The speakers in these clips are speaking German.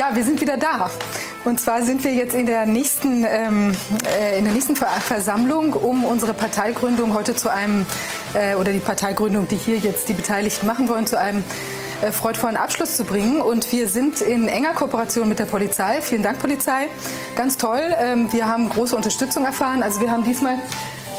Ja, wir sind wieder da. Und zwar sind wir jetzt in der nächsten, ähm, äh, in der nächsten Versammlung, um unsere Parteigründung heute zu einem, äh, oder die Parteigründung, die hier jetzt die Beteiligten machen wollen, zu einem äh, freudvollen Abschluss zu bringen. Und wir sind in enger Kooperation mit der Polizei. Vielen Dank, Polizei. Ganz toll. Ähm, wir haben große Unterstützung erfahren. Also wir haben diesmal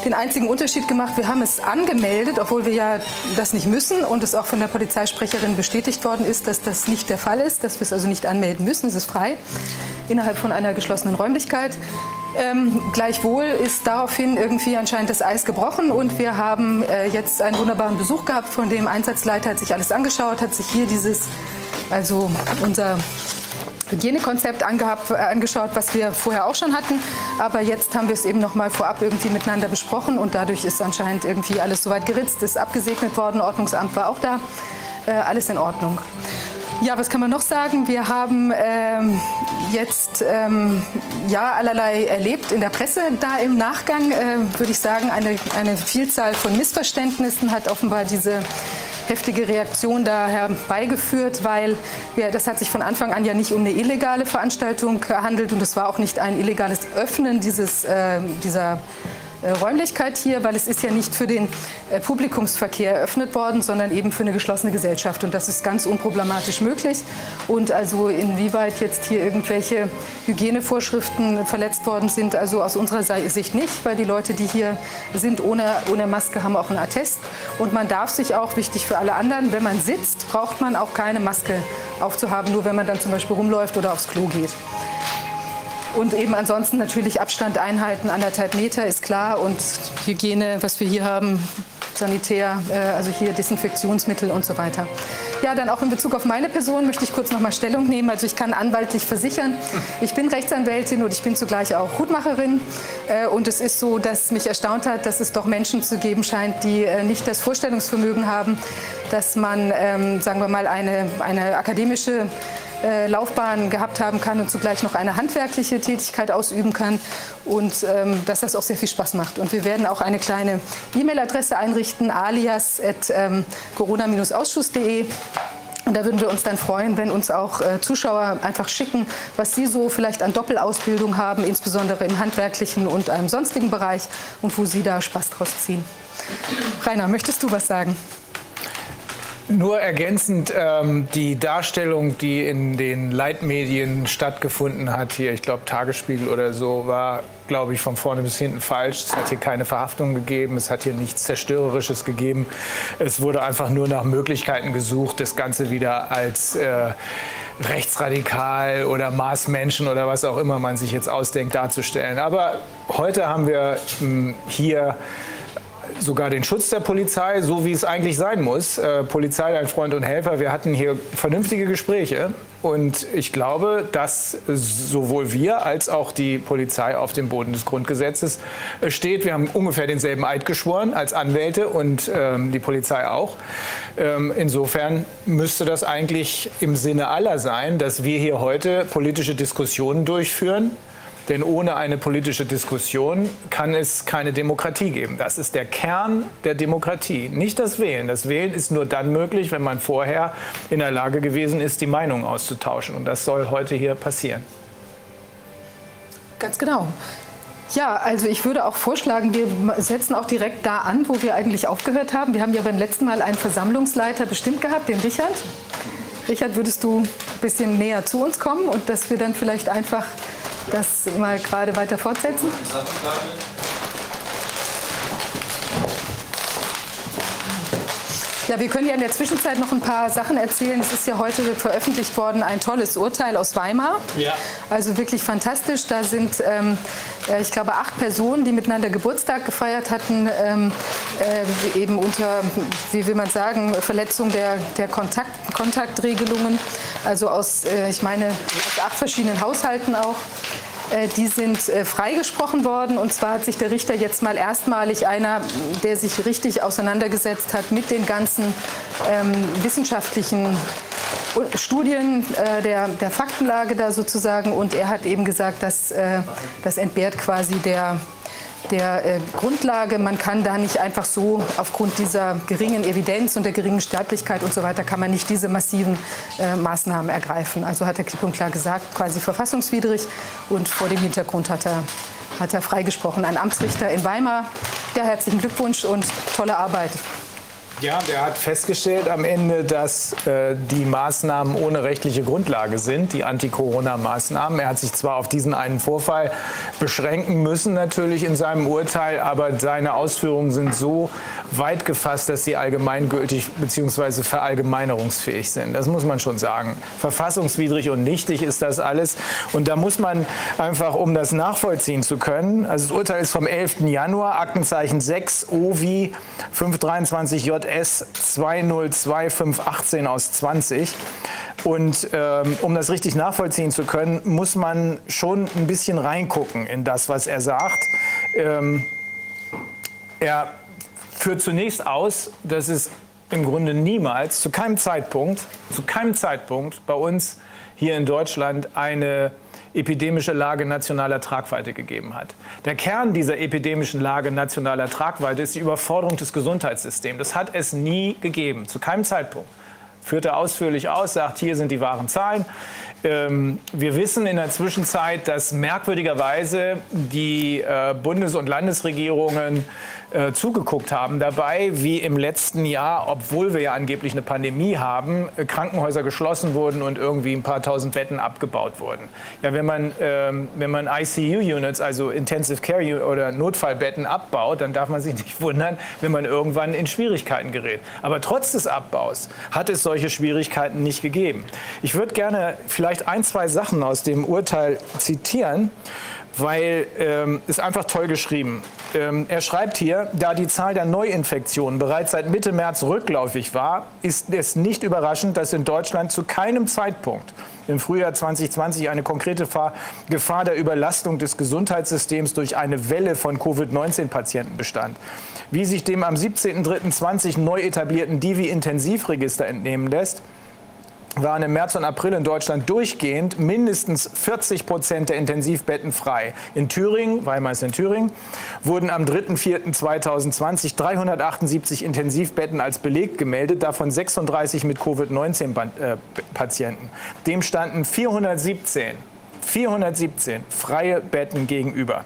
den einzigen Unterschied gemacht, wir haben es angemeldet, obwohl wir ja das nicht müssen und es auch von der Polizeisprecherin bestätigt worden ist, dass das nicht der Fall ist, dass wir es also nicht anmelden müssen, es ist frei innerhalb von einer geschlossenen Räumlichkeit. Ähm, gleichwohl ist daraufhin irgendwie anscheinend das Eis gebrochen und wir haben äh, jetzt einen wunderbaren Besuch gehabt von dem Einsatzleiter, hat sich alles angeschaut, hat sich hier dieses, also unser Hygienekonzept angehabt, äh, angeschaut, was wir vorher auch schon hatten. Aber jetzt haben wir es eben noch mal vorab irgendwie miteinander besprochen und dadurch ist anscheinend irgendwie alles soweit geritzt, ist abgesegnet worden, Ordnungsamt war auch da, äh, alles in Ordnung. Ja, was kann man noch sagen? Wir haben ähm, jetzt ähm, ja allerlei erlebt in der Presse. Da im Nachgang äh, würde ich sagen, eine, eine Vielzahl von Missverständnissen hat offenbar diese heftige Reaktion da herbeigeführt, weil ja, das hat sich von Anfang an ja nicht um eine illegale Veranstaltung gehandelt und es war auch nicht ein illegales Öffnen dieses, äh, dieser Räumlichkeit hier, weil es ist ja nicht für den äh, Publikumsverkehr eröffnet worden, sondern eben für eine geschlossene Gesellschaft. Und das ist ganz unproblematisch möglich. Und also inwieweit jetzt hier irgendwelche Hygienevorschriften verletzt worden sind, also aus unserer Sicht nicht, weil die Leute, die hier sind ohne, ohne Maske, haben auch einen Attest. Und man darf sich auch, wichtig für alle anderen, wenn man sitzt, braucht man auch keine Maske aufzuhaben, nur wenn man dann zum Beispiel rumläuft oder aufs Klo geht. Und eben ansonsten natürlich Abstand einhalten, anderthalb Meter ist klar und Hygiene, was wir hier haben, Sanitär, äh, also hier Desinfektionsmittel und so weiter. Ja, dann auch in Bezug auf meine Person möchte ich kurz noch mal Stellung nehmen. Also ich kann anwaltlich versichern, ich bin Rechtsanwältin und ich bin zugleich auch Hutmacherin. Äh, und es ist so, dass mich erstaunt hat, dass es doch Menschen zu geben scheint, die äh, nicht das Vorstellungsvermögen haben, dass man, ähm, sagen wir mal, eine, eine akademische äh, Laufbahn gehabt haben kann und zugleich noch eine handwerkliche Tätigkeit ausüben kann und ähm, dass das auch sehr viel Spaß macht. Und wir werden auch eine kleine E-Mail-Adresse einrichten, alias.corona-ausschuss.de. Und da würden wir uns dann freuen, wenn uns auch äh, Zuschauer einfach schicken, was sie so vielleicht an Doppelausbildung haben, insbesondere im handwerklichen und einem sonstigen Bereich und wo sie da Spaß draus ziehen. Rainer, möchtest du was sagen? Nur ergänzend ähm, die Darstellung, die in den Leitmedien stattgefunden hat, hier, ich glaube Tagesspiegel oder so, war, glaube ich, von vorne bis hinten falsch. Es hat hier keine Verhaftung gegeben, es hat hier nichts Zerstörerisches gegeben. Es wurde einfach nur nach Möglichkeiten gesucht, das Ganze wieder als äh, rechtsradikal oder Maßmenschen oder was auch immer man sich jetzt ausdenkt darzustellen. Aber heute haben wir mh, hm, hier sogar den Schutz der Polizei, so wie es eigentlich sein muss. Äh, Polizei, ein Freund und Helfer. Wir hatten hier vernünftige Gespräche. Und ich glaube, dass sowohl wir als auch die Polizei auf dem Boden des Grundgesetzes äh, steht. Wir haben ungefähr denselben Eid geschworen als Anwälte und ähm, die Polizei auch. Ähm, insofern müsste das eigentlich im Sinne aller sein, dass wir hier heute politische Diskussionen durchführen denn ohne eine politische Diskussion kann es keine Demokratie geben. Das ist der Kern der Demokratie, nicht das Wählen. Das Wählen ist nur dann möglich, wenn man vorher in der Lage gewesen ist, die Meinung auszutauschen. Und das soll heute hier passieren. Ganz genau. Ja, also ich würde auch vorschlagen, wir setzen auch direkt da an, wo wir eigentlich aufgehört haben. Wir haben ja beim letzten Mal einen Versammlungsleiter bestimmt gehabt, den Richard. Richard, würdest du ein bisschen näher zu uns kommen und dass wir dann vielleicht einfach das mal gerade weiter fortsetzen? Ja, wir können ja in der Zwischenzeit noch ein paar Sachen erzählen. Es ist ja heute veröffentlicht worden ein tolles Urteil aus Weimar. Ja. Also wirklich fantastisch. Da sind, ähm, äh, ich glaube, acht Personen, die miteinander Geburtstag gefeiert hatten, ähm, äh, eben unter, wie will man sagen, Verletzung der, der Kontakt, Kontaktregelungen. Also aus, äh, ich meine, aus acht verschiedenen Haushalten auch. Äh, die sind äh, freigesprochen worden. Und zwar hat sich der Richter jetzt mal erstmalig einer, der sich richtig auseinandergesetzt hat mit den ganzen ähm, wissenschaftlichen Studien äh, der, der Faktenlage da sozusagen. Und er hat eben gesagt, dass das entbehrt quasi der der äh, Grundlage. Man kann da nicht einfach so aufgrund dieser geringen Evidenz und der geringen Sterblichkeit und so weiter, kann man nicht diese massiven äh, Maßnahmen ergreifen. Also hat er klipp und klar gesagt, quasi verfassungswidrig. Und vor dem Hintergrund hat er, hat er freigesprochen. Ein Amtsrichter in Weimar. Ja, herzlichen Glückwunsch und tolle Arbeit. Ja, der hat festgestellt am Ende, dass äh, die Maßnahmen ohne rechtliche Grundlage sind, die Anti-Corona-Maßnahmen. Er hat sich zwar auf diesen einen Vorfall beschränken müssen, natürlich in seinem Urteil, aber seine Ausführungen sind so weit gefasst, dass sie allgemeingültig bzw. verallgemeinerungsfähig sind. Das muss man schon sagen. Verfassungswidrig und nichtig ist das alles. Und da muss man einfach, um das nachvollziehen zu können, also das Urteil ist vom 11. Januar, Aktenzeichen 6, OVI 523 JS S 202518 aus 20. Und ähm, um das richtig nachvollziehen zu können, muss man schon ein bisschen reingucken in das, was er sagt. Ähm, er führt zunächst aus, dass es im Grunde niemals, zu keinem Zeitpunkt, zu keinem Zeitpunkt bei uns hier in Deutschland eine epidemische Lage nationaler Tragweite gegeben hat. Der Kern dieser epidemischen Lage nationaler Tragweite ist die Überforderung des Gesundheitssystems. Das hat es nie gegeben, zu keinem Zeitpunkt. Führt er ausführlich aus, sagt, hier sind die wahren Zahlen. Ähm, wir wissen in der Zwischenzeit, dass merkwürdigerweise die äh, Bundes- und Landesregierungen äh, zugeguckt haben dabei, wie im letzten Jahr, obwohl wir ja angeblich eine Pandemie haben, äh, Krankenhäuser geschlossen wurden und irgendwie ein paar tausend Betten abgebaut wurden. Ja, wenn man, ähm, wenn man ICU-Units, also Intensive Care oder Notfallbetten abbaut, dann darf man sich nicht wundern, wenn man irgendwann in Schwierigkeiten gerät. Aber trotz des Abbaus hat es solche Schwierigkeiten nicht gegeben. Ich würde gerne vielleicht ein, zwei Sachen aus dem Urteil zitieren weil ähm, einfach toll geschrieben. Ähm, er schreibt hier, da die Zahl der Neuinfektionen bereits seit Mitte März rückläufig war, ist es nicht überraschend, dass in Deutschland zu keinem Zeitpunkt im Frühjahr 2020 eine konkrete Gefahr der Überlastung des Gesundheitssystems durch eine Welle von Covid-19-Patienten bestand. Wie sich dem am 17.03.20 neu etablierten Divi-Intensivregister entnehmen lässt, waren im März und April in Deutschland durchgehend mindestens 40 Prozent der Intensivbetten frei. In Thüringen, Weimar ist in Thüringen, wurden am 3.4.2020 378 Intensivbetten als belegt gemeldet, davon 36 mit Covid-19-Patienten. Dem standen 417 417 freie Betten gegenüber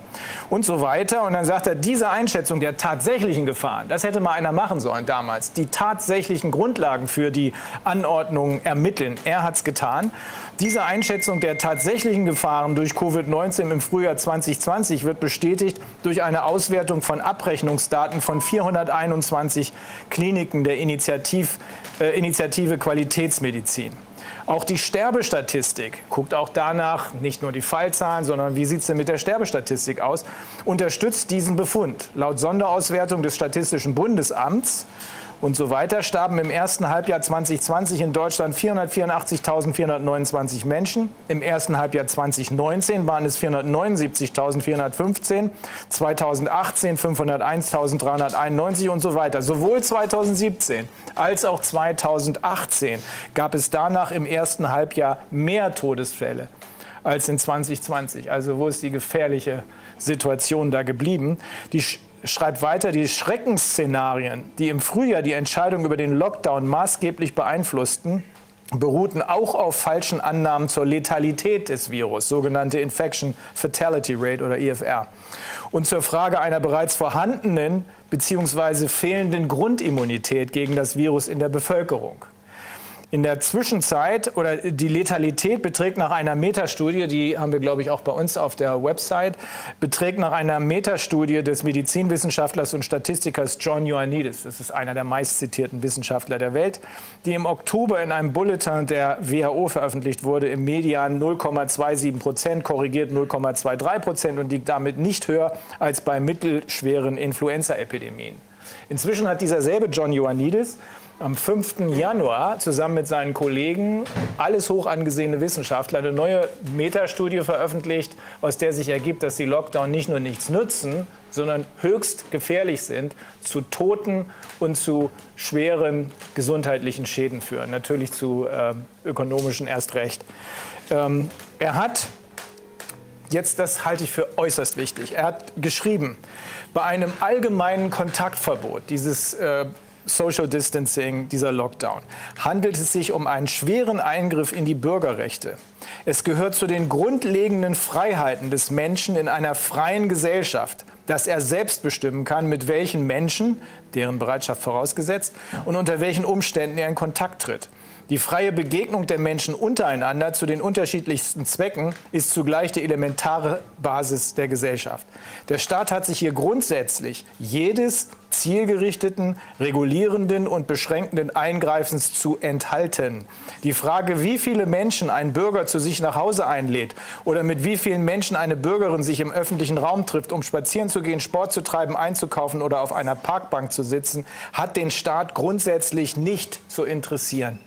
und so weiter. Und dann sagt er, diese Einschätzung der tatsächlichen Gefahren, das hätte mal einer machen sollen damals, die tatsächlichen Grundlagen für die Anordnung ermitteln. Er hat es getan. Diese Einschätzung der tatsächlichen Gefahren durch Covid-19 im Frühjahr 2020 wird bestätigt durch eine Auswertung von Abrechnungsdaten von 421 Kliniken der Initiativ, äh, Initiative Qualitätsmedizin. Auch die Sterbestatistik guckt auch danach, nicht nur die Fallzahlen, sondern wie sieht es denn mit der Sterbestatistik aus, unterstützt diesen Befund. Laut Sonderauswertung des Statistischen Bundesamts und so weiter starben im ersten Halbjahr 2020 in Deutschland 484.429 Menschen. Im ersten Halbjahr 2019 waren es 479.415, 2018 501.391 und so weiter. Sowohl 2017 als auch 2018 gab es danach im ersten Halbjahr mehr Todesfälle als in 2020. Also wo ist die gefährliche Situation da geblieben? Die schreibt weiter, die Schreckensszenarien, die im Frühjahr die Entscheidung über den Lockdown maßgeblich beeinflussten, beruhten auch auf falschen Annahmen zur Letalität des Virus, sogenannte Infection Fatality Rate oder IFR, und zur Frage einer bereits vorhandenen bzw. fehlenden Grundimmunität gegen das Virus in der Bevölkerung. In der Zwischenzeit oder die Letalität beträgt nach einer Metastudie, die haben wir glaube ich auch bei uns auf der Website, beträgt nach einer Metastudie des Medizinwissenschaftlers und Statistikers John Ioannidis, das ist einer der meistzitierten Wissenschaftler der Welt, die im Oktober in einem Bulletin der WHO veröffentlicht wurde, im Median 0,27 Prozent, korrigiert 0,23 Prozent und liegt damit nicht höher als bei mittelschweren Influenza-Epidemien. Inzwischen hat dieser selbe John Ioannidis am 5. Januar zusammen mit seinen Kollegen, alles hoch angesehene Wissenschaftler, eine neue Metastudie veröffentlicht, aus der sich ergibt, dass die Lockdown nicht nur nichts nützen, sondern höchst gefährlich sind, zu Toten und zu schweren gesundheitlichen Schäden führen, natürlich zu äh, ökonomischen erst recht. Ähm, er hat jetzt das halte ich für äußerst wichtig. Er hat geschrieben, bei einem allgemeinen Kontaktverbot, dieses äh, Social Distancing, dieser Lockdown, handelt es sich um einen schweren Eingriff in die Bürgerrechte. Es gehört zu den grundlegenden Freiheiten des Menschen in einer freien Gesellschaft, dass er selbst bestimmen kann, mit welchen Menschen, deren Bereitschaft vorausgesetzt, und unter welchen Umständen er in Kontakt tritt. Die freie Begegnung der Menschen untereinander zu den unterschiedlichsten Zwecken ist zugleich die elementare Basis der Gesellschaft. Der Staat hat sich hier grundsätzlich jedes zielgerichteten, regulierenden und beschränkenden Eingreifens zu enthalten. Die Frage, wie viele Menschen ein Bürger zu sich nach Hause einlädt oder mit wie vielen Menschen eine Bürgerin sich im öffentlichen Raum trifft, um spazieren zu gehen, Sport zu treiben, einzukaufen oder auf einer Parkbank zu sitzen, hat den Staat grundsätzlich nicht zu interessieren.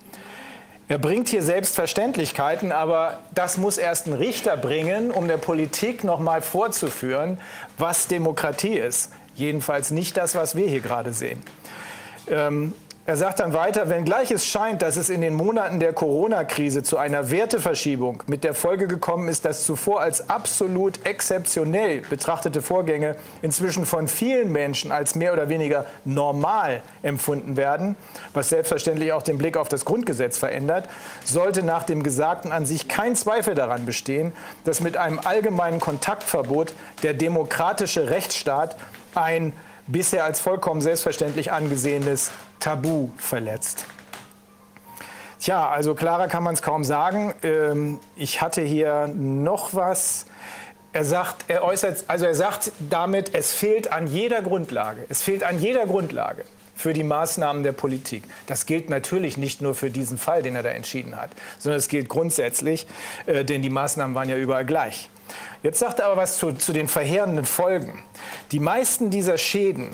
Er bringt hier Selbstverständlichkeiten, aber das muss erst ein Richter bringen, um der Politik noch mal vorzuführen, was Demokratie ist. Jedenfalls nicht das, was wir hier gerade sehen. Ähm, er sagt dann weiter, wenngleich es scheint, dass es in den Monaten der Corona-Krise zu einer Werteverschiebung mit der Folge gekommen ist, dass zuvor als absolut exzeptionell betrachtete Vorgänge inzwischen von vielen Menschen als mehr oder weniger normal empfunden werden, was selbstverständlich auch den Blick auf das Grundgesetz verändert, sollte nach dem Gesagten an sich kein Zweifel daran bestehen, dass mit einem allgemeinen Kontaktverbot der demokratische Rechtsstaat ein bisher als vollkommen selbstverständlich angesehenes Tabu verletzt. Tja, also klarer kann man es kaum sagen. Ähm, ich hatte hier noch was. Er sagt, er äußert, also er sagt damit, es fehlt an jeder Grundlage. Es fehlt an jeder Grundlage für die Maßnahmen der Politik. Das gilt natürlich nicht nur für diesen Fall, den er da entschieden hat, sondern es gilt grundsätzlich, äh, denn die Maßnahmen waren ja überall gleich. Jetzt sagt er aber was zu, zu den verheerenden Folgen. Die meisten dieser Schäden,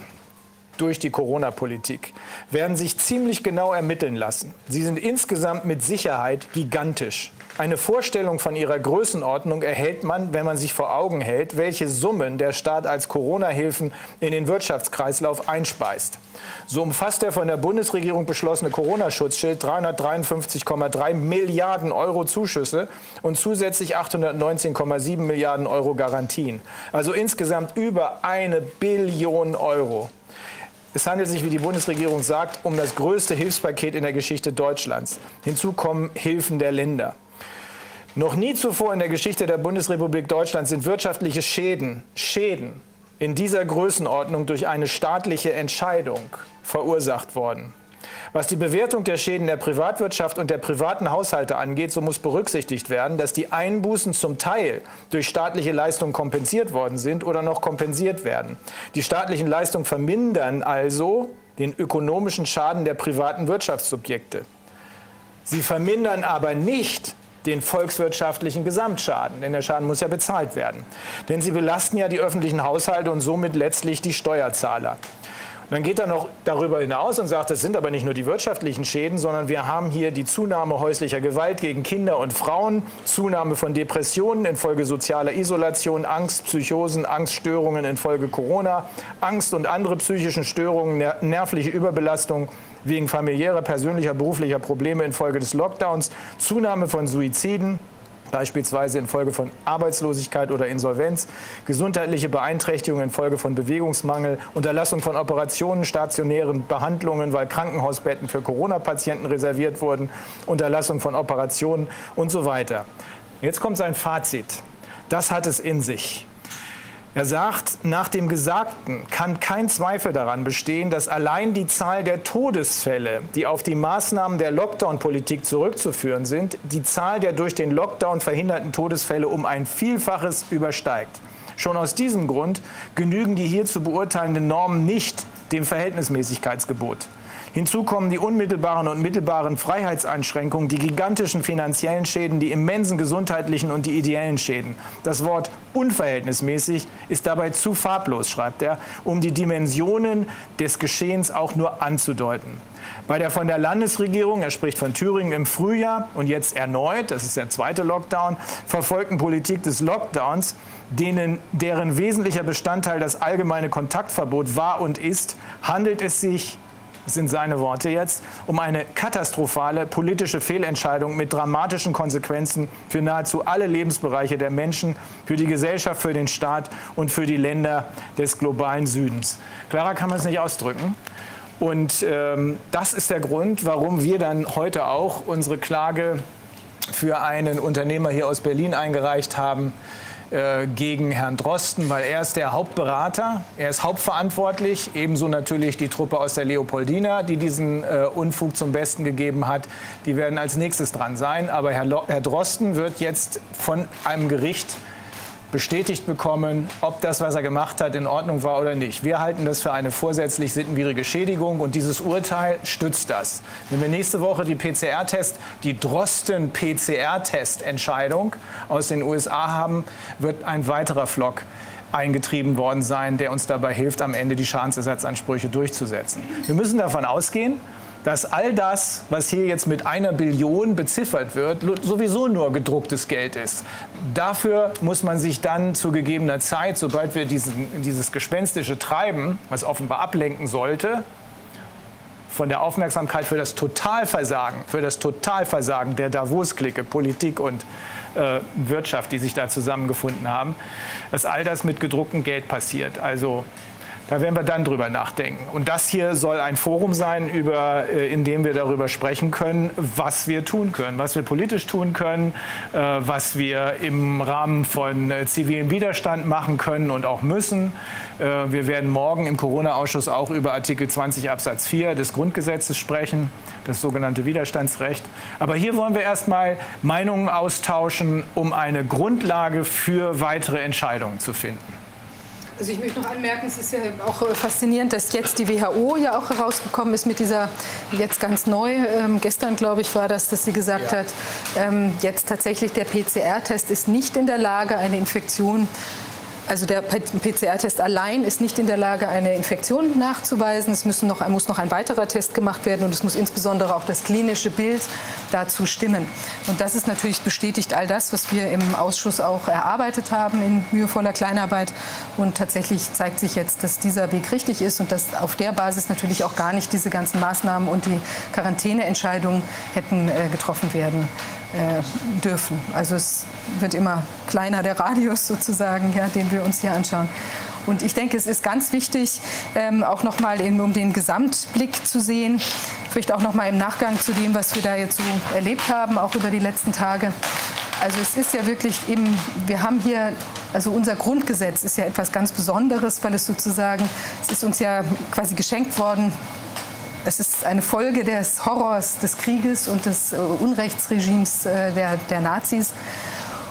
durch die Corona-Politik werden sich ziemlich genau ermitteln lassen. Sie sind insgesamt mit Sicherheit gigantisch. Eine Vorstellung von ihrer Größenordnung erhält man, wenn man sich vor Augen hält, welche Summen der Staat als Corona-Hilfen in den Wirtschaftskreislauf einspeist. So umfasst der von der Bundesregierung beschlossene Corona-Schutzschild 353,3 Milliarden Euro Zuschüsse und zusätzlich 819,7 Milliarden Euro Garantien. Also insgesamt über eine Billion Euro. Es handelt sich, wie die Bundesregierung sagt, um das größte Hilfspaket in der Geschichte Deutschlands. Hinzu kommen Hilfen der Länder. Noch nie zuvor in der Geschichte der Bundesrepublik Deutschland sind wirtschaftliche Schäden, Schäden in dieser Größenordnung durch eine staatliche Entscheidung verursacht worden. Was die Bewertung der Schäden der Privatwirtschaft und der privaten Haushalte angeht, so muss berücksichtigt werden, dass die Einbußen zum Teil durch staatliche Leistungen kompensiert worden sind oder noch kompensiert werden. Die staatlichen Leistungen vermindern also den ökonomischen Schaden der privaten Wirtschaftssubjekte. Sie vermindern aber nicht den volkswirtschaftlichen Gesamtschaden, denn der Schaden muss ja bezahlt werden. Denn sie belasten ja die öffentlichen Haushalte und somit letztlich die Steuerzahler. Und dann geht er noch darüber hinaus und sagt, es sind aber nicht nur die wirtschaftlichen Schäden, sondern wir haben hier die Zunahme häuslicher Gewalt gegen Kinder und Frauen, Zunahme von Depressionen infolge sozialer Isolation, Angst, Psychosen, Angststörungen infolge Corona, Angst und andere psychischen Störungen, nervliche Überbelastung wegen familiärer, persönlicher, beruflicher Probleme infolge des Lockdowns, Zunahme von Suiziden, beispielsweise infolge von Arbeitslosigkeit oder Insolvenz, gesundheitliche Beeinträchtigungen infolge von Bewegungsmangel, Unterlassung von Operationen, stationären Behandlungen, weil Krankenhausbetten für Corona-Patienten reserviert wurden, Unterlassung von Operationen und so weiter. Jetzt kommt sein Fazit. Das hat es in sich. Er sagt, nach dem Gesagten kann kein Zweifel daran bestehen, dass allein die Zahl der Todesfälle, die auf die Maßnahmen der Lockdown-Politik zurückzuführen sind, die Zahl der durch den Lockdown verhinderten Todesfälle um ein Vielfaches übersteigt. Schon aus diesem Grund genügen die hier zu beurteilenden Normen nicht dem Verhältnismäßigkeitsgebot. Hinzu kommen die unmittelbaren und mittelbaren Freiheitseinschränkungen, die gigantischen finanziellen Schäden, die immensen gesundheitlichen und die ideellen Schäden. Das Wort unverhältnismäßig ist dabei zu farblos, schreibt er, um die Dimensionen des Geschehens auch nur anzudeuten. Bei der von der Landesregierung, er spricht von Thüringen im Frühjahr und jetzt erneut, das ist der zweite Lockdown, verfolgten Politik des Lockdowns, denen, deren wesentlicher Bestandteil das allgemeine Kontaktverbot war und ist, handelt es sich das sind seine Worte jetzt, um eine katastrophale politische Fehlentscheidung mit dramatischen Konsequenzen für nahezu alle Lebensbereiche der Menschen, für die Gesellschaft, für den Staat und für die Länder des globalen Südens. Klarer kann man es nicht ausdrücken. Und ähm, das ist der Grund, warum wir dann heute auch unsere Klage für einen Unternehmer hier aus Berlin eingereicht haben, äh, gegen Herrn Drosten, weil er ist der Hauptberater, er ist hauptverantwortlich, ebenso natürlich die Truppe aus der Leopoldina, die diesen äh, Unfug zum Besten gegeben hat. Die werden als nächstes dran sein. Aber Herr, Herr Drosten wird jetzt von einem Gericht bestätigt bekommen, ob das, was er gemacht hat, in Ordnung war oder nicht. Wir halten das für eine vorsätzlich sittenwidrige Schädigung und dieses Urteil stützt das. Wenn wir nächste Woche die PCR-Test, die Drosten-PCR-Test-Entscheidung aus den USA haben, wird ein weiterer Flock eingetrieben worden sein, der uns dabei hilft, am Ende die Schadensersatzansprüche durchzusetzen. Wir müssen davon ausgehen, dass all das, was hier jetzt mit einer Billion beziffert wird, sowieso nur gedrucktes Geld ist. Dafür muss man sich dann zu gegebener Zeit, sobald wir diesen, dieses gespenstische Treiben, was offenbar ablenken sollte, von der Aufmerksamkeit für das Totalversagen, für das Totalversagen der Davos-Clique, Politik und äh, Wirtschaft, die sich da zusammengefunden haben, dass all das mit gedrucktem Geld passiert. Also da werden wir dann drüber nachdenken. Und das hier soll ein Forum sein, über, äh, in dem wir darüber sprechen können, was wir tun können, was wir politisch tun können, äh, was wir im Rahmen von äh, zivilem Widerstand machen können und auch müssen. Wir werden morgen im Corona-Ausschuss auch über Artikel 20 Absatz 4 des Grundgesetzes sprechen, das sogenannte Widerstandsrecht. Aber hier wollen wir erstmal Meinungen austauschen, um eine Grundlage für weitere Entscheidungen zu finden. Also ich möchte noch anmerken, es ist ja auch äh, faszinierend, dass jetzt die WHO ja auch herausgekommen ist mit dieser, jetzt ganz neu, ähm, gestern glaube ich war das, dass sie gesagt ja. hat, ähm, jetzt tatsächlich der PCR-Test ist nicht in der Lage, eine Infektion also der PCR-Test allein ist nicht in der Lage, eine Infektion nachzuweisen. Es müssen noch, muss noch ein weiterer Test gemacht werden und es muss insbesondere auch das klinische Bild dazu stimmen. Und das ist natürlich bestätigt all das, was wir im Ausschuss auch erarbeitet haben in mühevoller Kleinarbeit. Und tatsächlich zeigt sich jetzt, dass dieser Weg richtig ist und dass auf der Basis natürlich auch gar nicht diese ganzen Maßnahmen und die Quarantäneentscheidungen hätten äh, getroffen werden dürfen. Also es wird immer kleiner der Radius sozusagen, ja, den wir uns hier anschauen. Und ich denke, es ist ganz wichtig, ähm, auch noch mal in, um den Gesamtblick zu sehen, vielleicht auch noch mal im Nachgang zu dem, was wir da jetzt so erlebt haben, auch über die letzten Tage. Also es ist ja wirklich eben, wir haben hier, also unser Grundgesetz ist ja etwas ganz Besonderes, weil es sozusagen, es ist uns ja quasi geschenkt worden es ist eine Folge des Horrors des Krieges und des äh, Unrechtsregimes äh, der, der Nazis.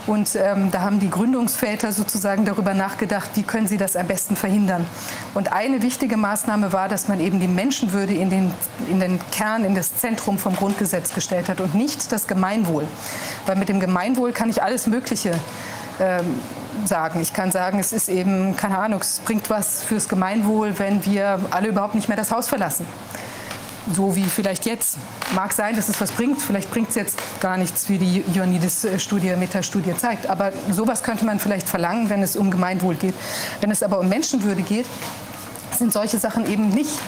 Und ähm, da haben die Gründungsväter sozusagen darüber nachgedacht, wie können sie das am besten verhindern. Und eine wichtige Maßnahme war, dass man eben die Menschenwürde in den, in den Kern, in das Zentrum vom Grundgesetz gestellt hat und nicht das Gemeinwohl. Weil mit dem Gemeinwohl kann ich alles Mögliche ähm, sagen. Ich kann sagen, es ist eben, keine Ahnung, es bringt was fürs Gemeinwohl, wenn wir alle überhaupt nicht mehr das Haus verlassen so wie vielleicht jetzt. Mag sein, dass es was bringt, vielleicht bringt es jetzt gar nichts, wie die Ioannidis-Studie, Metastudie zeigt. Aber sowas könnte man vielleicht verlangen, wenn es um Gemeinwohl geht. Wenn es aber um Menschenwürde geht, sind solche Sachen eben nicht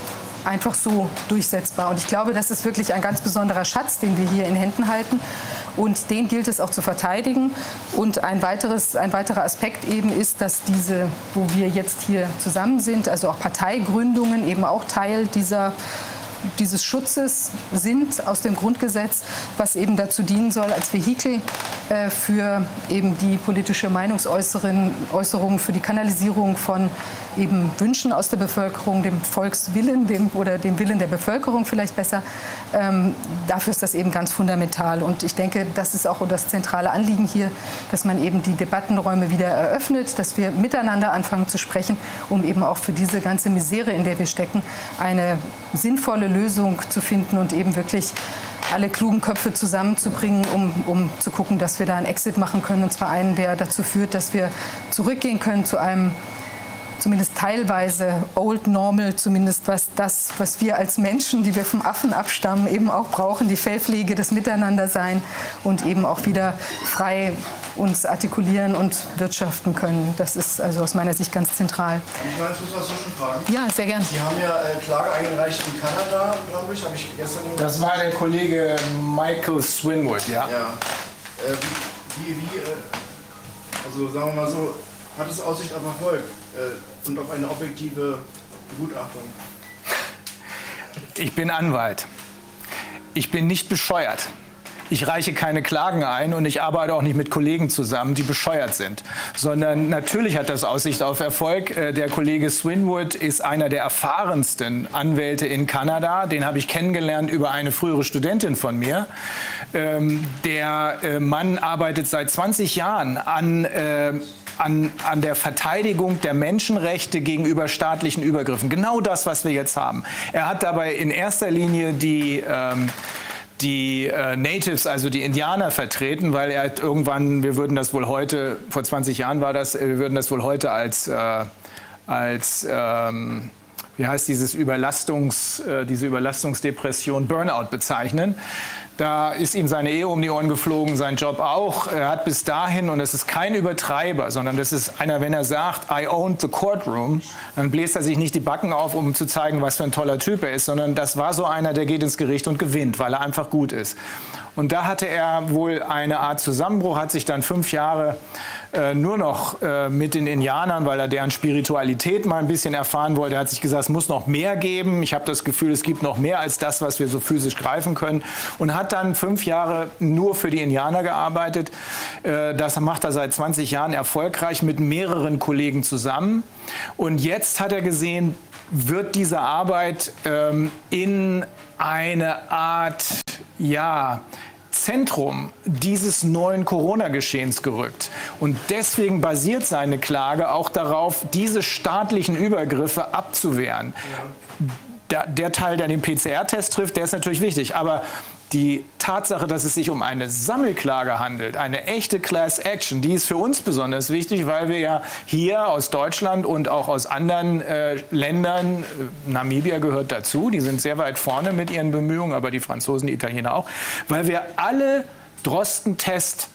einfach so durchsetzbar. Und ich glaube, das ist wirklich ein ganz besonderer Schatz, den wir hier in Händen halten. Und den gilt es auch zu verteidigen. Und ein, weiteres, ein weiterer Aspekt eben ist, dass diese, wo wir jetzt hier zusammen sind, also auch Parteigründungen eben auch Teil dieser dieses Schutzes sind aus dem Grundgesetz, was eben dazu dienen soll, als Vehikel für eben die politische Meinungsäußerung, für die Kanalisierung von eben Wünschen aus der Bevölkerung, dem Volkswillen dem, oder dem Willen der Bevölkerung vielleicht besser. Ähm, dafür ist das eben ganz fundamental. Und ich denke, das ist auch das zentrale Anliegen hier, dass man eben die Debattenräume wieder eröffnet, dass wir miteinander anfangen zu sprechen, um eben auch für diese ganze Misere, in der wir stecken, eine sinnvolle Lösung zu finden und eben wirklich alle klugen Köpfe zusammenzubringen, um, um zu gucken, dass wir da einen Exit machen können. Und zwar einen, der dazu führt, dass wir zurückgehen können zu einem zumindest teilweise old normal, zumindest was das, was wir als Menschen, die wir vom Affen abstammen, eben auch brauchen, die Fellpflege, das Miteinandersein und eben auch wieder frei uns artikulieren und wirtschaften können. Das ist also aus meiner Sicht ganz zentral. Ich meine, muss was schon fragen. Ja, sehr gern. Sie haben ja äh, Klage eingereicht in Kanada, glaube ich, habe ich gestern Das war der Kollege Michael Swinwood, ja. Ja. Äh, wie, wie, wie äh, also sagen wir mal so, hat es Aussicht auf Erfolg äh, und auf eine objektive Begutachtung? Ich bin Anwalt. Ich bin nicht bescheuert. Ich reiche keine Klagen ein und ich arbeite auch nicht mit Kollegen zusammen, die bescheuert sind. Sondern natürlich hat das Aussicht auf Erfolg. Äh, Der Kollege Swinwood ist einer der erfahrensten Anwälte in Kanada. Den habe ich kennengelernt über eine frühere Studentin von mir. Ähm, Der äh, Mann arbeitet seit 20 Jahren an äh, an, an der Verteidigung der Menschenrechte gegenüber staatlichen Übergriffen. Genau das, was wir jetzt haben. Er hat dabei in erster Linie die ähm, die äh, Natives, also die Indianer vertreten, weil er hat irgendwann, wir würden das wohl heute, vor 20 Jahren war das, wir würden das wohl heute als, äh, als ähm, wie heißt dieses Überlastungs, äh, diese Überlastungsdepression Burnout bezeichnen. Da ist ihm seine Ehe um die Ohren geflogen, sein Job auch. Er hat bis dahin, und das ist kein Übertreiber, sondern das ist einer, wenn er sagt, I owned the courtroom, dann bläst er sich nicht die Backen auf, um zu zeigen, was für ein toller Typ er ist, sondern das war so einer, der geht ins Gericht und gewinnt, weil er einfach gut ist. Und da hatte er wohl eine Art Zusammenbruch, hat sich dann fünf Jahre äh, nur noch äh, mit den Indianern, weil er deren Spiritualität mal ein bisschen erfahren wollte. Er hat sich gesagt, es muss noch mehr geben. Ich habe das Gefühl, es gibt noch mehr als das, was wir so physisch greifen können. Und hat dann fünf Jahre nur für die Indianer gearbeitet. Äh, das macht er seit 20 Jahren erfolgreich mit mehreren Kollegen zusammen. Und jetzt hat er gesehen, wird diese Arbeit ähm, in eine Art, ja, Zentrum dieses neuen Corona-Geschehens gerückt. Und deswegen basiert seine Klage auch darauf, diese staatlichen Übergriffe abzuwehren. Der, der Teil, der den PCR-Test trifft, der ist natürlich wichtig. Aber die Tatsache, dass es sich um eine Sammelklage handelt, eine echte Class Action, die ist für uns besonders wichtig, weil wir ja hier aus Deutschland und auch aus anderen äh, Ländern, äh, Namibia gehört dazu, die sind sehr weit vorne mit ihren Bemühungen, aber die Franzosen, die Italiener auch, weil wir alle Drosten-Test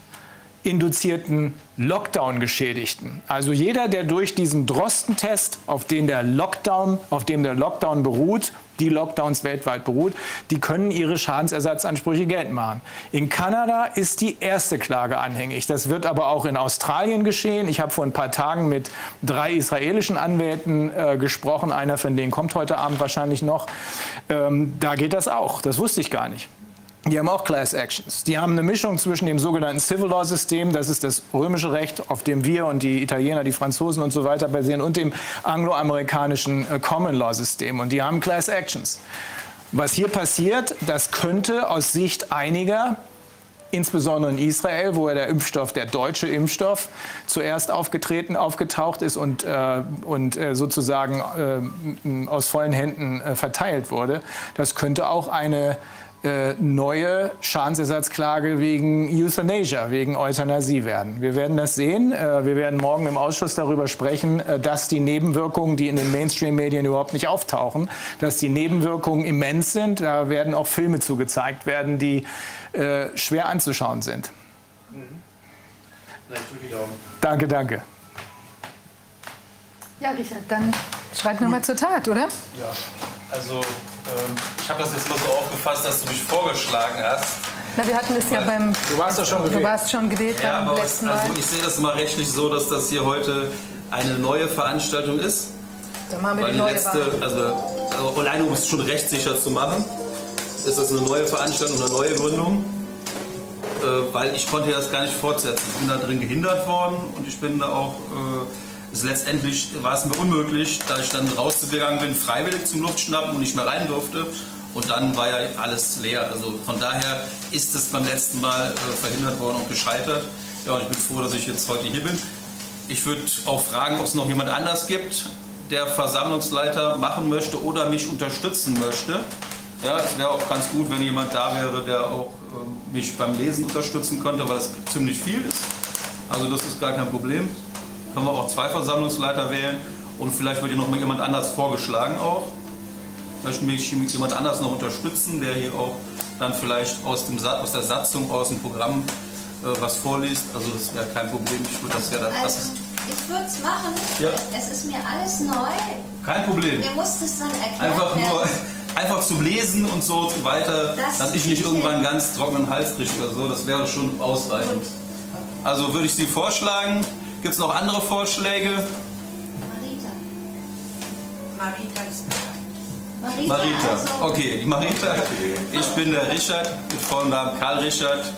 induzierten Lockdown-Geschädigten. Also jeder, der durch diesen Drosten-Test, auf den der Lockdown, auf dem der Lockdown beruht, die Lockdowns weltweit beruht, die können ihre Schadensersatzansprüche geltend machen. In Kanada ist die erste Klage anhängig. Das wird aber auch in Australien geschehen. Ich habe vor ein paar Tagen mit drei israelischen Anwälten äh, gesprochen. Einer von denen kommt heute Abend wahrscheinlich noch. Ähm, da geht das auch. Das wusste ich gar nicht. Die haben auch Class Actions. Die haben eine Mischung zwischen dem sogenannten Civil Law System, das ist das römische Recht, auf dem wir und die Italiener, die Franzosen und so weiter basieren, und dem angloamerikanischen äh, Common Law System. Und die haben Class Actions. Was hier passiert, das könnte aus Sicht einiger insbesondere in Israel, wo ja der Impfstoff, der deutsche Impfstoff, zuerst aufgetreten, aufgetaucht ist und, äh, und äh, sozusagen äh, aus vollen Händen äh, verteilt wurde. Das könnte auch eine äh, neue Schadensersatzklage wegen Euthanasia, wegen Euthanasie werden. Wir werden das sehen. Äh, wir werden morgen im Ausschuss darüber sprechen, äh, dass die Nebenwirkungen, die in den Mainstream-Medien überhaupt nicht auftauchen, dass die Nebenwirkungen immens sind. Da werden auch Filme zugezeigt werden, die schwer anzuschauen sind. Danke, danke. Ja, Richard, dann schreib nochmal zur Tat, oder? Ja, also ich habe das jetzt mal so aufgefasst, dass du mich vorgeschlagen hast. Na, wir hatten es ja beim. Du warst doch schon Du gewählt. warst schon gewählt Ja, beim aber letzten also Mal. ich sehe das mal rechtlich so, dass das hier heute eine neue Veranstaltung ist. Dann machen wir Weil die die neue letzte, also, also alleine um es schon rechtssicher zu machen, ist das eine neue Veranstaltung, eine neue Gründung. Äh, weil ich konnte das gar nicht fortsetzen. Ich bin da drin gehindert worden und ich bin da auch, äh, es letztendlich war es mir unmöglich, da ich dann rausgegangen bin, freiwillig zum Luftschnappen und nicht mehr rein durfte. Und dann war ja alles leer. Also von daher ist es beim letzten Mal äh, verhindert worden und gescheitert. Ja, und ich bin froh, dass ich jetzt heute hier bin. Ich würde auch fragen, ob es noch jemand anders gibt, der Versammlungsleiter machen möchte oder mich unterstützen möchte. Ja, es wäre auch ganz gut, wenn jemand da wäre, der auch ähm, mich beim Lesen unterstützen könnte, weil es ziemlich viel ist. Also das ist gar kein Problem. Können wir auch zwei Versammlungsleiter wählen und vielleicht wird hier noch mal jemand anders vorgeschlagen auch. Möchten mich jemand anders noch unterstützen, der hier auch dann vielleicht aus, dem, aus der Satzung, aus dem Programm äh, was vorliest. Also das wäre kein Problem. Ich würde das ja dann. Also, ich würde es machen. Ja. Es ist mir alles neu. kein Problem. Mir muss das dann erklärt Einfach nur einfach zum Lesen und so weiter, Das dass ich nicht irgendwann ganz trockenen Hals kriege oder so. Das wäre schon ausreichend. Also würde ich Sie vorschlagen. Gibt es noch andere Vorschläge? Marita. Marita ist Marita. Marita. Also, Okay, die Marita. Ich bin der Richard, mit Vornamen Karl Richard,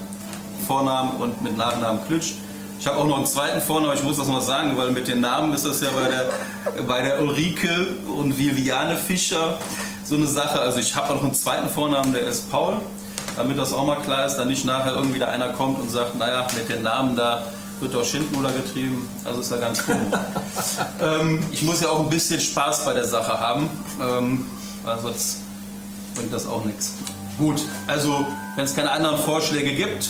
Vornamen und mit Nachnamen Klütsch. Ich habe auch noch einen zweiten Vornamen, ich muss das mal sagen, weil mit den Namen ist das ja bei der, bei der Ulrike und Viviane Fischer so eine Sache. Also ich habe auch noch einen zweiten Vornamen, der ist Paul. Damit das auch mal klar ist, dann nicht nachher irgendwie da einer kommt und sagt, naja, mit den Namen da wird doch Schindluder getrieben. Also ist ja ganz cool. ähm, ich muss ja auch ein bisschen Spaß bei der Sache haben, ähm, weil sonst bringt das auch nichts. Gut, also wenn es keine anderen Vorschläge gibt,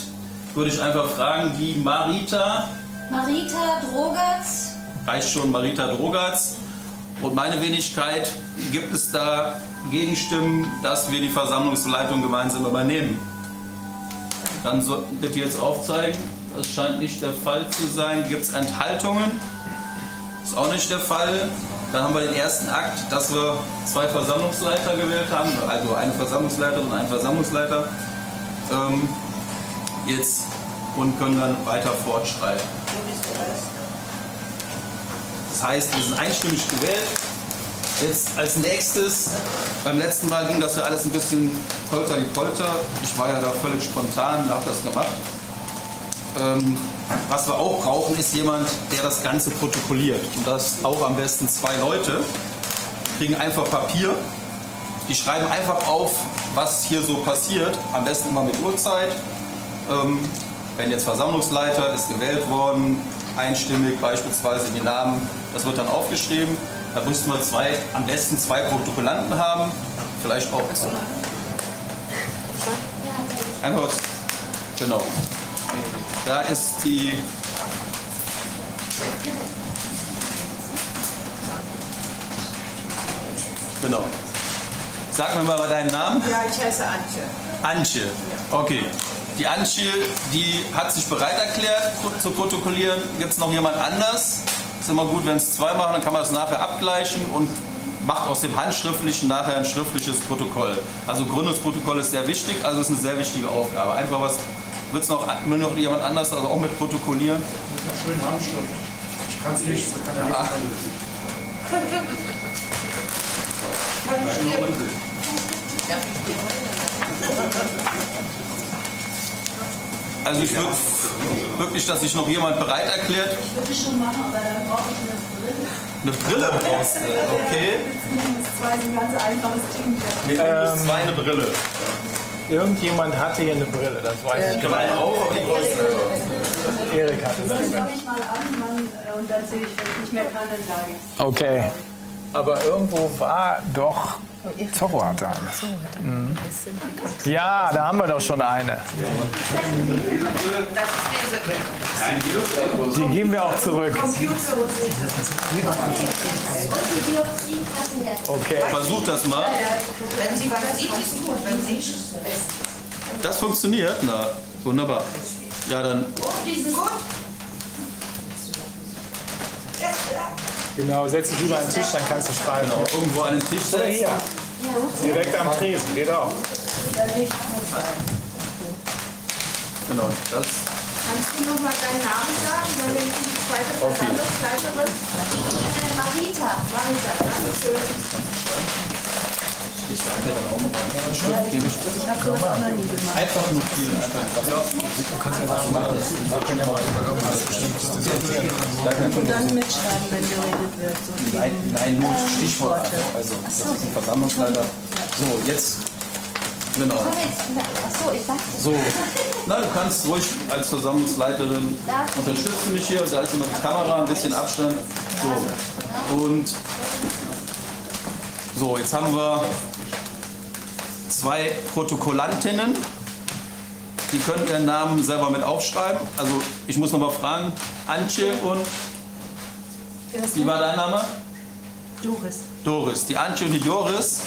würde ich einfach fragen, die Marita, Marita Drogatz. reicht schon Marita Drogatz und meine Wenigkeit, gibt es da Gegenstimmen, dass wir die Versammlungsleitung gemeinsam übernehmen? Dann sollten bitte jetzt aufzeigen. Das scheint nicht der Fall zu sein. Gibt es Enthaltungen? Ist auch nicht der Fall. Dann haben wir den ersten Akt, dass wir zwei Versammlungsleiter gewählt haben, also eine Versammlungsleiterin und einen Versammlungsleiter. Ähm, jetzt und können dann weiter fortschreiten. Das heißt, wir sind einstimmig gewählt. Jetzt als nächstes, beim letzten Mal ging das ja alles ein bisschen polter die Polter. Ich war ja da völlig spontan, habe das gemacht. Ähm, was wir auch brauchen, ist jemand, der das Ganze protokolliert. Und das auch am besten zwei Leute. Kriegen einfach Papier. Die schreiben einfach auf, was hier so passiert. Am besten immer mit Uhrzeit. Ähm, wenn jetzt Versammlungsleiter ist gewählt worden, einstimmig beispielsweise die Namen, das wird dann aufgeschrieben. Da müssten wir zwei, am besten zwei Protokollanten haben, vielleicht auch einfach, genau. Da ist die Genau. Sag mir mal deinen Namen. Ja, ich heiße Antje. Antje. Okay. Die Antje, die hat sich bereit erklärt zu protokollieren. Gibt es noch jemand anders? Ist immer gut, wenn es zwei machen, dann kann man das nachher abgleichen und macht aus dem handschriftlichen nachher ein schriftliches Protokoll. Also Gründungsprotokoll ist sehr wichtig, also ist eine sehr wichtige Aufgabe. Einfach was, wird es noch, will noch jemand anders also auch mit protokollieren? Schönen Handschrift. Ich kann es nicht, kann er nicht. Also ich würde wirklich, dass sich noch jemand bereit erklärt. Würde schon machen, aber dann brauche ich eine Brille. Eine Brille brauchst du, okay? Das war ein ganz einfaches Ding. Wir kriegen zwei eine Brille. Irgendjemand hatte hier eine Brille, das weiß ich. Drei auch, aber die größte. Erik hatte Das das. fange ich mal an man, äh, und dann sehe ich, wenn ich nicht mehr kann, dann sage ich Okay. Aber irgendwo war doch Zorro hatte eine. Mhm. Ja, da haben wir doch schon eine. Die geben wir auch zurück. Okay. Versuch das mal. Das funktioniert? Na, wunderbar. Ja, dann Die sind gut. Genau, setz dich über den Tisch, dann kannst du schreiben. genau, irgendwo an den Tisch Oder setzen. hier, direkt am Tresen, geht auch. Genau, das. Kannst du noch mal deinen Namen sagen, wenn ich die zweite Versammlungsleiterin Äh, Marita. Marita. Einfach notieren. Einfach. und dann mitschreiben, wenn geredet wird. So Nein, nein, nur Stichwort. einfach. Also, das ist ein Versammlungsleiter. So, jetzt. Genau. Achso, ich dachte. So, na, du kannst ruhig als Versammlungsleiterin unterstützen mich hier. Da ist immer die Kamera, ein bisschen Abstand. So, und so, jetzt haben wir zwei Protokollantinnen. Die können ihren Namen selber mit aufschreiben. Also ich muss noch mal fragen, Antje und wie war dein Name? Doris. Doris. Die Antje und die Doris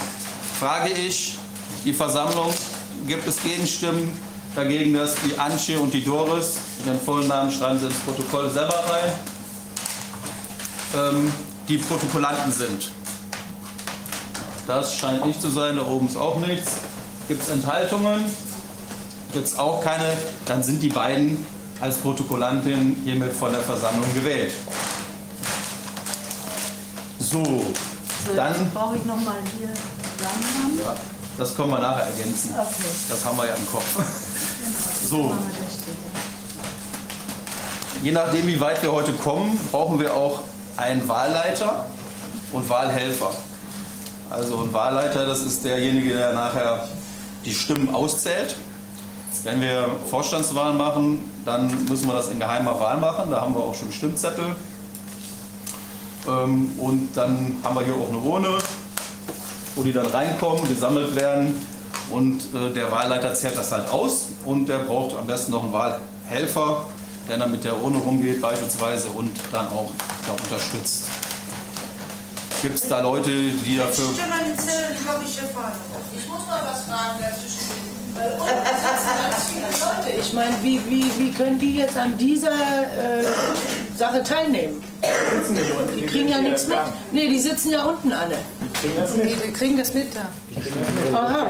frage ich, die Versammlung, gibt es Gegenstimmen, dagegen, dass die Antje und die Doris, ihren vollen Namen schreiben sie ins Protokoll selber rein, ähm, die Protokollanten sind. Das scheint nicht zu sein, da oben ist auch nichts. Gibt es Enthaltungen? Gibt es auch keine? Dann sind die beiden als Protokollantin hiermit von der Versammlung gewählt. So, dann, Brauche ich nochmal hier Namen ja, das können wir nachher ergänzen. Okay. Das haben wir ja im Kopf. So, je nachdem, wie weit wir heute kommen, brauchen wir auch einen Wahlleiter und Wahlhelfer. Also ein Wahlleiter, das ist derjenige, der nachher die Stimmen auszählt. Wenn wir Vorstandswahlen machen, dann müssen wir das in geheimer Wahl machen. Da haben wir auch schon Stimmzettel. Ähm, Und dann haben wir hier auch eine Urne, wo die dann reinkommen, gesammelt werden. Und äh, der Wahlleiter zählt das halt aus. Und der braucht am besten noch einen Wahlhelfer, der dann mit der Urne rumgeht beispielsweise und dann auch da unterstützt. Gibt es da Leute, die dafür... Stimme an den Zettel, die habe ich erfahren. Ich muss mal was fragen dazwischen. Bei uns sitzen ganz viele Leute. Ich meine, wie, wie, wie können die jetzt an dieser äh, Sache teilnehmen? Die kriegen ja nichts mit. Nee, die sitzen ja unten alle. Wir kriegen das mit da. Aha.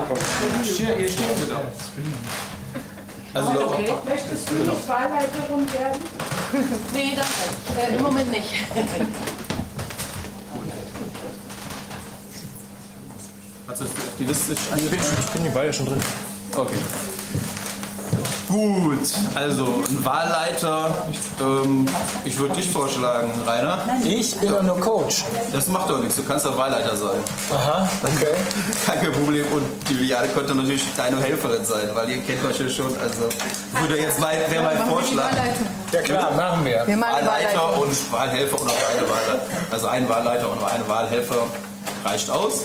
Also, Okay. Möchtest du nicht Wahlleiterin werden? Nee, danke. Äh, Im Moment nicht. Hast du das auf die Liste eingetragen? Ich bin die beide schon drin. Okay. Gut, also ein Wahlleiter, ähm, ich würde dich vorschlagen, Rainer. Ich bin doch nur Coach. Das macht doch nichts, du kannst doch Wahlleiter sein. Aha, okay. Kein Problem. Und die Liane könnte natürlich deine Helferin sein, weil ihr kennt euch ja schon. Also würde jetzt mein, wäre mein die Vorschlag. Ja klar, machen wir. Wir machen die Wahlleiter und Wahlhelfer und auch eine Wahlleiter. Also ein Wahlleiter und eine Wahlhelfer reicht aus.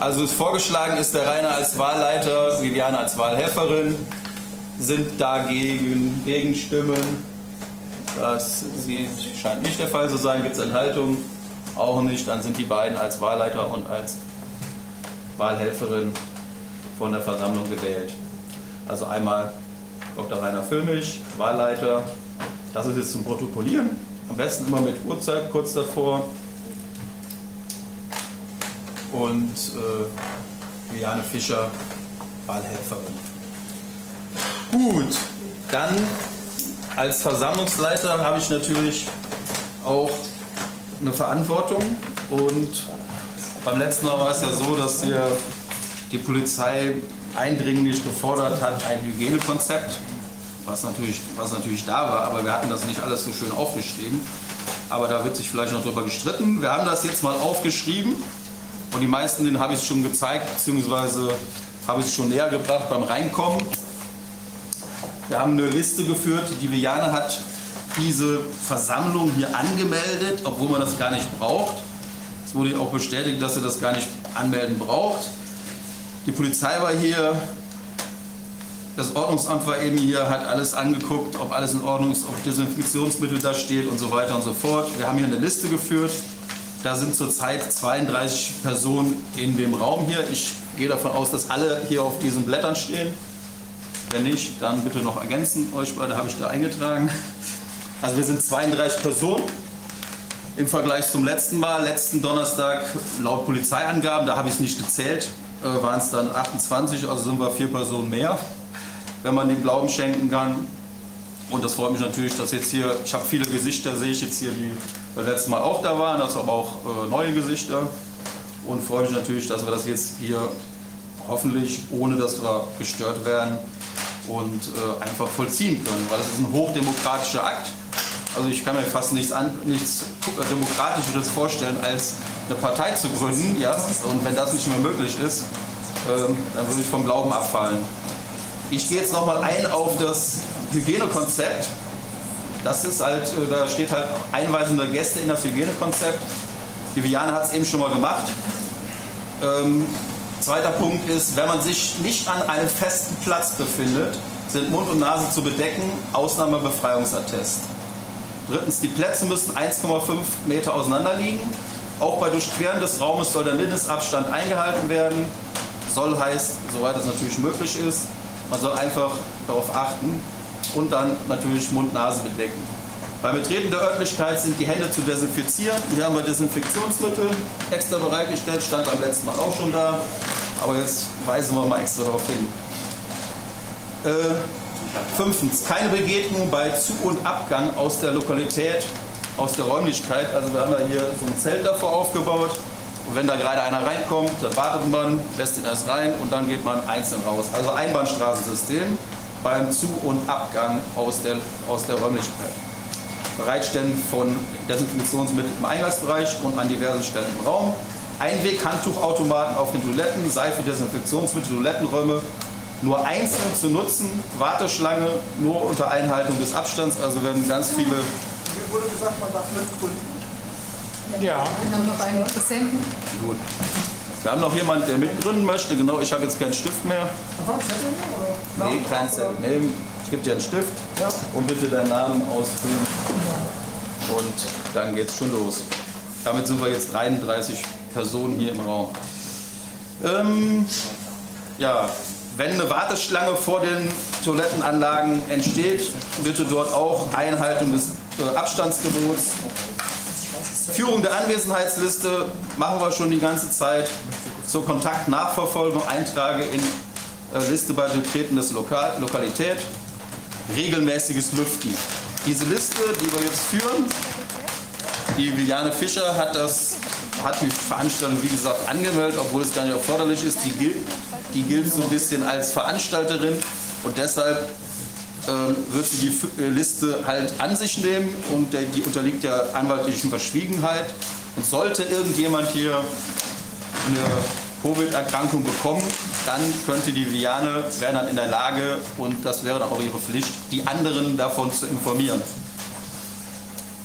Also vorgeschlagen ist der Rainer als Wahlleiter, Viviane als Wahlhelferin. Sind dagegen Gegenstimmen? Das scheint nicht der Fall zu sein. Gibt es Enthaltungen? Auch nicht. Dann sind die beiden als Wahlleiter und als Wahlhelferin von der Versammlung gewählt. Also einmal Dr. Rainer Füllmich, Wahlleiter. Das ist jetzt zum Protokollieren. Am besten immer mit Uhrzeit kurz davor. Und äh, Juliane Fischer, Wahlhelferin. Gut, dann als Versammlungsleiter habe ich natürlich auch eine Verantwortung. Und beim letzten Mal war es ja so, dass hier die Polizei eindringlich gefordert hat, ein Hygienekonzept, was natürlich, was natürlich da war, aber wir hatten das nicht alles so schön aufgeschrieben. Aber da wird sich vielleicht noch drüber gestritten. Wir haben das jetzt mal aufgeschrieben und die meisten, denen habe ich es schon gezeigt, beziehungsweise habe ich es schon näher gebracht beim Reinkommen. Wir haben eine Liste geführt. Die Viviane hat diese Versammlung hier angemeldet, obwohl man das gar nicht braucht. Es wurde auch bestätigt, dass sie das gar nicht anmelden braucht. Die Polizei war hier, das Ordnungsamt war eben hier, hat alles angeguckt, ob alles in Ordnung ist, ob Desinfektionsmittel da steht und so weiter und so fort. Wir haben hier eine Liste geführt. Da sind zurzeit 32 Personen in dem Raum hier. Ich gehe davon aus, dass alle hier auf diesen Blättern stehen. Wenn nicht, dann bitte noch ergänzen. Euch beide habe ich da eingetragen. Also wir sind 32 Personen im Vergleich zum letzten Mal. Letzten Donnerstag laut Polizeiangaben, da habe ich es nicht gezählt, äh, waren es dann 28, also sind wir vier Personen mehr, wenn man dem Glauben schenken kann. Und das freut mich natürlich, dass jetzt hier, ich habe viele Gesichter, sehe ich jetzt hier, die beim letzten Mal auch da waren, das aber auch äh, neue Gesichter. Und freue mich natürlich, dass wir das jetzt hier hoffentlich, ohne dass wir gestört werden, und äh, einfach vollziehen können, weil das ist ein hochdemokratischer Akt. Also ich kann mir fast nichts, an, nichts Demokratischeres vorstellen, als eine Partei zu gründen. Ja? Und wenn das nicht mehr möglich ist, ähm, dann würde ich vom Glauben abfallen. Ich gehe jetzt nochmal ein auf das Hygienekonzept. Das ist halt, äh, da steht halt einweisende Gäste in das Hygienekonzept. Viviane hat es eben schon mal gemacht. Ähm, zweiter Punkt ist, wenn man sich nicht an einem festen Platz befindet, sind Mund und Nase zu bedecken, Ausnahme Befreiungsattest. Drittens, die Plätze müssen 1,5 Meter auseinander liegen. Auch bei Durchqueren des Raumes soll der Mindestabstand eingehalten werden. Soll heißt, soweit es natürlich möglich ist, man soll einfach darauf achten und dann natürlich Mund-Nase bedecken. Beim Betreten der Örtlichkeit sind die Hände zu desinfizieren. Hier haben wir Desinfektionsmittel extra bereitgestellt, stand beim letzten Mal auch schon da. Aber jetzt weisen wir mal extra darauf hin. Äh, fünftens, keine Begegnung bei Zu- und Abgang aus der Lokalität, aus der Räumlichkeit. Also wir haben ja hier so ein Zelt davor aufgebaut. Und wenn da gerade einer reinkommt, dann wartet man, lässt ihn erst rein und dann geht man einzeln raus. Also Einbahnstraßensystem beim Zu- und Abgang aus der, aus der Räumlichkeit. Bereitstellen von Desinfektionsmitteln im Eingangsbereich und an diversen Stellen im Raum. Einweg-Handtuchautomaten auf den Toiletten, Seife, Desinfektionsmittel, Toilettenräume nur einzeln zu nutzen. Warteschlange nur unter Einhaltung des Abstands. Also werden ganz viele. Mir wurde gesagt, man darf mitgründen. Ja. Wir haben noch einen Interessenten. Gut. Wir haben noch jemanden, der mitgründen möchte. Genau, ich habe jetzt keinen Stift mehr. Nee, kein Zettel. Nee, ich gebe dir einen Stift und bitte deinen Namen ausfüllen. Und dann geht's schon los. Damit sind wir jetzt 33 Personen hier im Raum. Ähm, ja, wenn eine Warteschlange vor den Toilettenanlagen entsteht, bitte dort auch Einhaltung des äh, Abstandsgebots. Führung der Anwesenheitsliste machen wir schon die ganze Zeit. Zur Kontaktnachverfolgung eintrage in Liste bei Betreten des Lokal Lokalität. Regelmäßiges Lüften. Diese Liste, die wir jetzt führen, die Viviane Fischer hat das hat die Veranstaltung, wie gesagt, angemeldet, obwohl es gar nicht erforderlich ist. Die gilt, die gilt so ein bisschen als Veranstalterin und deshalb ähm, wird sie die äh, Liste halt an sich nehmen und der, die unterliegt der anwaltlichen Verschwiegenheit. Und sollte irgendjemand hier eine Covid-Erkrankung bekommen, dann könnte die Viviane, wäre dann in der Lage, und das wäre dann auch ihre Pflicht, die anderen davon zu informieren.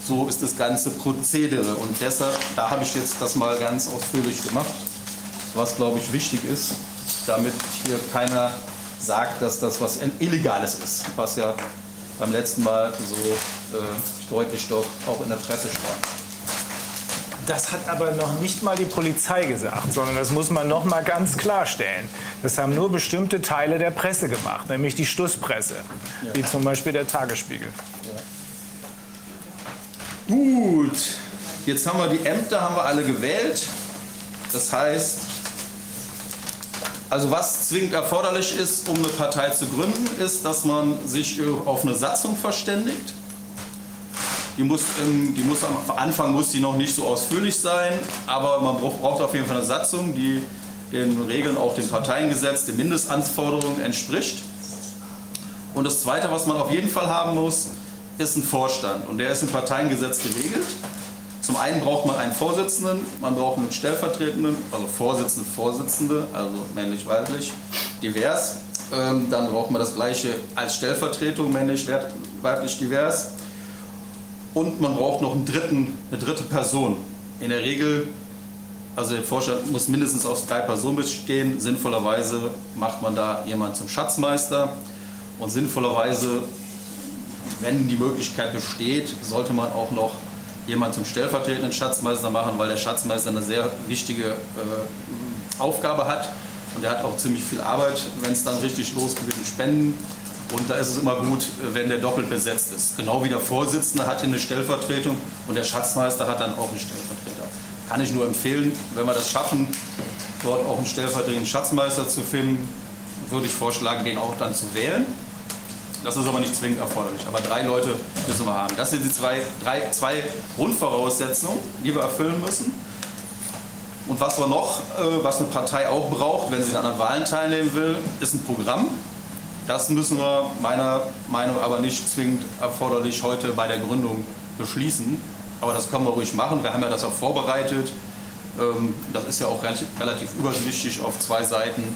So ist das ganze Prozedere und deshalb, da habe ich jetzt das mal ganz ausführlich gemacht, was glaube ich wichtig ist, damit hier keiner sagt, dass das was Illegales ist, was ja beim letzten Mal so äh, deutlich doch auch in der Presse stand. Das hat aber noch nicht mal die Polizei gesagt, sondern das muss man noch mal ganz klarstellen. Das haben nur bestimmte Teile der Presse gemacht, nämlich die Stusspresse, wie zum Beispiel der Tagesspiegel. Gut, jetzt haben wir die Ämter, haben wir alle gewählt. Das heißt, also was zwingend erforderlich ist, um eine Partei zu gründen, ist, dass man sich auf eine Satzung verständigt. Die muss, im, die muss am Anfang muss die noch nicht so ausführlich sein, aber man braucht, auf jeden Fall eine Satzung, die den Regeln auch dem Parteiengesetz, den Mindestanforderungen entspricht. Und das Zweite, was man auf jeden Fall haben muss, ist ein Vorstand. Und der ist im Parteiengesetz geregelt. Zum einen braucht man einen Vorsitzenden, man braucht einen Stellvertretenden, also Vorsitzende, Vorsitzende, also männlich-weiblich, divers. Ähm, dann braucht man das gleiche als Stellvertretung, männlich-weiblich, divers. Und man braucht noch einen dritten, eine dritte Person. In der Regel, also der Vorstand muss mindestens aus drei Personen bestehen. Sinnvollerweise macht man da jemanden zum Schatzmeister. Und sinnvollerweise, wenn die Möglichkeit besteht, sollte man auch noch jemanden zum stellvertretenden Schatzmeister machen, weil der Schatzmeister eine sehr wichtige äh, Aufgabe hat. Und er hat auch ziemlich viel Arbeit, wenn es dann richtig losgeht mit den Spenden. Und da ist es immer gut, wenn der doppelt besetzt ist. Genau wie der Vorsitzende hat eine Stellvertretung und der Schatzmeister hat dann auch einen Stellvertreter. Kann ich nur empfehlen, wenn wir das schaffen, dort auch einen stellvertretenden Schatzmeister zu finden, würde ich vorschlagen, den auch dann zu wählen. Das ist aber nicht zwingend erforderlich. Aber drei Leute müssen wir haben. Das sind die zwei, drei, zwei Grundvoraussetzungen, die wir erfüllen müssen. Und was wir noch, äh, was eine Partei auch braucht, wenn sie an Wahlen teilnehmen will, ist ein Programm. Das müssen wir meiner Meinung aber nicht zwingend erforderlich heute bei der Gründung beschließen. Aber das können wir ruhig machen. Wir haben ja das auch vorbereitet. Ähm, Das ist ja auch relativ- übersichtlich auf zwei Seiten.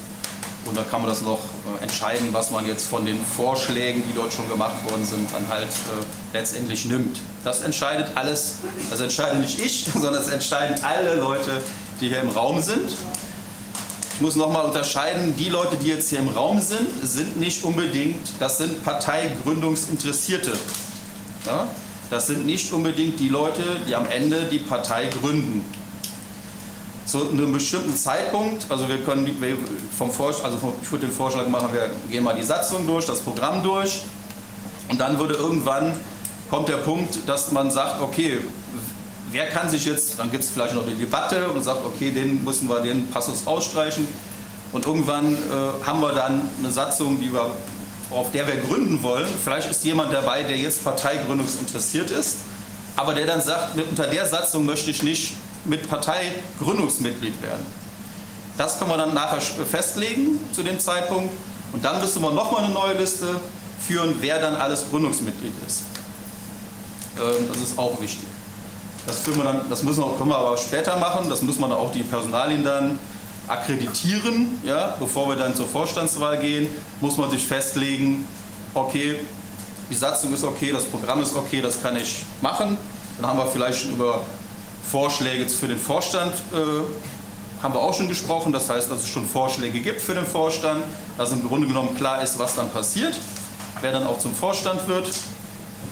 Und da kann man das noch äh, entscheiden, was man jetzt von den Vorschlägen, die dort schon gemacht worden sind, dann halt äh, letztendlich nimmt. Das entscheidet alles, das entscheide nicht ich, sondern das entscheiden alle Leute, die hier im Raum sind. Ich muss nochmal unterscheiden, die Leute, die jetzt hier im Raum sind, sind nicht unbedingt, das sind Parteigründungsinteressierte. Ja? Das sind nicht unbedingt die Leute, die am Ende die Partei gründen. zu einem bestimmten Zeitpunkt, also wir können wir vom Vorschlag, also ich würde den Vorschlag machen, wir gehen mal die Satzung durch, das Programm durch und dann würde irgendwann kommt der Punkt, dass man sagt, okay, wer kann sich jetzt, dann gibt es vielleicht noch die Debatte und sagt, okay, den müssen wir den Passus ausstreichen und irgendwann äh, haben wir dann eine Satzung, die wir, auf der wir gründen wollen. Vielleicht ist jemand dabei, der jetzt parteigründungsinteressiert ist, aber der dann sagt, mit, unter der Satzung möchte ich nicht mit Parteigründungsmitglied werden. Das können wir dann nachher festlegen zu dem Zeitpunkt und dann müssen wir nochmal eine neue Liste führen, wer dann alles Gründungsmitglied ist. Ähm, Das ist auch wichtig. Das, wir dann, das müssen wir, können wir aber später machen. Das muss man auch die Personalien dann akkreditieren. Ja? Bevor wir dann zur Vorstandswahl gehen, muss man sich festlegen, okay, die Satzung ist okay, das Programm ist okay, das kann ich machen. Dann haben wir vielleicht schon über Vorschläge für den Vorstand äh, haben wir auch schon gesprochen. Das heißt, dass es schon Vorschläge gibt für den Vorstand, dass im Grunde genommen klar ist, was dann passiert, wer dann auch zum Vorstand wird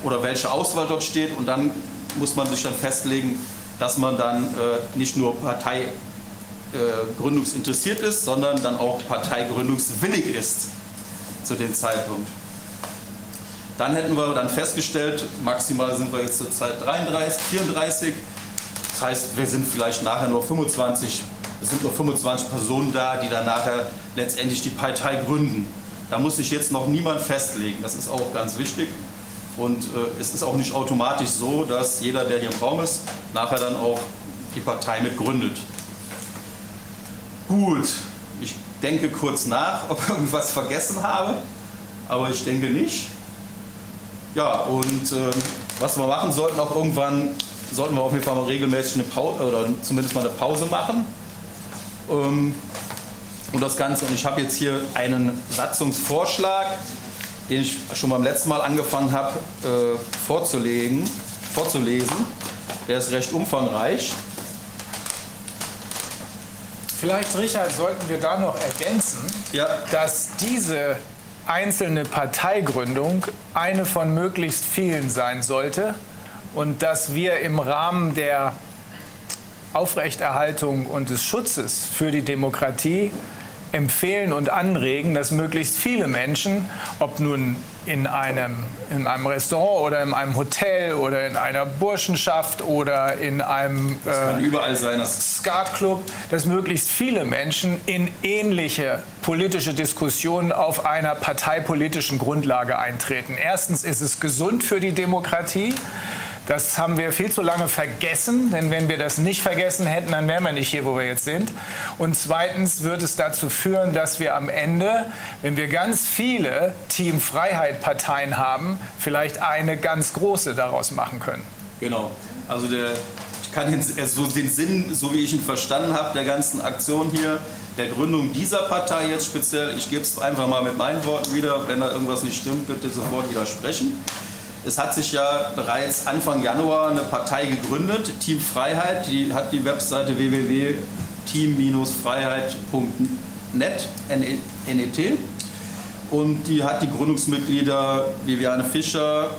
oder welche Auswahl dort steht. Und dann muss man sich dann festlegen, dass man dann äh, nicht nur parteigründungsinteressiert äh, ist, sondern dann auch parteigründungswillig ist zu dem Zeitpunkt. Dann hätten wir dann festgestellt, maximal sind wir jetzt zur Zeit 33, 34. Das heißt, wir sind vielleicht nachher nur 25, es sind nur 25 Personen da, die dann nachher letztendlich die Partei gründen. Da muss sich jetzt noch niemand festlegen. Das ist auch ganz wichtig. Und äh, es ist auch nicht automatisch so, dass jeder, der hier im Raum ist, nachher dann auch die Partei mitgründet. Gut, ich denke kurz nach, ob ich irgendwas vergessen habe, aber ich denke nicht. Ja, und äh, was wir machen sollten, auch irgendwann sollten wir auf jeden Fall mal regelmäßig eine Pause oder zumindest mal eine Pause machen. Ähm, und das Ganze, und ich habe jetzt hier einen Satzungsvorschlag, den ich schon beim letzten Mal angefangen habe äh, vorzulegen, vorzulesen. Der ist recht umfangreich. Vielleicht, Richard, sollten wir da noch ergänzen, Ja, dass diese einzelne Parteigründung eine von möglichst vielen sein sollte und dass wir im Rahmen der Aufrechterhaltung und des Schutzes für die Demokratie empfehlen und anregen, dass möglichst viele Menschen, ob nun in einem, in einem Restaurant oder in einem Hotel oder in einer Burschenschaft oder in einem äh, überall sein. Das Skatclub, dass möglichst viele Menschen in ähnliche politische Diskussionen auf einer parteipolitischen Grundlage eintreten. Erstens ist es gesund für die Demokratie. Das haben wir viel zu lange vergessen, denn wenn wir das nicht vergessen hätten, dann wären wir nicht hier, wo wir jetzt sind. Und zweitens wird es dazu führen, dass wir am Ende, wenn wir ganz viele Team Freiheit Parteien haben, vielleicht eine ganz große daraus machen können. Genau. Also der, ich kann den, also den Sinn, so wie ich ihn verstanden habe, der ganzen Aktion hier, der Gründung dieser Partei jetzt speziell, ich gebe es einfach mal mit meinen Worten wieder, wenn da irgendwas nicht stimmt, bitte sofort widersprechen. Es hat sich ja bereits Anfang Januar eine Partei gegründet, Team Freiheit, die hat die Webseite www.team-freiheit.net, NET. Und die hat die Gründungsmitglieder Viviane Fischer,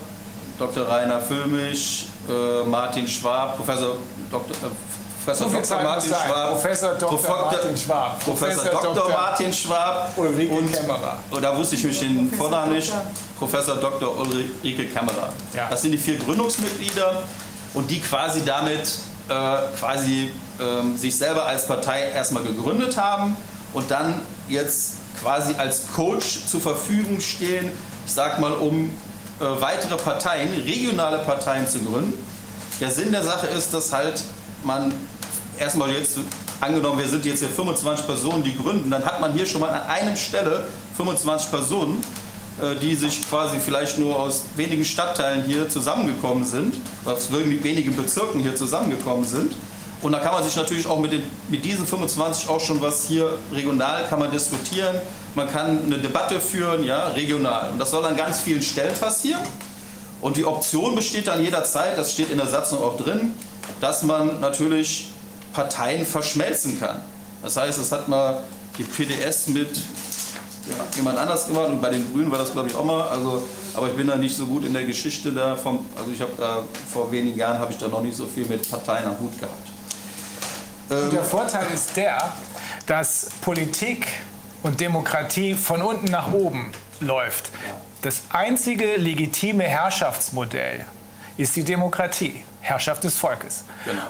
Dr. Rainer Füllmich, äh, Martin Schwab, Professor Dr. Äh, Professor So Dr. Martin. Schwab, Professor Dr. Martin Schwab, Professor, Professor Dr. Dr. Martin Schwab Ulrike und Kämmerer. Oh, da wusste ich mich den Vornamen nicht. Professor Dr. Ulrike Kämmerer. Ja. Das sind die vier Gründungsmitglieder und die quasi damit äh, quasi ähm, sich selber als Partei erstmal gegründet haben und dann jetzt quasi als Coach zur Verfügung stehen, ich sag mal, um äh, weitere Parteien, regionale Parteien zu gründen. Der Sinn der Sache ist, dass halt man erstmal jetzt, angenommen, wir sind jetzt hier 25 Personen, die gründen, dann hat man hier schon mal an einem Stelle 25 Personen, äh, die sich quasi vielleicht nur aus wenigen Stadtteilen hier zusammengekommen sind, aus wenigen Bezirken hier zusammengekommen sind. Und da kann man sich natürlich auch mit, den, mit diesen 25 auch schon was hier regional kann man diskutieren. Man kann eine Debatte führen, ja, regional. Und das soll an ganz vielen Stellen passieren. Und die Option besteht dann jederzeit, das steht in der Satzung auch drin, dass man natürlich Parteien verschmelzen kann. Das heißt, das hat mal die PDS mit ja, jemand anders gemacht und bei den Grünen war das glaube ich auch mal. Also, aber ich bin da nicht so gut in der Geschichte da vom, also ich habe da vor wenigen Jahren habe ich da noch nicht so viel mit Parteien am Hut gehabt. Und der Vorteil ist der, dass Politik und Demokratie von unten nach oben läuft. Das einzige legitime Herrschaftsmodell ist die Demokratie. Herrschaft des Volkes.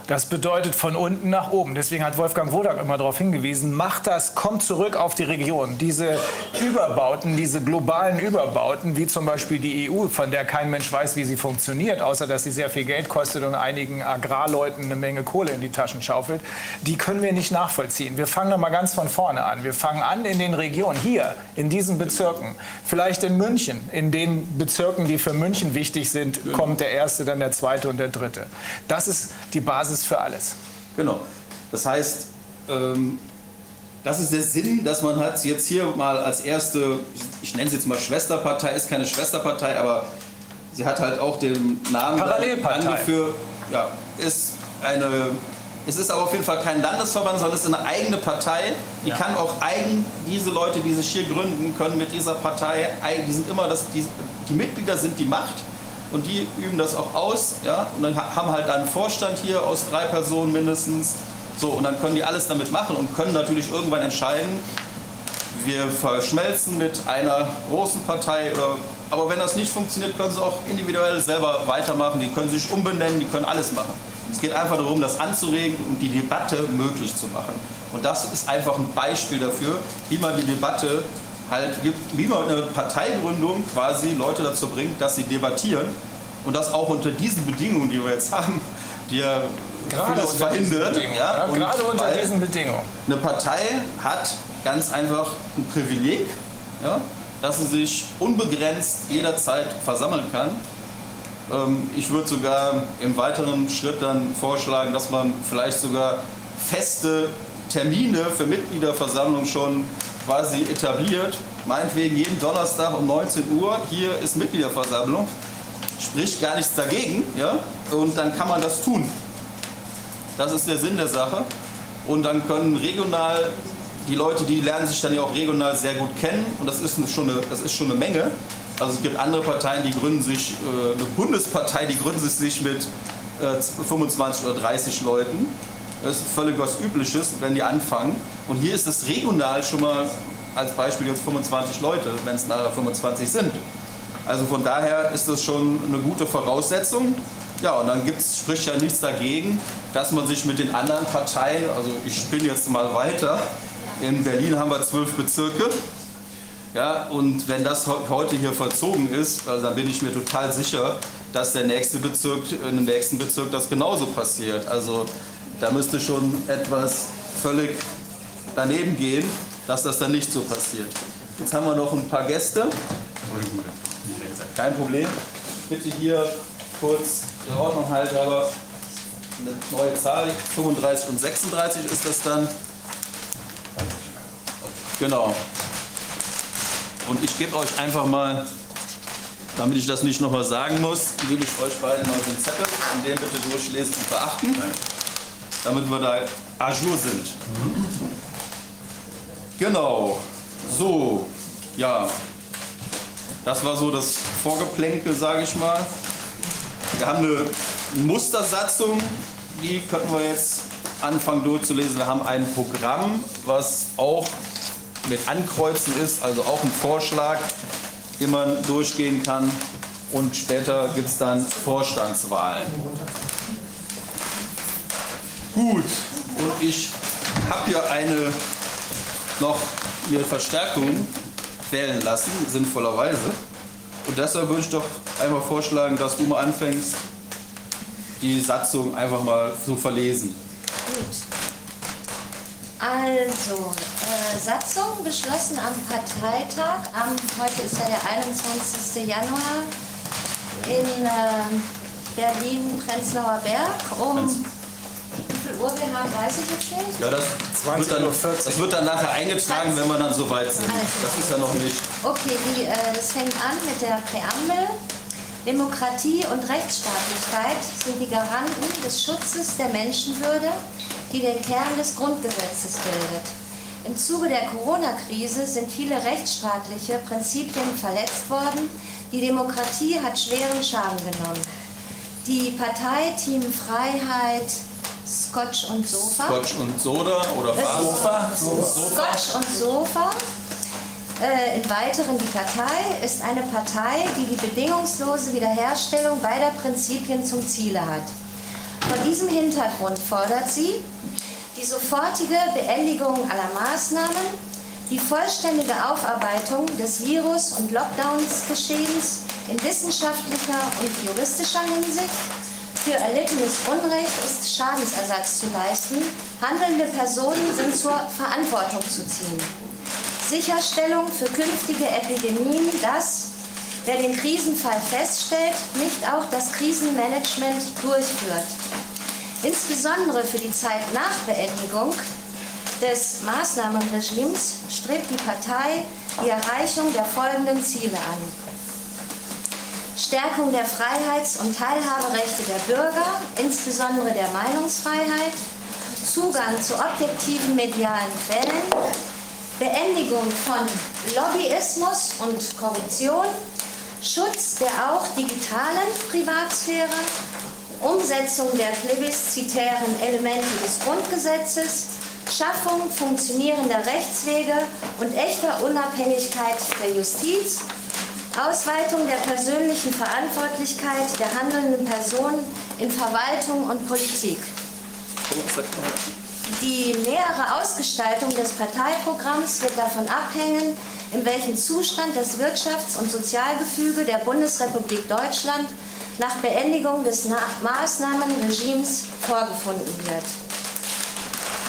Das bedeutet von unten nach oben. Deswegen hat Wolfgang Wodak immer darauf hingewiesen, macht das, kommt zurück auf die Region. Diese Überbauten, diese globalen Überbauten, wie zum Beispiel die EU, von der kein Mensch weiß, wie sie funktioniert, außer dass sie sehr viel Geld kostet und einigen Agrarleuten eine Menge Kohle in die Taschen schaufelt, die können wir nicht nachvollziehen. Wir fangen noch mal ganz von vorne an. Wir fangen an in den Regionen, hier, in diesen Bezirken, vielleicht in München, in den Bezirken, die für München wichtig sind, kommt der erste, dann der zweite und der dritte. Das ist die Basis für alles. Genau. Das heißt, ähm, das ist der Sinn, dass man hat jetzt hier mal als erste, ich nenne es jetzt mal Schwesterpartei, ist keine Schwesterpartei, aber sie hat halt auch den Namen Parallelpartei. angeführt. Ja, ist eine, es ist aber auf jeden Fall kein Landesverband, sondern es ist eine eigene Partei. Die kann auch eigen, diese Leute, die sich hier gründen, können mit dieser Partei, die sind immer das, die, die Mitglieder sind die Macht und die üben das auch aus, ja, und dann ha- haben halt einen Vorstand hier aus drei Personen mindestens, so, und dann können die alles damit machen und können natürlich irgendwann entscheiden, wir verschmelzen mit einer großen Partei oder aber wenn das nicht funktioniert, können sie auch individuell selber weitermachen, die können sich umbenennen, die können alles machen. Es geht einfach darum, das anzuregen und die Debatte möglich zu machen. Und das ist einfach ein Beispiel dafür, wie man die Debatte halt man eine Parteigründung quasi Leute dazu bringt, dass sie debattieren und das auch unter diesen Bedingungen, die wir jetzt haben, die ja vieles unter diesen verhindert. Ja, ja, und gerade unter diesen Bedingungen. eine Partei hat ganz einfach ein Privileg, ja, dass sie sich unbegrenzt jederzeit versammeln kann. Ähm, ich würde sogar im weiteren Schritt dann vorschlagen, dass man vielleicht sogar feste Termine für Mitgliederversammlungen schon quasi etabliert. Meinetwegen jeden Donnerstag um 19 Uhr, hier ist Mitgliederversammlung. Spricht gar nichts dagegen, ja? Und dann kann man das tun. Das ist der Sinn der Sache. Und dann können regional, die Leute, die lernen sich dann ja auch regional sehr gut kennen. Und das ist schon eine, das ist schon eine Menge. Also es gibt andere Parteien, die gründen sich, äh, eine Bundespartei, die gründen sich mit äh, 25 oder 30 Leuten. Das ist völlig was Übliches, wenn die anfangen. Und hier ist es regional schon mal als Beispiel jetzt 25 Leute, wenn es nachher 25 sind. Also von daher ist das schon eine gute Voraussetzung. Ja, und dann gibt's, spricht ja nichts dagegen, dass man sich mit den anderen Parteien, also ich spinne jetzt mal weiter, in Berlin haben wir zwölf Bezirke. Ja, und wenn das heu- heute hier vollzogen ist, also dann bin ich mir total sicher, dass der nächste Bezirk, in dem nächsten Bezirk das genauso passiert. Also da müsste schon etwas völlig daneben gehen, dass das dann nicht so passiert. Jetzt haben wir noch ein paar Gäste. Kein Problem. Bitte hier kurz der Ordnung halber eine neue Zahl, 35 und 36 ist das dann. Genau. Und ich gebe euch einfach mal, damit ich das nicht nochmal sagen muss, gebe ich euch beiden mal den Zettel und den bitte durchlesen und beachten, damit wir da à sind. Genau. So, ja. Das war so das Vorgeplänkel, sage ich mal. Wir haben eine Mustersatzung, die könnten wir jetzt anfangen durchzulesen. Wir haben ein Programm, was auch mit Ankreuzen ist, also auch ein Vorschlag, den man durchgehen kann. Und später gibt es dann Vorstandswahlen. Gut, und ich habe hier eine noch eine Verstärkung wählen lassen, sinnvollerweise. Und deshalb würde ich doch einfach vorschlagen, dass du mal anfängst, die Satzung einfach mal zu verlesen. Also, äh, Satzung beschlossen am Parteitag. Am, heute ist ja der 21. Januar in äh, Berlin-Prenzlauer Berg um wie viel Uhr wir haben, weiß ich jetzt nicht. Ja, das wird, dann, das wird dann nachher eingetragen, wenn wir dann so weit sind. Das ist ja noch nicht. Okay, die, äh, das fängt an mit der Präambel. Demokratie und Rechtsstaatlichkeit sind die Garanten des Schutzes der Menschenwürde, die den Kern des Grundgesetzes bildet. Im Zuge der Corona-Krise sind viele rechtsstaatliche Prinzipien verletzt worden. Die Demokratie hat schweren Schaden genommen. Die Partei Team Freiheit Scotch und Sofa. Scotch und Soda oder was? Scotch und Sofa. Äh, in weiteren, die Partei ist eine Partei, die die bedingungslose Wiederherstellung beider Prinzipien zum Ziele hat. Vor diesem Hintergrund fordert sie die sofortige Beendigung aller Maßnahmen, die vollständige Aufarbeitung des Virus- und Lockdowns-Geschehens in wissenschaftlicher und juristischer Hinsicht. Für erlittenes Unrecht ist Schadensersatz zu leisten. Handelnde Personen sind zur Verantwortung zu ziehen. Sicherstellung für künftige Epidemien, dass, wer den Krisenfall feststellt, nicht auch das Krisenmanagement durchführt. Insbesondere für die Zeit nach Beendigung des Maßnahmenregimes strebt die Partei die Erreichung der folgenden Ziele an. Stärkung der Freiheits- und Teilhaberechte der Bürger, insbesondere der Meinungsfreiheit, Zugang zu objektiven medialen Quellen, Beendigung von Lobbyismus und Korruption, Schutz der auch digitalen Privatsphäre, Umsetzung der plebiszitären Elemente des Grundgesetzes, Schaffung funktionierender Rechtswege und echter Unabhängigkeit der Justiz, Ausweitung der persönlichen Verantwortlichkeit der handelnden Personen in Verwaltung und Politik. Die nähere Ausgestaltung des Parteiprogramms wird davon abhängen, in welchem Zustand das Wirtschafts- und Sozialgefüge der Bundesrepublik Deutschland nach Beendigung des Na Maßnahmenregimes vorgefunden wird.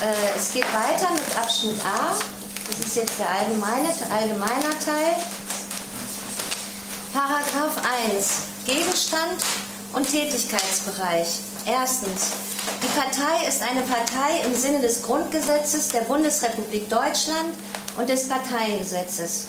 Äh, es geht weiter mit Abschnitt A. Das ist jetzt der allgemeine, allgemeiner Teil. Paragraph 1. Gegenstand und Tätigkeitsbereich. Erstens. Die Partei ist eine Partei im Sinne des Grundgesetzes der Bundesrepublik Deutschland und des Parteiengesetzes.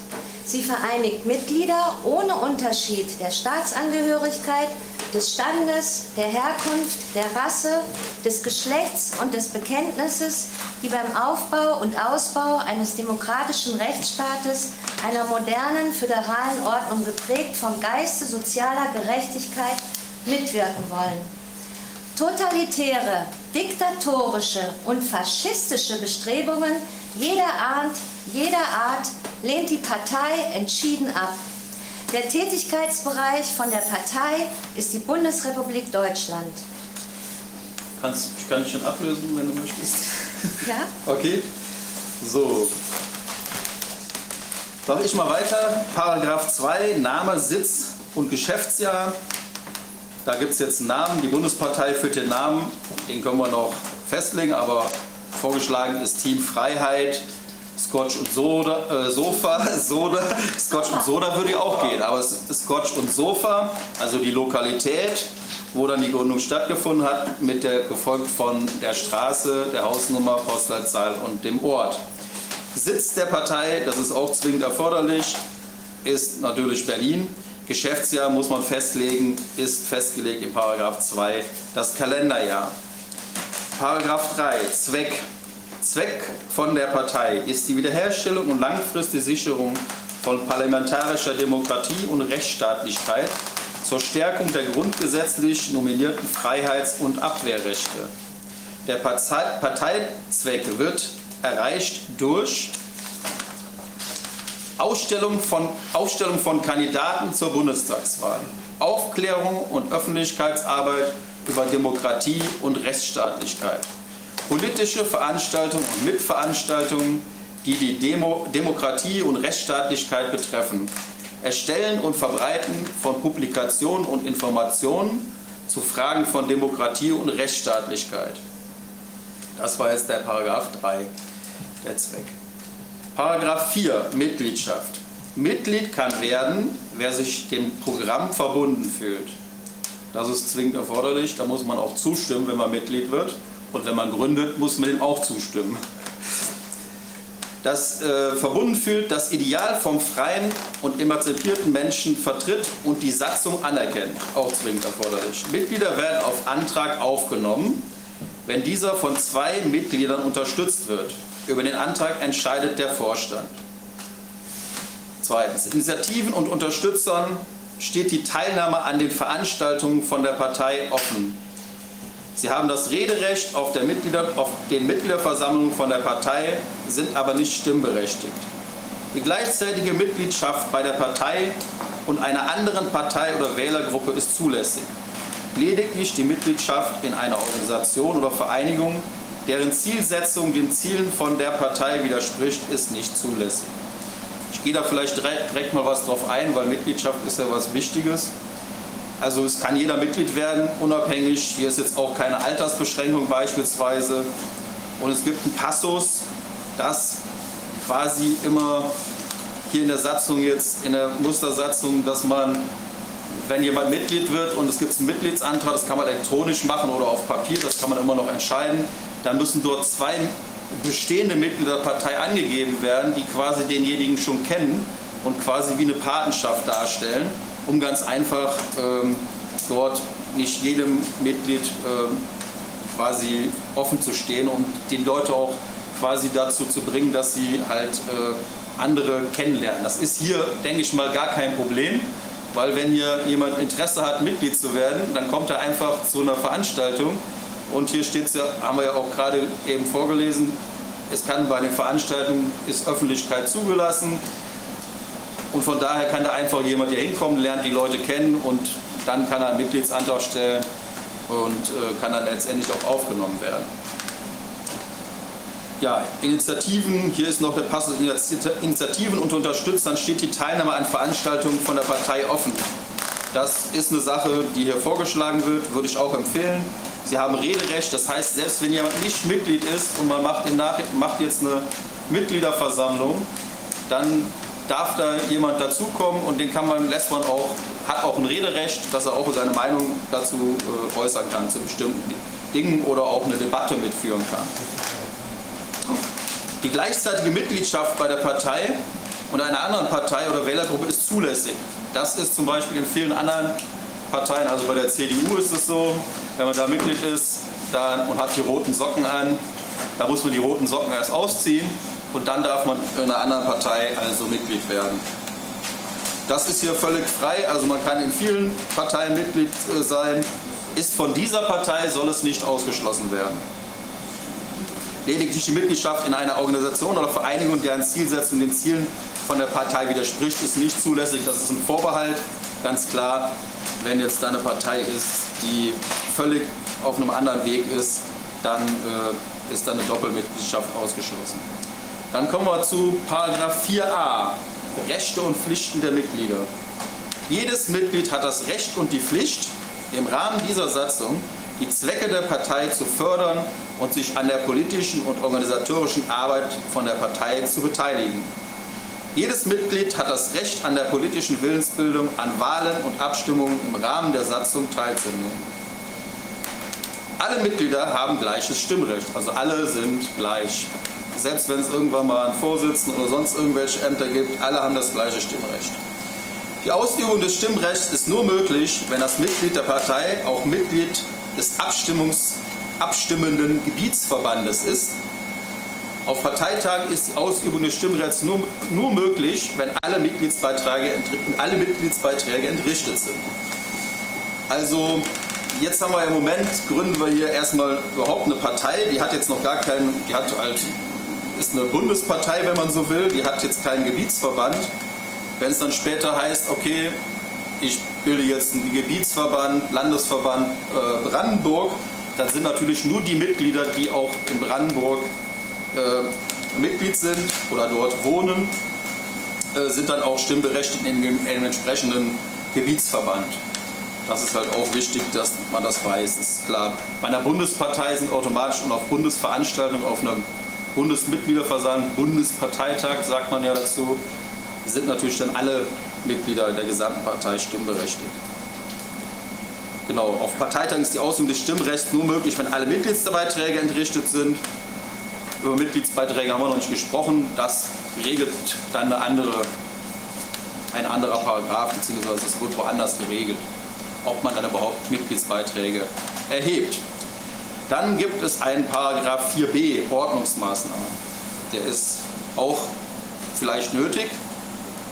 Sie vereinigt Mitglieder ohne Unterschied der Staatsangehörigkeit, des Standes, der Herkunft, der Rasse, des Geschlechts und des Bekenntnisses, die beim Aufbau und Ausbau eines demokratischen Rechtsstaates, einer modernen föderalen Ordnung geprägt vom Geiste sozialer Gerechtigkeit mitwirken wollen. Totalitäre, diktatorische und faschistische Bestrebungen jeder Art, jeder Art lehnt die Partei entschieden ab. Der Tätigkeitsbereich von der Partei ist die Bundesrepublik Deutschland. Kannst, ich kann dich schon ablösen, wenn du möchtest. Ja? Okay. So. Sag ich mal weiter. Paragraph 2, Name, Sitz und Geschäftsjahr. Da gibt es jetzt einen Namen. Die Bundespartei führt den Namen. Den können wir noch festlegen, aber vorgeschlagen ist Team Freiheit. Scotch und Soda, äh, Sofa, Soda, Scotch und Soda würde auch gehen, aber Scotch und Sofa, also die Lokalität, wo dann die Gründung stattgefunden hat, mit der gefolgt von der Straße, der Hausnummer, Postleitzahl und dem Ort. Sitz der Partei, das ist auch zwingend erforderlich, ist natürlich Berlin. Geschäftsjahr muss man festlegen, ist festgelegt in Paragraph 2 das Kalenderjahr. Paragraph 3 Zweck. Zweck von der Partei ist die Wiederherstellung und langfristige Sicherung von parlamentarischer Demokratie und Rechtsstaatlichkeit zur Stärkung der grundgesetzlich nominierten Freiheits- und Abwehrrechte. Der Partei Parteizweck wird erreicht durch Ausstellung von, Aufstellung von Kandidaten zur Bundestagswahl, Aufklärung und Öffentlichkeitsarbeit über Demokratie und Rechtsstaatlichkeit, politische Veranstaltungen und Mitveranstaltungen, die die Demo Demokratie und Rechtsstaatlichkeit betreffen, Erstellen und Verbreiten von Publikationen und Informationen zu Fragen von Demokratie und Rechtsstaatlichkeit. Das war jetzt der Paragraph 3, der Zweck. Paragraph 4, Mitgliedschaft. Mitglied kann werden, wer sich dem Programm verbunden fühlt. Das ist zwingend erforderlich, da muss man auch zustimmen, wenn man Mitglied wird. Und wenn man gründet, muss man dem auch zustimmen. Das äh, verbunden fühlt, das Ideal vom freien und emanzipierten Menschen vertritt und die Satzung anerkennt, auch zwingend erforderlich. Mitglieder werden auf Antrag aufgenommen, wenn dieser von zwei Mitgliedern unterstützt wird. Über den Antrag entscheidet der Vorstand. Zweitens, Initiativen und Unterstützern steht die Teilnahme an den Veranstaltungen von der Partei offen. Sie haben das Rederecht auf, der Mitglieder, auf den Mitgliederversammlungen von der Partei, sind aber nicht stimmberechtigt. Die gleichzeitige Mitgliedschaft bei der Partei und einer anderen Partei oder Wählergruppe ist zulässig. Lediglich die Mitgliedschaft in einer Organisation oder Vereinigung, deren Zielsetzung den Zielen von der Partei widerspricht, ist nicht zulässig. Ich gehe da vielleicht direkt mal was drauf ein, weil Mitgliedschaft ist ja was Wichtiges. Also es kann jeder Mitglied werden, unabhängig. Hier ist jetzt auch keine Altersbeschränkung beispielsweise. Und es gibt einen Passus, dass quasi immer hier in der Satzung jetzt, in der Mustersatzung, dass man, wenn jemand Mitglied wird und es gibt einen Mitgliedsantrag, das kann man elektronisch machen oder auf Papier, das kann man immer noch entscheiden, dann müssen dort zwei bestehende Mitglieder der Partei angegeben werden, die quasi denjenigen schon kennen und quasi wie eine Patenschaft darstellen, um ganz einfach ähm, dort nicht jedem Mitglied ähm, quasi offen zu stehen und die Leute auch quasi dazu zu bringen, dass sie halt äh, andere kennenlernen. Das ist hier, denke ich mal, gar kein Problem, weil wenn hier jemand Interesse hat, Mitglied zu werden, dann kommt er einfach zu einer Veranstaltung und hier steht es ja, haben wir ja auch gerade eben vorgelesen, es kann bei den Veranstaltungen, ist Öffentlichkeit zugelassen und von daher kann da einfach jemand hier hinkommen, lernt die Leute kennen und dann kann er einen Mitgliedsantrag stellen und äh, kann dann letztendlich auch aufgenommen werden. Ja, Initiativen, hier ist noch der Passus Initiativen und Unterstützern steht die Teilnahme an Veranstaltungen von der Partei offen. Das ist eine Sache, die hier vorgeschlagen wird, würde ich auch empfehlen. Sie haben Rederecht, das heißt, selbst wenn jemand nicht Mitglied ist und man macht, macht jetzt eine Mitgliederversammlung, dann darf da jemand dazukommen und den kann man, lässt man auch, hat auch ein Rederecht, dass er auch seine Meinung dazu äh, äußern kann zu bestimmten Dingen oder auch eine Debatte mitführen kann. Die gleichzeitige Mitgliedschaft bei der Partei und einer anderen Partei oder Wählergruppe ist zulässig. Das ist zum Beispiel in vielen anderen Parteien, also bei der CDU ist es so, wenn man da Mitglied ist dann, und hat die roten Socken an, da muss man die roten Socken erst ausziehen und dann darf man in einer anderen Partei also Mitglied werden. Das ist hier völlig frei, also man kann in vielen Parteien Mitglied äh, sein. Ist von dieser Partei, soll es nicht ausgeschlossen werden. Lediglich die Mitgliedschaft in einer Organisation oder Vereinigung, deren Zielsetzung den Zielen von der Partei widerspricht, ist nicht zulässig. Das ist ein Vorbehalt, ganz klar. Wenn jetzt da eine Partei ist, die völlig auf einem anderen Weg ist, dann äh, ist da eine Doppelmitgliedschaft ausgeschlossen. Dann kommen wir zu Paragraph 4a, Rechte und Pflichten der Mitglieder. Jedes Mitglied hat das Recht und die Pflicht, im Rahmen dieser Satzung die Zwecke der Partei zu fördern und sich an der politischen und organisatorischen Arbeit von der Partei zu beteiligen. Jedes Mitglied hat das Recht an der politischen Willensbildung, an Wahlen und Abstimmungen im Rahmen der Satzung teilzunehmen. Alle Mitglieder haben gleiches Stimmrecht, also alle sind gleich. Selbst wenn es irgendwann mal einen Vorsitzenden oder sonst irgendwelche Ämter gibt, alle haben das gleiche Stimmrecht. Die Ausübung des Stimmrechts ist nur möglich, wenn das Mitglied der Partei auch Mitglied des Abstimmungs abstimmenden Gebietsverbandes ist. Auf Parteitagen ist die Ausübung des Stimmrechts nur, nur möglich, wenn alle Mitgliedsbeiträge, alle Mitgliedsbeiträge entrichtet sind. Also jetzt haben wir im Moment, gründen wir hier erstmal überhaupt eine Partei, die hat jetzt noch gar keinen, die hat halt, ist eine Bundespartei, wenn man so will, die hat jetzt keinen Gebietsverband. Wenn es dann später heißt, okay, ich bilde jetzt einen Gebietsverband, Landesverband äh, Brandenburg, dann sind natürlich nur die Mitglieder, die auch in Brandenburg äh, Mitglied sind oder dort wohnen, äh, sind dann auch stimmberechtigt in dem, in dem entsprechenden Gebietsverband. Das ist halt auch wichtig, dass man das weiß. Ist klar. Bei einer Bundespartei sind automatisch und auf Bundesveranstaltungen, auf einer Bundesmitgliederversammlung, Bundesparteitag sagt man ja dazu, sind natürlich dann alle Mitglieder der gesamten Partei stimmberechtigt. Genau, auf Parteitagen ist die Ausübung des Stimmrechts nur möglich, wenn alle Mitgliedsbeiträge entrichtet sind. Über Mitgliedsbeiträge haben wir noch nicht gesprochen. Das regelt dann eine andere, ein anderer Paragraph, beziehungsweise es wird woanders geregelt, ob man dann überhaupt Mitgliedsbeiträge erhebt. Dann gibt es einen Paragraph 4b, Ordnungsmaßnahmen. Der ist auch vielleicht nötig,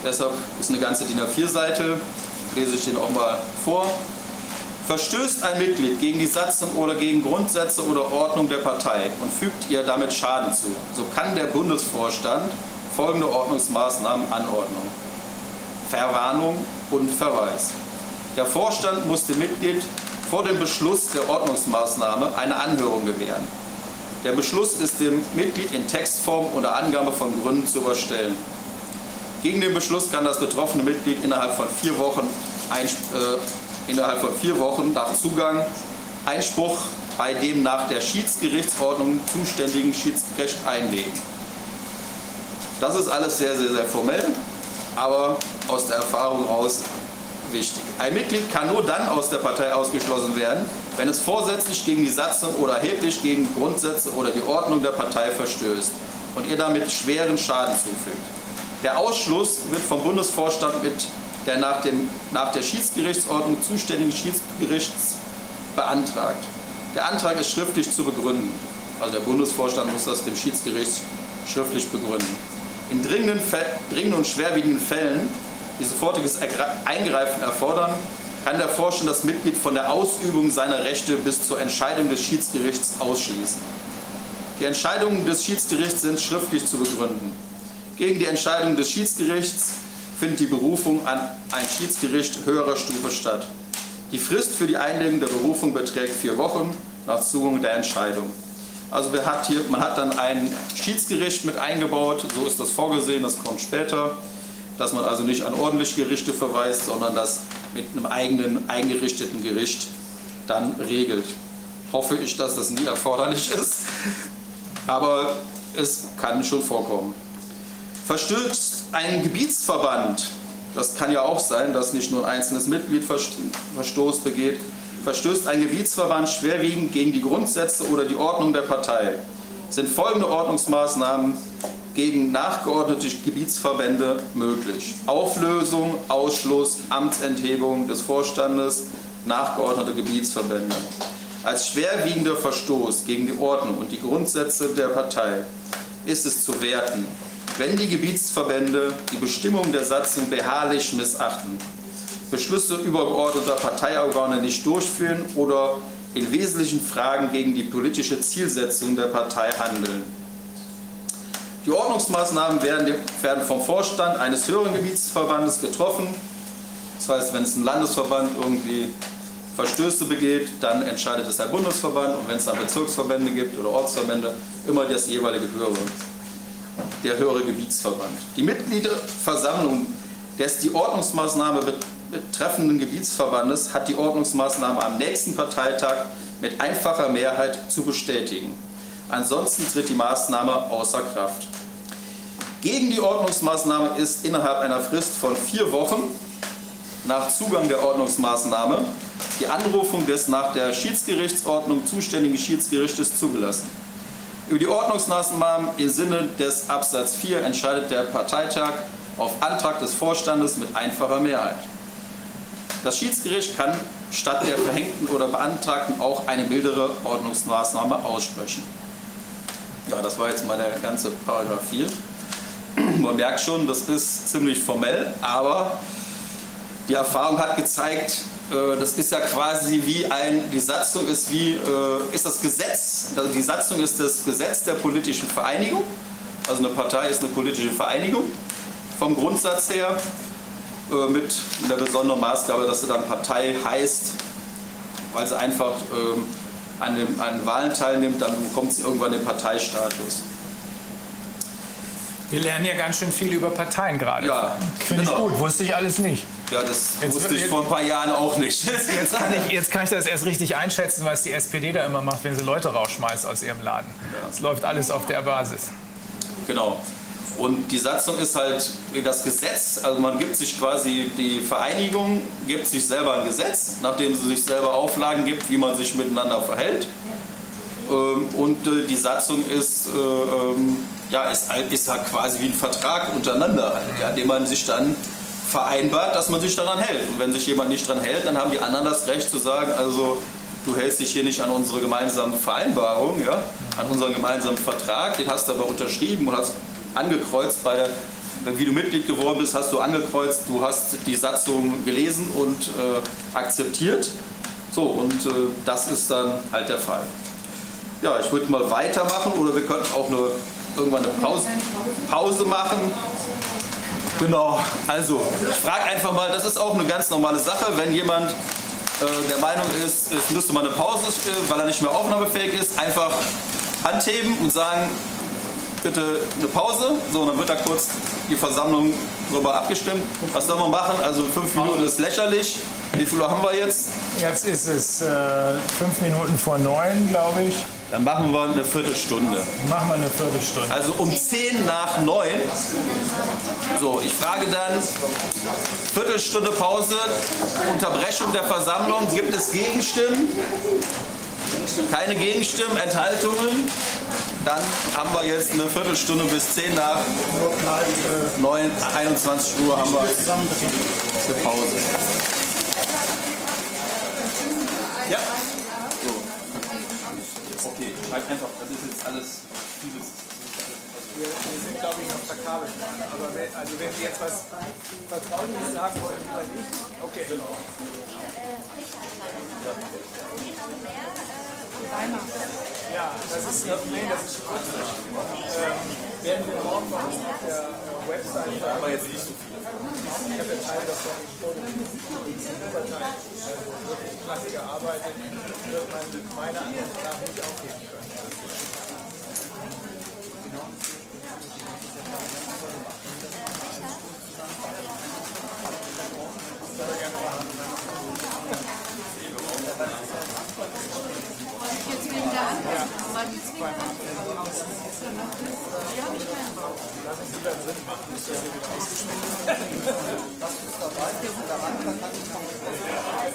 Deshalb ist eine ganze DIN A4-Seite, lese ich den auch mal vor. Verstößt ein Mitglied gegen die Satzung oder gegen Grundsätze oder Ordnung der Partei und fügt ihr damit Schaden zu, so kann der Bundesvorstand folgende Ordnungsmaßnahmen anordnen. Verwarnung und Verweis. Der Vorstand muss dem Mitglied vor dem Beschluss der Ordnungsmaßnahme eine Anhörung gewähren. Der Beschluss ist dem Mitglied in Textform oder Angabe von Gründen zu überstellen. Gegen den Beschluss kann das betroffene Mitglied innerhalb von vier Wochen, ein, äh, innerhalb von vier Wochen nach Zugang Einspruch bei dem nach der Schiedsgerichtsordnung zuständigen Schiedsgericht einlegen. Das ist alles sehr, sehr, sehr formell, aber aus der Erfahrung raus wichtig. Ein Mitglied kann nur dann aus der Partei ausgeschlossen werden, wenn es vorsätzlich gegen die Satzung oder erheblich gegen Grundsätze oder die Ordnung der Partei verstößt und ihr damit schweren Schaden zufügt. Der Ausschluss wird vom Bundesvorstand mit der nach, dem, nach der Schiedsgerichtsordnung zuständigen Schiedsgerichts beantragt. Der Antrag ist schriftlich zu begründen. Also der Bundesvorstand muss das dem Schiedsgericht schriftlich begründen. In dringenden, dringenden und schwerwiegenden Fällen, die sofortiges Eingreifen erfordern, kann der Vorstand das Mitglied von der Ausübung seiner Rechte bis zur Entscheidung des Schiedsgerichts ausschließen. Die Entscheidungen des Schiedsgerichts sind schriftlich zu begründen. Gegen die Entscheidung des Schiedsgerichts findet die Berufung an ein Schiedsgericht höherer Stufe statt. Die Frist für die Einlegung der Berufung beträgt vier Wochen nach Zugung der Entscheidung. Also hat hier, man hat dann ein Schiedsgericht mit eingebaut, so ist das vorgesehen, das kommt später, dass man also nicht an ordentliche Gerichte verweist, sondern das mit einem eigenen eingerichteten Gericht dann regelt. Hoffe ich, dass das nie erforderlich ist, aber es kann schon vorkommen. Verstößt ein Gebietsverband, das kann ja auch sein, dass nicht nur ein einzelnes Mitglied Verstoß begeht, verstößt ein Gebietsverband schwerwiegend gegen die Grundsätze oder die Ordnung der Partei, sind folgende Ordnungsmaßnahmen gegen nachgeordnete Gebietsverbände möglich. Auflösung, Ausschluss, Amtsenthebung des Vorstandes, nachgeordnete Gebietsverbände. Als schwerwiegender Verstoß gegen die Ordnung und die Grundsätze der Partei ist es zu werten, wenn die Gebietsverbände die Bestimmungen der Satzung beharrlich missachten, Beschlüsse übergeordneter Parteiorgane nicht durchführen oder in wesentlichen Fragen gegen die politische Zielsetzung der Partei handeln. Die Ordnungsmaßnahmen werden, werden vom Vorstand eines höheren Gebietsverbandes getroffen. Das heißt, wenn es ein Landesverband irgendwie Verstöße begeht, dann entscheidet es der Bundesverband und wenn es dann Bezirksverbände gibt oder Ortsverbände, immer das jeweilige höhere, der höhere Gebietsverband. Die Mitgliederversammlung des die Ordnungsmaßnahme betreffenden Gebietsverbandes hat die Ordnungsmaßnahme am nächsten Parteitag mit einfacher Mehrheit zu bestätigen. Ansonsten tritt die Maßnahme außer Kraft. Gegen die Ordnungsmaßnahme ist innerhalb einer Frist von vier Wochen nach Zugang der Ordnungsmaßnahme die Anrufung des nach der Schiedsgerichtsordnung zuständigen Schiedsgerichtes zugelassen. Über die Ordnungsmaßnahmen im Sinne des Absatz 4 entscheidet der Parteitag auf Antrag des Vorstandes mit einfacher Mehrheit. Das Schiedsgericht kann statt der verhängten oder beantragten auch eine mildere Ordnungsmaßnahme aussprechen. Ja, das war jetzt mal der ganze Paragraph 4. Man merkt schon, das ist ziemlich formell, aber die Erfahrung hat gezeigt, äh, das ist ja quasi wie ein, die Satzung ist wie, äh, ist das Gesetz, also die Satzung ist das Gesetz der politischen Vereinigung, also eine Partei ist eine politische Vereinigung vom Grundsatz her, äh, mit der besonderen Maßgabe, dass sie dann Partei heißt, weil sie einfach ähm, an, dem, an Wahlen teilnimmt, dann bekommt sie irgendwann den Parteistatus. Wir lernen ja ganz schön viel über Parteien gerade. Ja, Finde ich genau. gut, wusste ich alles nicht. Ja, das Jetzt wusste ich vor ein paar Jahren auch nicht. Jetzt kann, ich, jetzt kann ich das erst richtig einschätzen, was die SPD da immer macht, wenn sie Leute rausschmeißt aus ihrem Laden. Es läuft alles auf der Basis. Genau. Und die Satzung ist halt das Gesetz, also man gibt sich quasi, die Vereinigung gibt sich selber ein Gesetz, nachdem sie sich selber Auflagen gibt, wie man sich miteinander verhält. Ähm, Und äh, die Satzung ist, äh, ähm, ja, ist, halt- ist halt quasi wie ein Vertrag untereinander, halt, ja, den man sich dann vereinbart, dass man sich daran hält. Und wenn sich jemand nicht daran hält, dann haben die anderen das Recht zu sagen, also du hältst dich hier nicht an unsere gemeinsame Vereinbarung, ja, an unseren gemeinsamen Vertrag, den hast du aber unterschrieben und hast angekreuzt bei der, wie du Mitglied geworden bist, hast du angekreuzt, du hast die Satzung gelesen und äh, akzeptiert. So, und äh, das ist dann halt der Fall. Ja, ich würde mal weitermachen oder wir könnten auch eine, irgendwann eine Pause, Pause machen. Genau, also ich frage einfach mal, das ist auch eine ganz normale Sache, wenn jemand äh, der Meinung ist, es müsste mal eine Pause, äh, weil er nicht mehr aufnahmefähig ist, einfach Hand heben und sagen, bitte eine Pause. So, dann wird da kurz die Versammlung darüber abgestimmt. Was sollen wir machen? Also fünf Minuten ist lächerlich. Wie viel Uhr haben wir jetzt? Jetzt ist es äh, fünf Minuten vor neun, glaube ich. Dann machen wir eine Viertelstunde. Machen wir eine Viertelstunde. Also um 10 nach 9. So, ich frage dann, Viertelstunde Pause, Unterbrechung der Versammlung. Gibt es Gegenstimmen? Keine Gegenstimmen, Enthaltungen? Dann haben wir jetzt eine Viertelstunde bis 10 nach 9, 21 Uhr haben wir eine Pause. Ja. So. Okay, halt einfach, das ist jetzt alles vieles. Wir sind, glaube ich, noch verkabelt. Aber wenn, also wenn Sie jetzt was Vertrauliches sagen wollen, über mich, okay. Ja, das ist, nee, das ist schwierig. Ähm, werden wir morgen bei auf der äh, Website Aber jetzt nicht so viel. Ich habe jetzt Teil davon schon Überteil, also wirklich klasse gearbeitet, wird man mit meiner Ansicht nach nicht aufgeben können.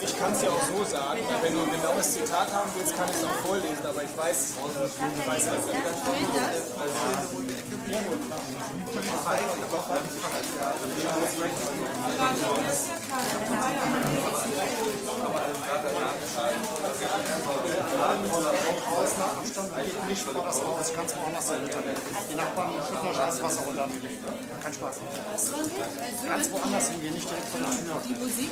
Ich kann es ja auch so sagen, wenn du ein genaues Zitat haben willst, kann ich es auch vorlesen, aber ich weiß, äh, ich weiß also, Nicht vor das Haus, ganz woanders sein. Die Nachbarn schütten euch alles Wasser runter. Kein Spaß. Ganz woanders hingehen, nicht direkt vor der Tür. Die Musik?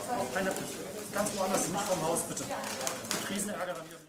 Keine, ganz woanders, nicht vom Haus, bitte. Riesenärger dann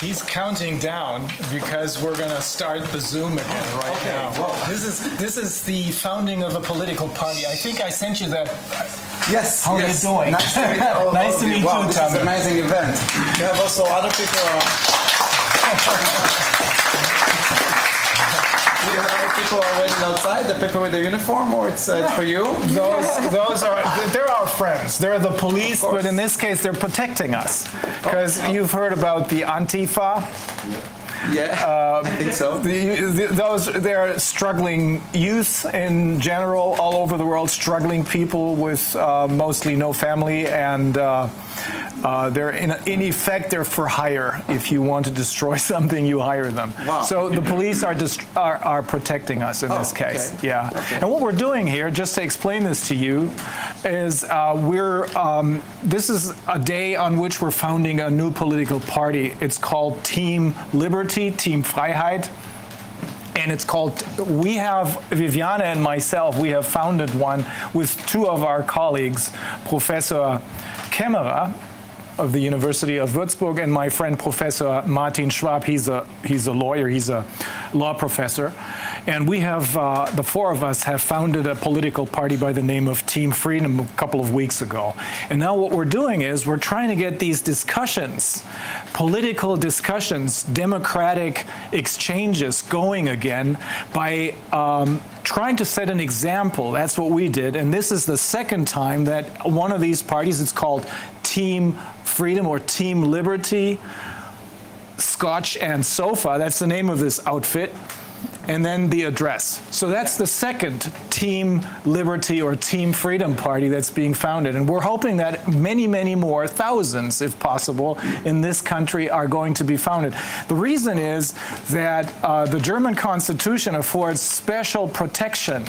He's counting down because we're going to start the Zoom again right now. This is this is the founding of a political party. I think I sent you that. Yes. How are yes. you doing? Nice to meet all Nice of to you. meet wow, you, this is an amazing event. You have also other people. people are waiting outside? The people with the uniform, or it's uh, for you? Those, those are they're our friends. They're the police, but in this case, they're protecting us because you've heard about the Antifa. Yeah, I think so. The, the, those they're struggling youth in general all over the world, struggling people with uh, mostly no family, and uh, uh, they're in, in effect they're for hire. If you want to destroy something, you hire them. Wow. So the police are, are are protecting us in this Oh, case. okay. Yeah. And what we're doing here, just to explain this to you, is uh, we're um, this is a day on which we're founding a new political party. It's called Team Liberty, Team Freiheit. And it's called, we have, Viviana and myself, we have founded one with two of our colleagues, Professor Kemmerer of the University of Würzburg and my friend Professor Martin Schwab. He's a, he's a lawyer, he's a law professor. And we have, uh, the four of us have founded a political party by the name of Team Freedom a couple of weeks ago. And now what we're doing is we're trying to get these discussions, political discussions, democratic exchanges going again by um, trying to set an example. That's what we did. And this is the second time that one of these parties, it's called Team Freedom or Team Liberty, Scotch and Sofa. That's the name of this outfit. And then the address. So that's the second Team Liberty or Team Freedom party that's being founded. And we're hoping that many, many more, thousands if possible, in this country are going to be founded. The reason is that uh, the German Constitution affords special protection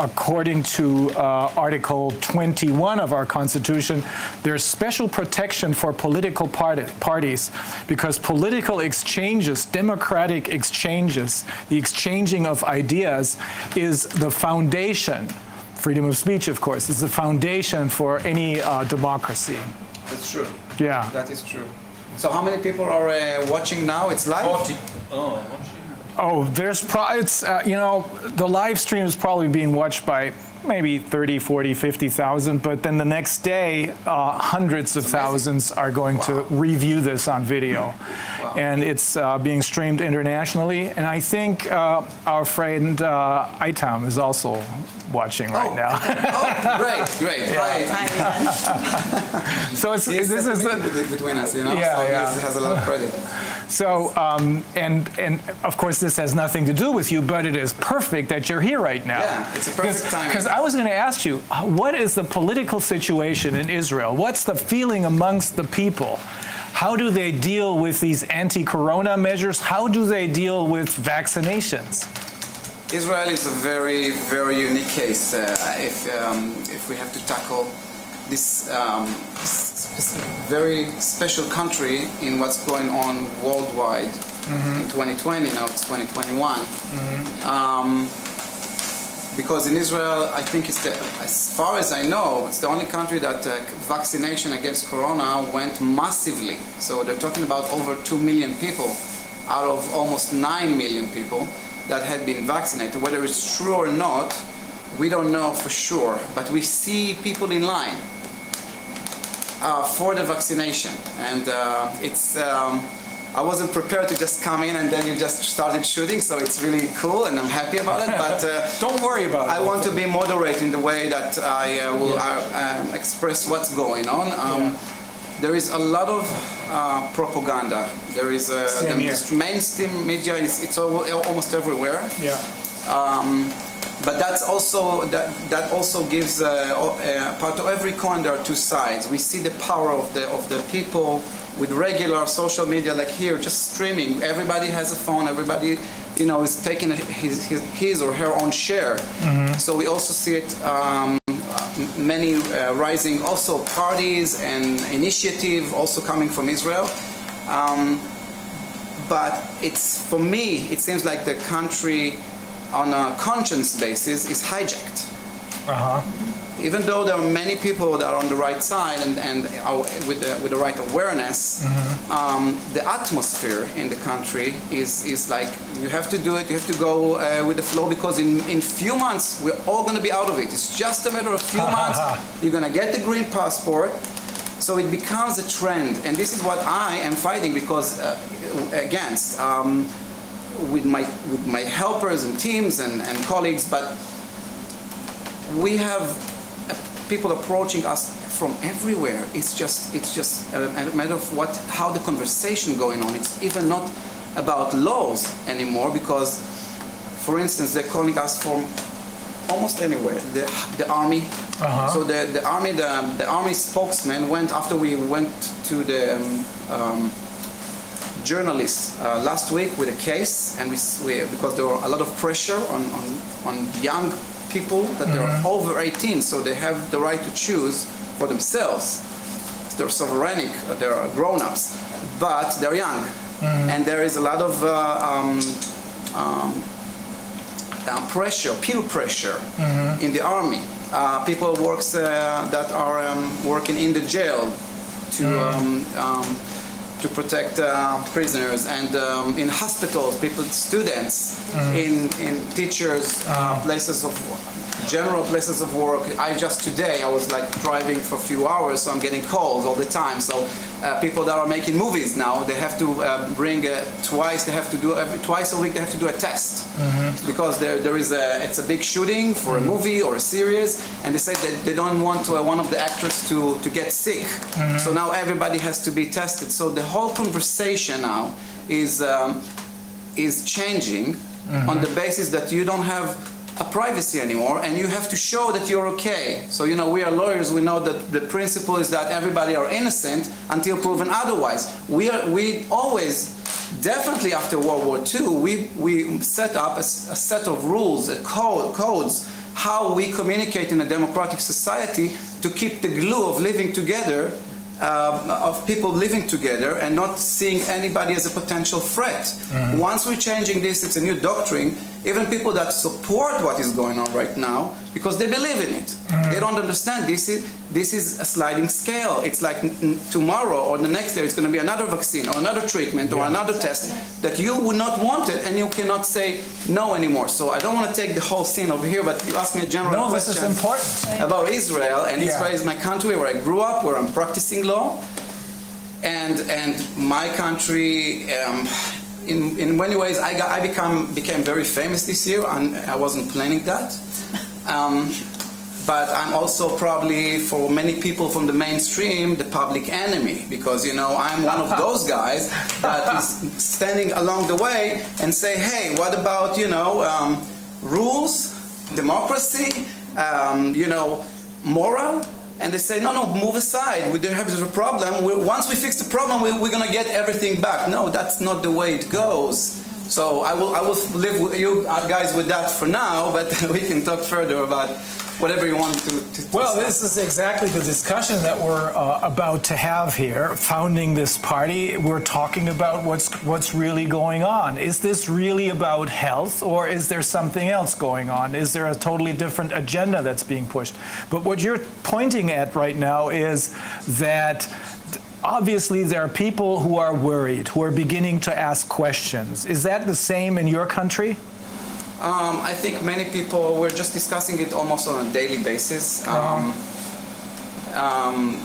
according to uh, Article 21 of our Constitution, there's special protection for political party, parties because political exchanges, democratic exchanges, the exchanging of ideas is the foundation. Freedom of speech, of course, is the foundation for any uh, democracy. That's true. Yeah. That is true. So how many people are uh, watching now? It's live. 40. Oh, there's pro- it's uh, you know the live stream is probably being watched by maybe 30, 40, 50,000, but then the next day uh, hundreds of thousands are going to review this on video. And it's uh, being streamed internationally. And I think uh, our friend uh, Itam is also watching right now. oh, great, great. Right. so it's, Yes, this is the, between- between us, you know. Yeah, so yeah. This has a lot of credit. So, um, and and of course, this has nothing to do with you, but it is perfect that you're here right now. Yeah, it's a perfect timing. Because I was going to ask you, uh, what is the political situation in Israel? What's the feeling amongst the people? How do they deal with these anti-corona measures? How do they deal with vaccinations? Israel is a very, very unique case. Uh, if um, if we have to tackle this, um, very special country in what's going on worldwide in 2020, now it's 2021. Um, because in Israel, I think it's the, as far as I know, it's the only country that uh, vaccination against corona went massively. So they're talking about over 2 million people out of almost 9 million people that had been vaccinated. Whether it's true or not, we don't know for sure, but we see people in line uh, for the vaccination. And uh, it's, um, I wasn't prepared to just come in and then you just started shooting, so it's really cool and I'm happy about it. But uh, Don't worry about it. I want to be moderate in the way that I uh, will uh, um, express what's going on. Um, There is a lot of uh, propaganda. There is uh, the mainstream media. Is, it's al- almost everywhere. Yeah. Um, but that's also that that also gives uh, uh, part of every coin. There are two sides. We see the power of the of the people with regular social media, like here, just streaming. Everybody has a phone. Everybody, you know, is taking his his, his or her own share. So we also see it. Um, many uh, rising also parties and initiative also coming from Israel. Um, but it's for me it seems like the country on a conscience basis is hijacked Uh huh. Even though there are many people that are on the right side and, and are with, the, with the right awareness, um, the atmosphere in the country is, is like you have to do it, you have to go uh, with the flow because in, in few months we're all going to be out of it. It's just a matter of few months. You're going to get the green passport. So it becomes a trend, and this is what I am fighting because uh, against um, with my with my helpers and teams and, and colleagues. But we have people approaching us from everywhere. It's just it's just a, a matter of what how the conversation going on. It's even not about laws anymore because, for instance, they're calling us from almost anywhere. The, the army. So the, the army the, the army spokesman went after we went to the um, um, journalists uh, last week with a case, and we, we because there were a lot of pressure on, on, on young people that they're over 18, so they have the right to choose for themselves. They're sovereign, uh, they're grown-ups, but they're young, and there is a lot of uh, um, um, uh, pressure, peer pressure in the army. Uh, people works uh, that are um, working in the jail to um, um, to protect uh, prisoners and um, in hospitals, people, students, in in teachers, uh, places of general places of work. I just today I was like driving for a few hours, so I'm getting calls all the time. So people that are making movies now, they have to uh, bring uh, twice. They have to do every, twice a week. They have to do a test because there, there is a it's a big shooting for a movie or a series, and they said that they don't want uh, one of the actors to to get sick. So now everybody has to be tested. So the whole conversation now is um, is changing on the basis that you don't have a privacy anymore and you have to show that you're okay. So you know we are lawyers, we know that the principle is that everybody are innocent until proven otherwise. We are we always definitely after World War II we we set up a set of rules, a code, codes how we communicate in a democratic society to keep the glue of living together um, of people living together and not seeing anybody as a potential threat. Once we're changing this, it's a new doctrine. Even people that support what is going on right now, because they believe in it, they don't understand this is this is a sliding scale. It's like tomorrow or the next day, it's going to be another vaccine or another treatment or another test that you would not want it, and you cannot say no anymore. So I don't want to take the whole scene over here, but you asked me a general No, this question is important. about Israel, and Yeah. Israel is my country where I grew up, where I'm practicing law, and and my country. Um, in, in many ways, I, got, I become, became very famous this year, and I wasn't planning that. Um, but I'm also probably, for many people from the mainstream, the public enemy, because, you know, I'm one of those guys that is standing along the way and say, hey, what about, you know, um, rules, democracy, um, you know, moral? And they say, no, no, move aside. We don't have a problem. We, once we fix the problem, we, we're going to get everything back. No, that's not the way it goes. So I will, I will you guys with that for now, but we can talk further about whatever you want to. to, Well, this is exactly the discussion that we're uh, about to have here. Founding this party, we're talking about what's what's really going on. Is this really about health, or is there something else going on? Is there a totally different agenda that's being pushed? But what you're pointing at right now is that. Obviously, there are people who are worried, who are beginning to ask questions. Is that the same in your country? Um, I think many people, we're just discussing it almost on a daily basis. Um, um,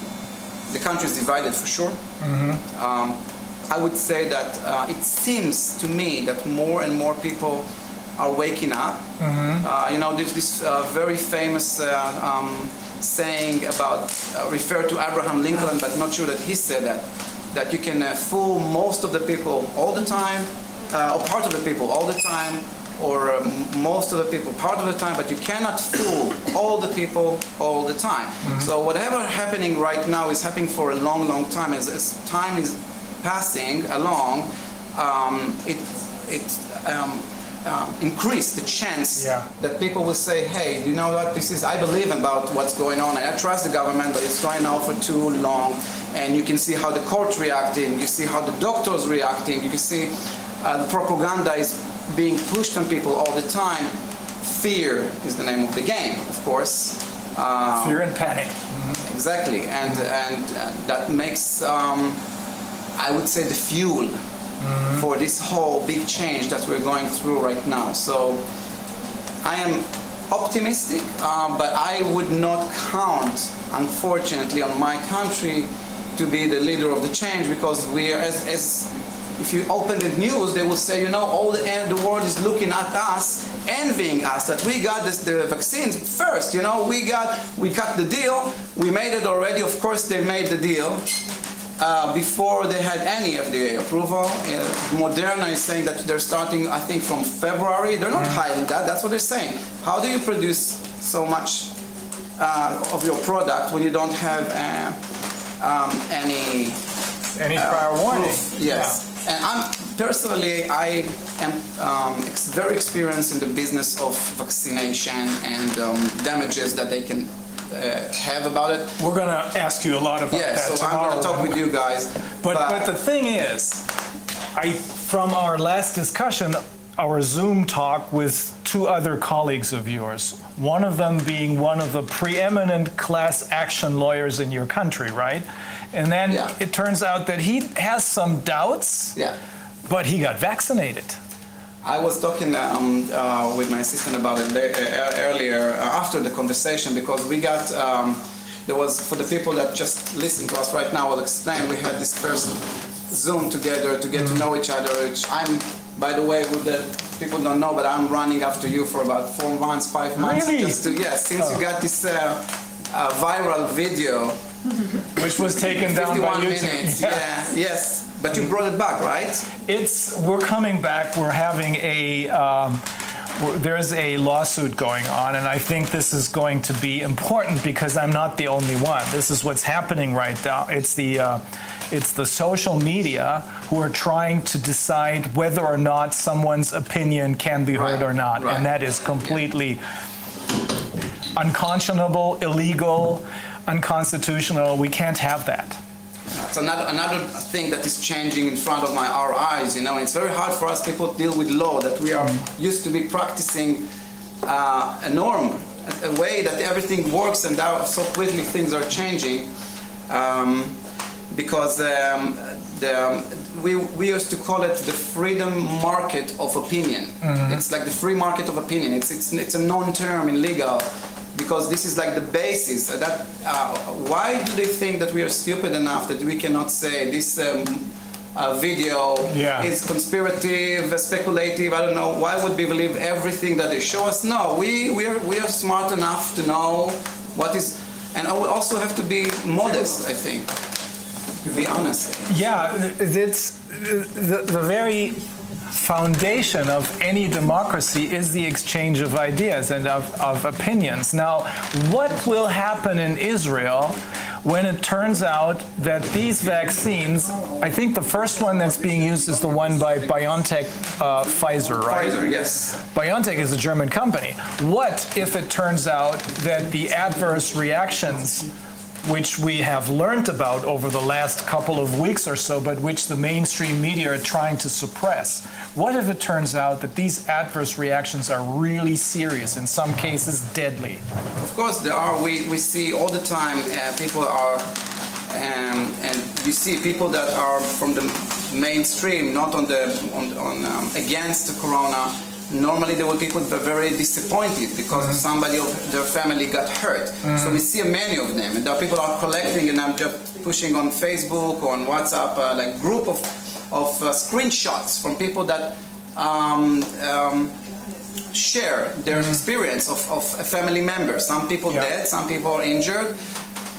the country is divided for sure. Um, I would say that uh, it seems to me that more and more people are waking up. Uh, you know, there's this uh, very famous uh, um, saying about, uh, refer to Abraham Lincoln, but not sure that he said that, that you can uh, fool most of the people all the time, uh, or part of the people all the time, or um, most of the people part of the time, but you cannot fool all the people all the time. So whatever happening right now is happening for a long, long time. As, as time is passing along, um, it it um, um, increase the chance Yeah. that people will say, "Hey, you know what? This is I believe about what's going on, and I trust the government, but it's going on for too long." And you can see how the court's reacting. You see how the doctors reacting. You can see uh, the propaganda is being pushed on people all the time. Fear is the name of the game, of course. Uh, Fear and panic. Exactly, and and uh, that makes um, I would say the fuel for this whole big change that we're going through right now. So I am optimistic, uh, but I would not count, unfortunately, on my country to be the leader of the change because we are as, as if you open the news, they will say, you know, all the, the world is looking at us, envying us that we got this, the vaccines first. You know, we got, we cut the deal, we made it already. Of course, they made the deal uh, before they had any FDA approval. Uh, Moderna is saying that they're starting, I think, from February. They're not hiding that. That's what they're saying. How do you produce so much uh, of your product when you don't have uh, um, any Any prior warning? Yes. And I'm personally, I am um, ex- very experienced in the business of vaccination and um, damages that they can uh, have about it. We're going to ask you a lot about Yeah, that so I'm tomorrow. to talk with you guys. But, but the thing is, I, from our last discussion, our Zoom talk with two other colleagues of yours, one of them being one of the preeminent class action lawyers in your country, right? And then Yeah. it turns out that he has some doubts, yeah. but he got vaccinated. I was talking um, uh, with my assistant about it uh, earlier uh, after the conversation because we got um, there was for the people that just listen to us right now. I'll explain. We had this first Zoom together to get to know each other. Which I'm, by the way, with the people don't know, but I'm running after you for about four months, five months. Really? Just to yeah, since you got this uh, uh, viral video, Which was taken down by 51 YouTube. minutes. Yeah. yes. But you brought it back, right? It's, we're coming back, we're having a, um, we're- there's a lawsuit going on, and I think this is going to be important because I'm not the only one. This is what's happening right now. It's the, uh, it's the social media who are trying to decide whether or not someone's opinion can be heard or not. right. And that is completely unconscionable, illegal, unconstitutional. We can't have that. It's another, another thing that is changing in front of my our eyes. You know, it's very hard for us people to deal with law that we are used to be practicing uh, a norm, a, a way that everything works, and now so quickly things are changing. Um, because um, the, we, we used to call it the freedom market of opinion. It's like the free market of opinion. It's, it's, it's a non-term in legal because this is like the basis. That uh, why do they think that we are stupid enough that we cannot say this um, uh, video Yeah. is conspirative, speculative? I don't know. Why would we believe everything that they show us? No, we we are we are smart enough to know what is, and I would also have to be modest. I think, to be honest. Yeah, it's the, the very foundation of any democracy is the exchange of ideas and of, of opinions. Now, what will happen in Israel when it turns out that these vaccines, I think the first one that's being used is the one by BioNTech uh, Pfizer, right? Pfizer, yes. BioNTech is a German company. What if it turns out that the adverse reactions, which we have learned about over the last couple of weeks or so, but which the mainstream media are trying to suppress, what if it turns out that these adverse reactions are really serious, in some cases deadly? Of course, there are. We, we see all the time uh, people are, um, and you see people that are from the mainstream, not on the on, on um, against the corona. Normally, there were people that are very disappointed because somebody of their family got hurt. So we see many of them, and there are people are collecting, and I'm just pushing on Facebook or on WhatsApp, uh, like group of of uh, screenshots from people that. Um, um, share their experience of, of a family member. Some people Yeah. dead, some people are injured.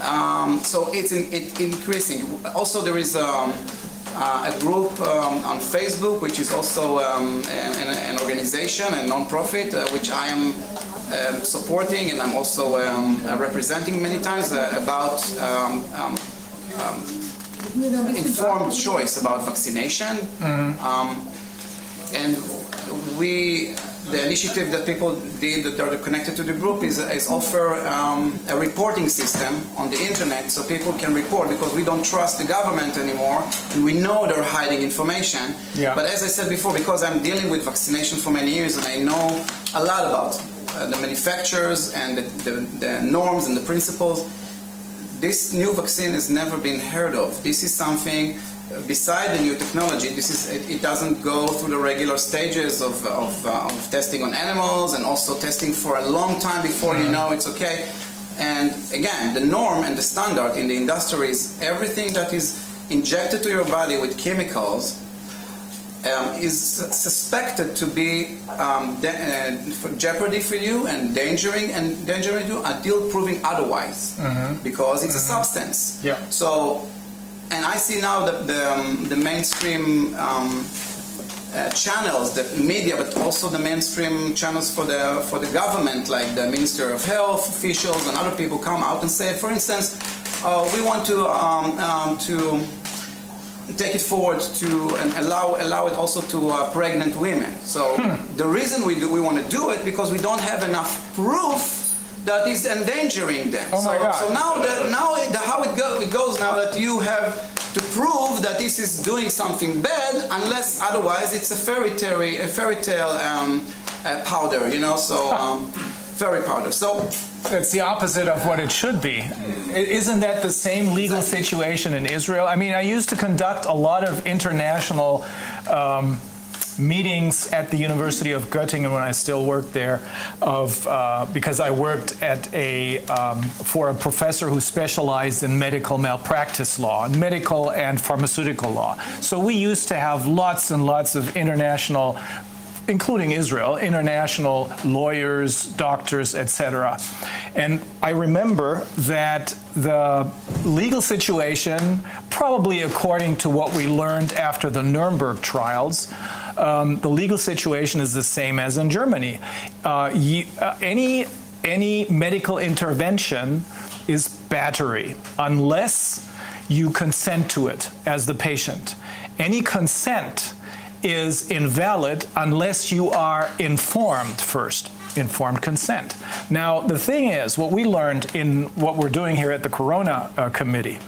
Um, so it's in, it increasing. Also, there is um, uh, a group um, on Facebook, which is also um, an, an organization, a non-profit, uh, which I am um, supporting and I'm also um, uh, representing many times uh, about um, um, um, informed choice about vaccination. Um, and we, the initiative that people did that are connected to the group is, is offer um, a reporting system on the internet so people can report because we don't trust the government anymore and we know they're hiding information. Yeah. But as I said before, because I'm dealing with vaccination for many years and I know a lot about uh, the manufacturers and the, the, the norms and the principles. This new vaccine has never been heard of. This is something uh, beside the new technology. This is it, it doesn't go through the regular stages of, of, uh, of testing on animals and also testing for a long time before you know it's okay. And again, the norm and the standard in the industry is everything that is injected to your body with chemicals um, is suspected to be um, de- uh, for jeopardy for you and endangering and endangering you until proving otherwise, because it's a substance. Yeah. So, and I see now that the, um, the mainstream um, uh, channels, the media, but also the mainstream channels for the for the government, like the Minister of Health officials and other people, come out and say, for instance, uh, we want to um, um, to take it forward to and allow allow it also to uh, pregnant women. So the reason we do we want to do it because we don't have enough proof that is endangering them. Oh my so, God. so now that now the, how it, go, it goes now that you have to prove that this is doing something bad unless otherwise it's a fairy tale a fairy tale um, uh, powder you know so um, fairy powder so It's the opposite of what it should be. Isn't that the same legal situation in Israel? I mean, I used to conduct a lot of international um, meetings at the University of Göttingen when I still worked there, of uh, because I worked at a um, for a professor who specialized in medical malpractice law, medical and pharmaceutical law. So we used to have lots and lots of international including Israel, international lawyers, doctors, etc. And I remember that the legal situation, probably according to what we learned after the Nuremberg trials, um, the legal situation is the same as in Germany. Uh, you, uh, any any medical intervention is battery unless you consent to it as the patient. Any consent is invalid unless you are informed first. Informed consent. Now, the thing is, what we learned in what we're doing here at the Corona uh, Committee,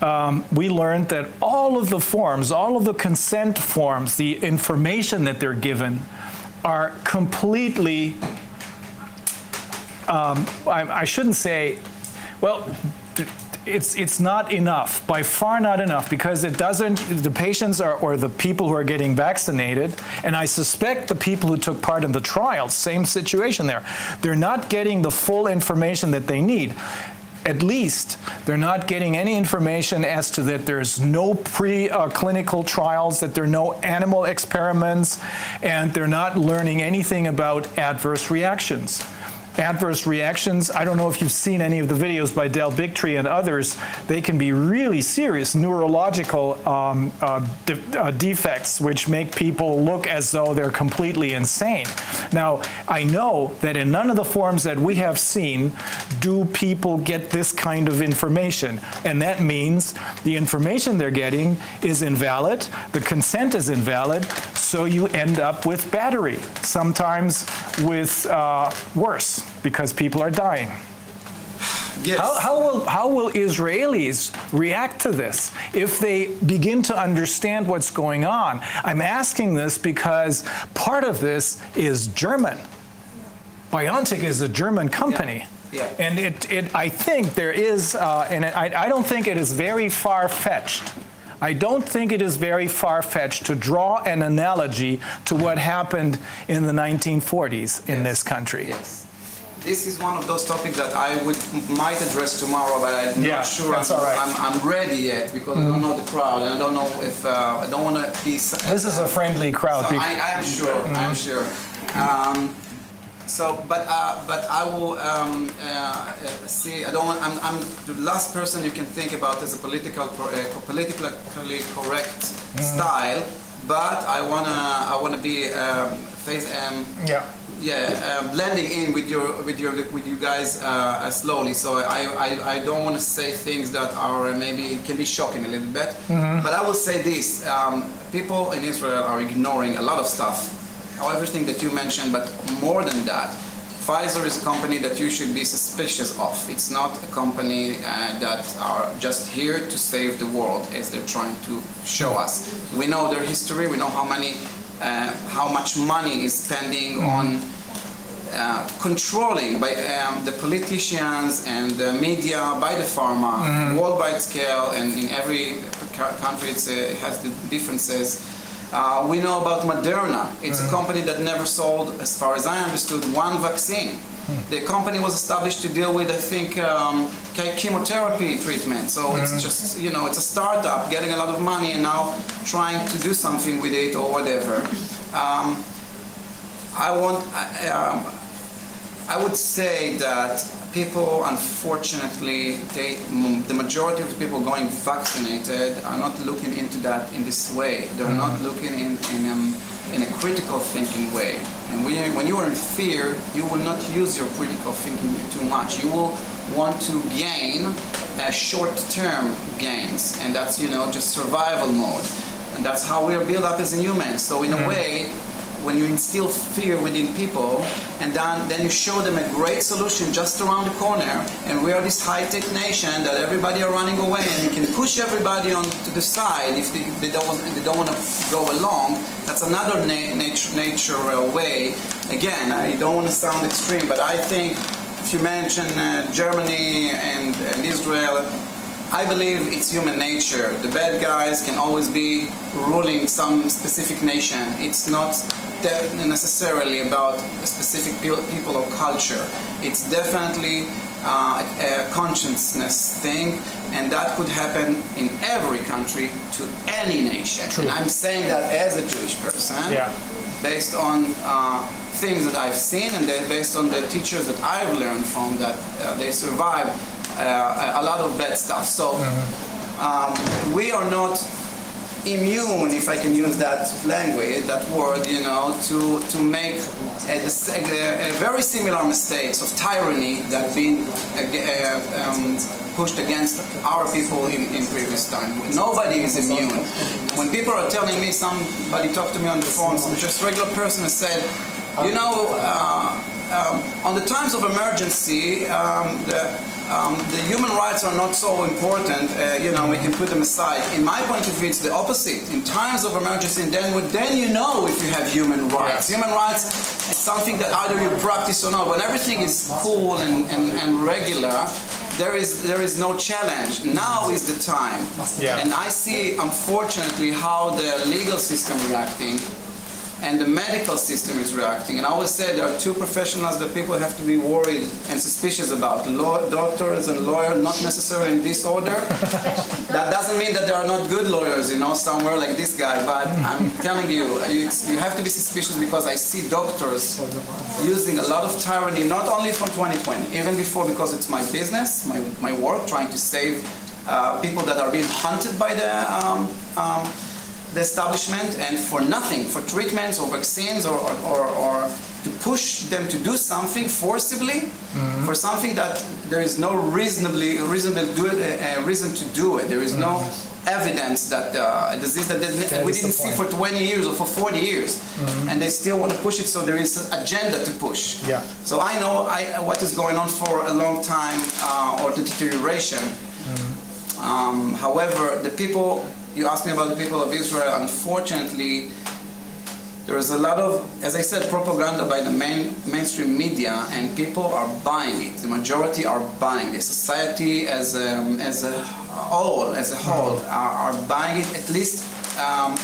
um, we learned that all of the forms, all of the consent forms, the information that they're given, are completely. Um, I, I shouldn't say, well, it's it's not enough by far not enough because it doesn't the patients are or the people who are getting vaccinated and i suspect the people who took part in the trials same situation there. They're not getting the full information that they need. At least they're not getting any information as to that there's no pre-clinical trials, that there are no animal experiments, and they're not learning anything about adverse reactions adverse reactions. I don't know if you've seen any of the videos by Del Bigtree and others. They can be really serious neurological um, uh, de- uh, defects, which make people look as though they're completely insane. Now, I know that in none of the forms that we have seen do people get this kind of information. And that means the information they're getting is invalid, the consent is invalid, so you end up with battery, sometimes with uh, worse because people are dying. yes How, how, will, how will Israelis react to this if they begin to understand what's going on? I'm asking this because part of this is German. BioNTech is a German company. Yeah. And it, it, I think there is, uh, and I, I don't think it is very far fetched. I don't think it is very far fetched to draw an analogy to what happened in the 1940s in this country. Yes. This is one of those topics that I would might address tomorrow, but I'm Yeah, not sure that's I'm, all right. Mm-hmm. I'm, I'm ready yet because I don't know the crowd and I don't know if uh, I don't want to be. So This is a friendly crowd. I, I am sure. I'm sure. Um, so, but uh, but I will um, uh, uh, see. I don't want. I'm, I'm the last person you can think about as a political uh, politically correct style. But I wanna I wanna be um, face um, Yeah. Yeah, uh, blending in with your with your with you guys uh, uh, slowly. So I, I, I don't want to say things that are uh, maybe can be shocking a little bit. But I will say this: um, people in Israel are ignoring a lot of stuff, everything that you mentioned. But more than that, Pfizer is a company that you should be suspicious of. It's not a company uh, that are just here to save the world, as they're trying to show us. We know their history. We know how many, uh, how much money is spending on uh, controlling by um, the politicians and the media, by the pharma, worldwide scale, and in every ca- country it's, uh, it has the differences. Uh, we know about Moderna. It's a company that never sold, as far as I understood, one vaccine. The company was established to deal with, I think, um, che- chemotherapy treatment. So it's just, you know, it's a startup getting a lot of money and now trying to do something with it or whatever. Um, I want, I- um, I would say that people, unfortunately, they, the majority of the people going vaccinated are not looking into that in this way. They're not looking in, in, um, in a critical thinking way. And when you, are in fear, you will not use your critical thinking too much. You will want to gain uh, short-term gains, and that's you know just survival mode. And that's how we are built up as a human. So in a way, when you instill fear within people and then, then you show them a great solution just around the corner. And we are this high-tech nation that everybody are running away and you can push everybody on to the side if they, they don't, they don't want to go along. That's another na- nature, nature uh, way. Again i don't want to sound extreme but i think if you mention uh, germany and, and israel I believe it's human nature. The bad guys can always be ruling some specific nation. It's not necessarily about a specific pe- people or culture. It's definitely uh, a consciousness thing, and that could happen in every country to any nation. And I'm saying that as a Jewish person, Yeah. based on uh, things that I've seen and based on the teachers that I've learned from that uh, they survived uh, a lot of bad stuff. So um, we are not immune, if I can use that language, that word, you know, to to make a, a, a very similar mistakes of tyranny that been uh, um, pushed against our people in, in previous time. Nobody is immune. When people are telling me, somebody talked to me on the phone, some just regular person said, you know, uh, um, on the times of emergency, um, the, um, the human rights are not so important. Uh, you know, we can put them aside. In my point of view, it's the opposite. In times of emergency, then then you know if you have human rights. Human rights is something that either you practice or not. When everything is cool and, and, and regular, there is there is no challenge. Now is the time. Yeah. And I see, unfortunately, how the legal system reacting and the medical system is reacting. And I always say there are two professionals that people have to be worried and suspicious about: law, doctors and lawyers, not necessarily in this order. that doesn't mean that there are not good lawyers, you know, somewhere like this guy. But I'm telling you, you, you have to be suspicious because I see doctors using a lot of tyranny, not only from 2020, even before, because it's my business, my, my work, trying to save uh, people that are being hunted by the um, um, the establishment and for nothing, for treatments or vaccines or, or, or, or to push them to do something forcibly for something that there is no reasonably reasonable it, uh, reason to do it. There is no evidence that uh, a disease that they- we didn't see for 20 years or for 40 years, and they still want to push it. So there is an agenda to push. Yeah. So I know I, what is going on for a long time uh, or the deterioration. Um, however, the people, you asked me about the people of Israel, unfortunately, there is a lot of, as I said, propaganda by the main, mainstream media, and people are buying it. The majority are buying it. Society as a, as a whole, as a whole, are, are buying it. At least um,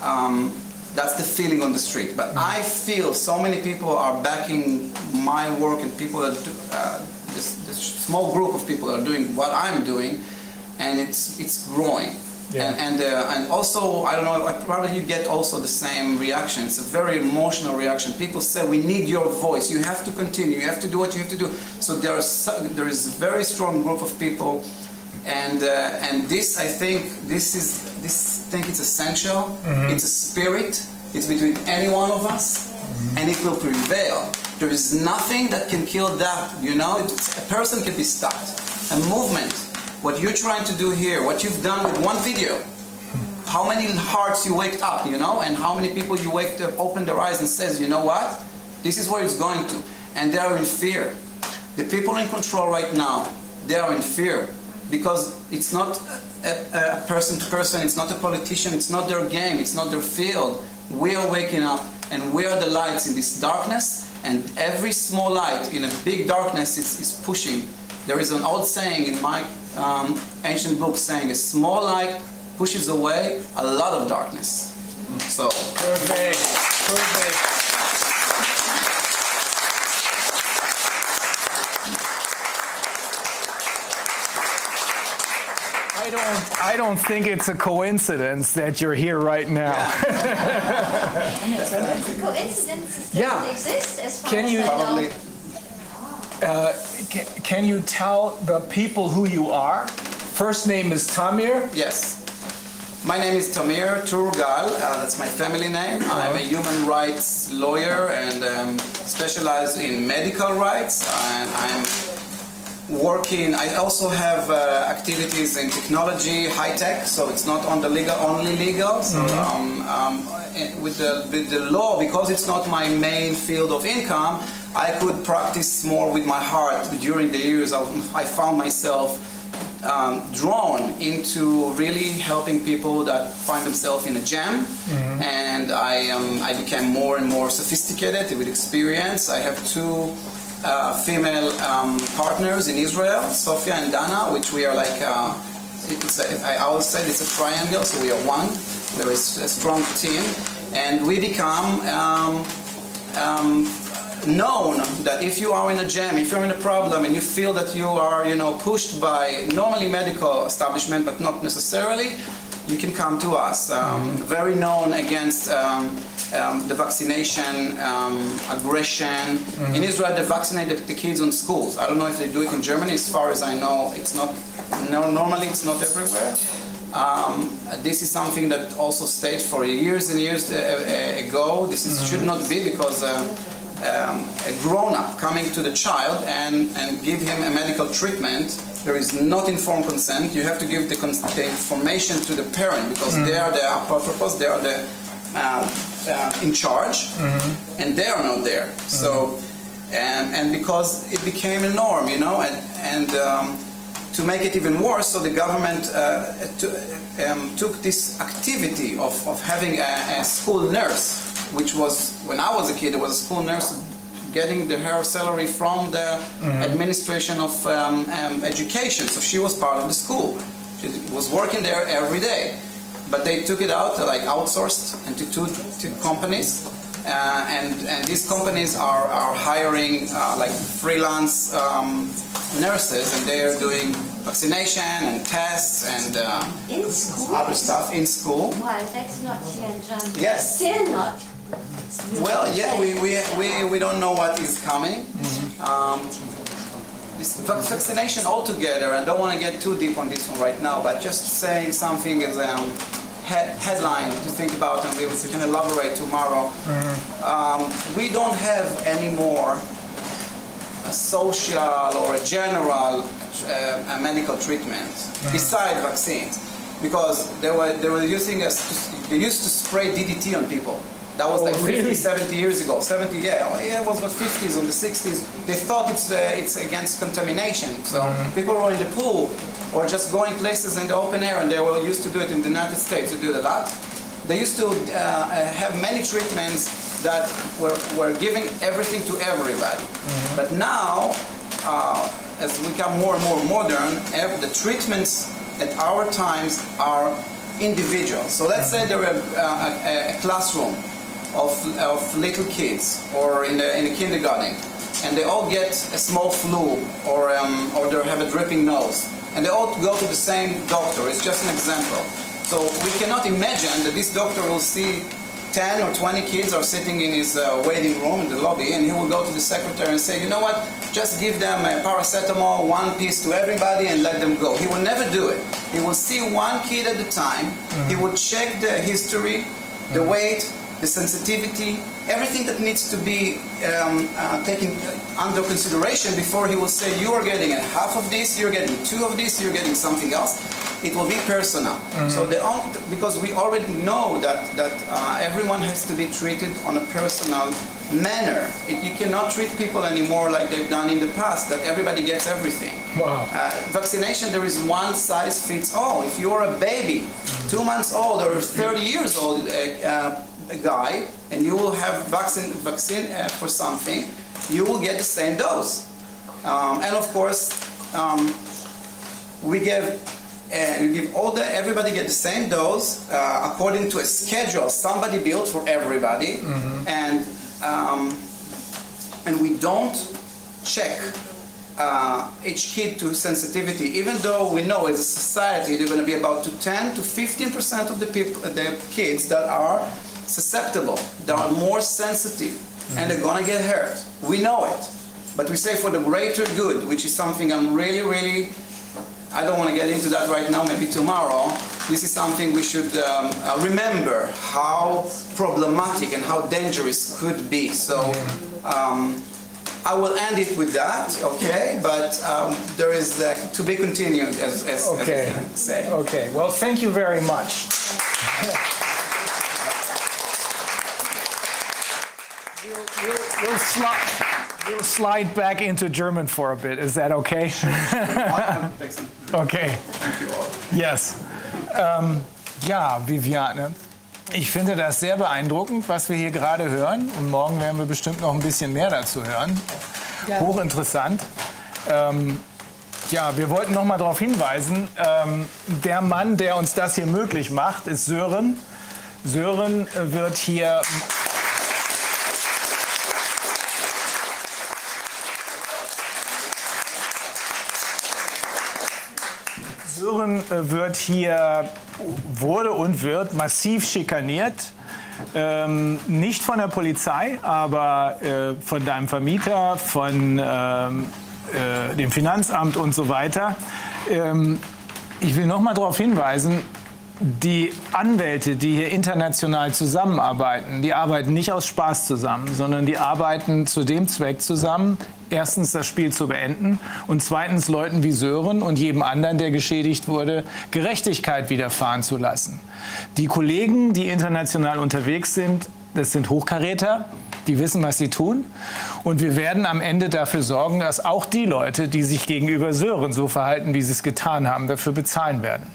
um, that's the feeling on the street. But I feel so many people are backing my work, and people that do, uh, this, this small group of people are doing what I'm doing, and it's it's growing. Yeah. And and, uh, and also I don't know. like, Probably you get also the same reaction. It's a very emotional reaction. People say we need your voice. You have to continue. You have to do what you have to do. So there are so, there is a very strong group of people, and uh, and this I think this is this I think it's essential. It's a spirit. It's between any one of us, and it will prevail. There is nothing that can kill that. You know, it's, a person can be stopped. A movement. What you're trying to do here, what you've done with one video, how many hearts you waked up, you know, and how many people you waked up, opened their eyes and says, you know what, this is where it's going to, and they are in fear. The people in control right now, they are in fear because it's not a, a person to person, it's not a politician, it's not their game, it's not their field. We are waking up and we are the lights in this darkness, and every small light in a big darkness is, is pushing. There is an old saying in my um, ancient book saying, a small light pushes away a lot of darkness. So, Perfect. Perfect. I don't, I don't think it's a coincidence that you're here right now. Coincidences Yeah. don't exist as far Can as you- I know. probably Can, can you tell the people who you are? First name is Tamir. Yes. My name is Tamir Turgal. Uh, that's my family name. I'm a human rights lawyer and um, specialize in medical rights. And I'm working. I also have uh, activities in technology, high tech. So it's not on the legal, only legal. So um, um, eh, with the with the law, because it's not my main field of income, I could practice more with my heart. During the years, I, I found myself um, drawn into really helping people that find themselves in a jam, and I um, I became more and more sophisticated with experience. I have two uh, female um, partners in Israel, Sofia and Dana, which we are like. Uh, it's a, I always say it's a triangle, so we are one. There is a strong team, and we become. Known that if you are in a jam, if you're in a problem, and you feel that you are, you know, pushed by normally medical establishment, but not necessarily, you can come to us. Um, Very known against um, um, the vaccination, um, aggression. In Israel, they vaccinate the, kids on schools. I don't know if they do it in Germany. As far as I know, it's not. No, normally, it's not everywhere. Um, this is something that also stayed for years and years uh, uh, ago. This is, should not be because uh, um, a grown-up coming to the child and, and give him a medical treatment, there is not informed consent. You have to give the, cons- the information to the parent because they are the apotropos, they are the uh, uh, in charge, and they are not there. So, and, and because it became a norm, you know, and, and um, to make it even worse, so the government uh, to, um, took this activity of, of having a, a school nurse, which was, when I was a kid, there was a school nurse getting the, her salary from the administration of um, um, education, so she was part of the school. She was working there every day. But they took it out, like outsourced into two, two companies. Uh, and, and these companies are, are hiring uh, like freelance um, nurses and they're doing vaccination and tests and uh, In school? other stuff in school. Well, that's not here in Yes. Still not. Well, yeah, we, we, we, we don't know what is coming. Um, this vac- vaccination altogether, I don't want to get too deep on this one right now, but just saying something as a um, head, headline to think about and we we can elaborate tomorrow. Um, we don't have anymore a social or a general uh, a medical treatment beside vaccines because they were they were using us they used to spray DDT on people. That was like 50, 70 years ago. 70, yeah, oh, yeah, it was the 50s and the 60s. They thought it's uh, it's against contamination. So people were in the pool or just going places in the open air, and they were used to do it in the United States. To do it a lot. They used to uh, uh, have many treatments that were, were giving everything to everybody. But now, uh, as we become more and more modern, the treatments at our times are individual. So let's say there were uh, a, a classroom of, of little kids or in the, in the kindergarten, and they all get a small flu or, um, or they have a dripping nose, and they all go to the same doctor. It's just an example. So we cannot imagine that this doctor will see 10 or 20 kids are sitting in his uh, waiting room in the lobby and he will go to the secretary and say, you know what, just give them a paracetamol, one piece to everybody and let them go. He will never do it. He will see one kid at a time. He will check the history, the weight, the sensitivity, everything that needs to be um, uh, taken under consideration before he will say, you are getting a half of this, you're getting two of this, you're getting something else. It will be personal. So the, because we already know that, that uh, everyone has to be treated on a personal manner. It, you cannot treat people anymore like they've done in the past, that everybody gets everything. Wow. Uh, vaccination, there is one size fits all. If you're a baby, two months old or 30 years old, uh, uh, guy and you will have vaccine, vaccine uh, for something, you will get the same dose. Um, and of course, um, we give uh, we give all the everybody get the same dose uh, according to a schedule somebody built for everybody, and um, and we don't check uh, each kid to sensitivity, even though we know as a society they're going to be about to 10 to 15 percent of the people, the kids that are susceptible, they are more sensitive, and they're going to get hurt. We know it, but we say for the greater good, which is something I'm really, really. I don't want to get into that right now. Maybe tomorrow. This is something we should um, uh, remember how problematic and how dangerous could be. So. Um, I will end it with that, okay? But um, there is uh, to be continued, as, as, Okay. as I say. Okay, well, thank you very much. We'll, we'll, we'll, slide, we'll slide back into German for a bit. Is that okay? okay. Yes. Ähm, ja, Viviane. Ich finde das sehr beeindruckend, was wir hier gerade hören. Und morgen werden wir bestimmt noch ein bisschen mehr dazu hören. Hochinteressant. Ähm, ja, wir wollten noch mal darauf hinweisen, ähm, der Mann, der uns das hier möglich macht, ist Sören. Sören wird hier Sören äh, wird hier, wurde und wird massiv schikaniert. Ähm, nicht von der Polizei, aber äh, von deinem Vermieter, von ähm, äh, dem Finanzamt und so weiter. Ähm, ich will noch mal darauf hinweisen, die Anwälte, die hier international zusammenarbeiten, die arbeiten nicht aus Spaß zusammen, sondern die arbeiten zu dem Zweck zusammen, erstens das Spiel zu beenden und zweitens Leuten wie Sören und jedem anderen, der geschädigt wurde, Gerechtigkeit widerfahren zu lassen. Die Kollegen, die international unterwegs sind, das sind Hochkaräter, die wissen, was sie tun. Und wir werden am Ende dafür sorgen, dass auch die Leute, die sich gegenüber Sören so verhalten, wie sie es getan haben, dafür bezahlen werden.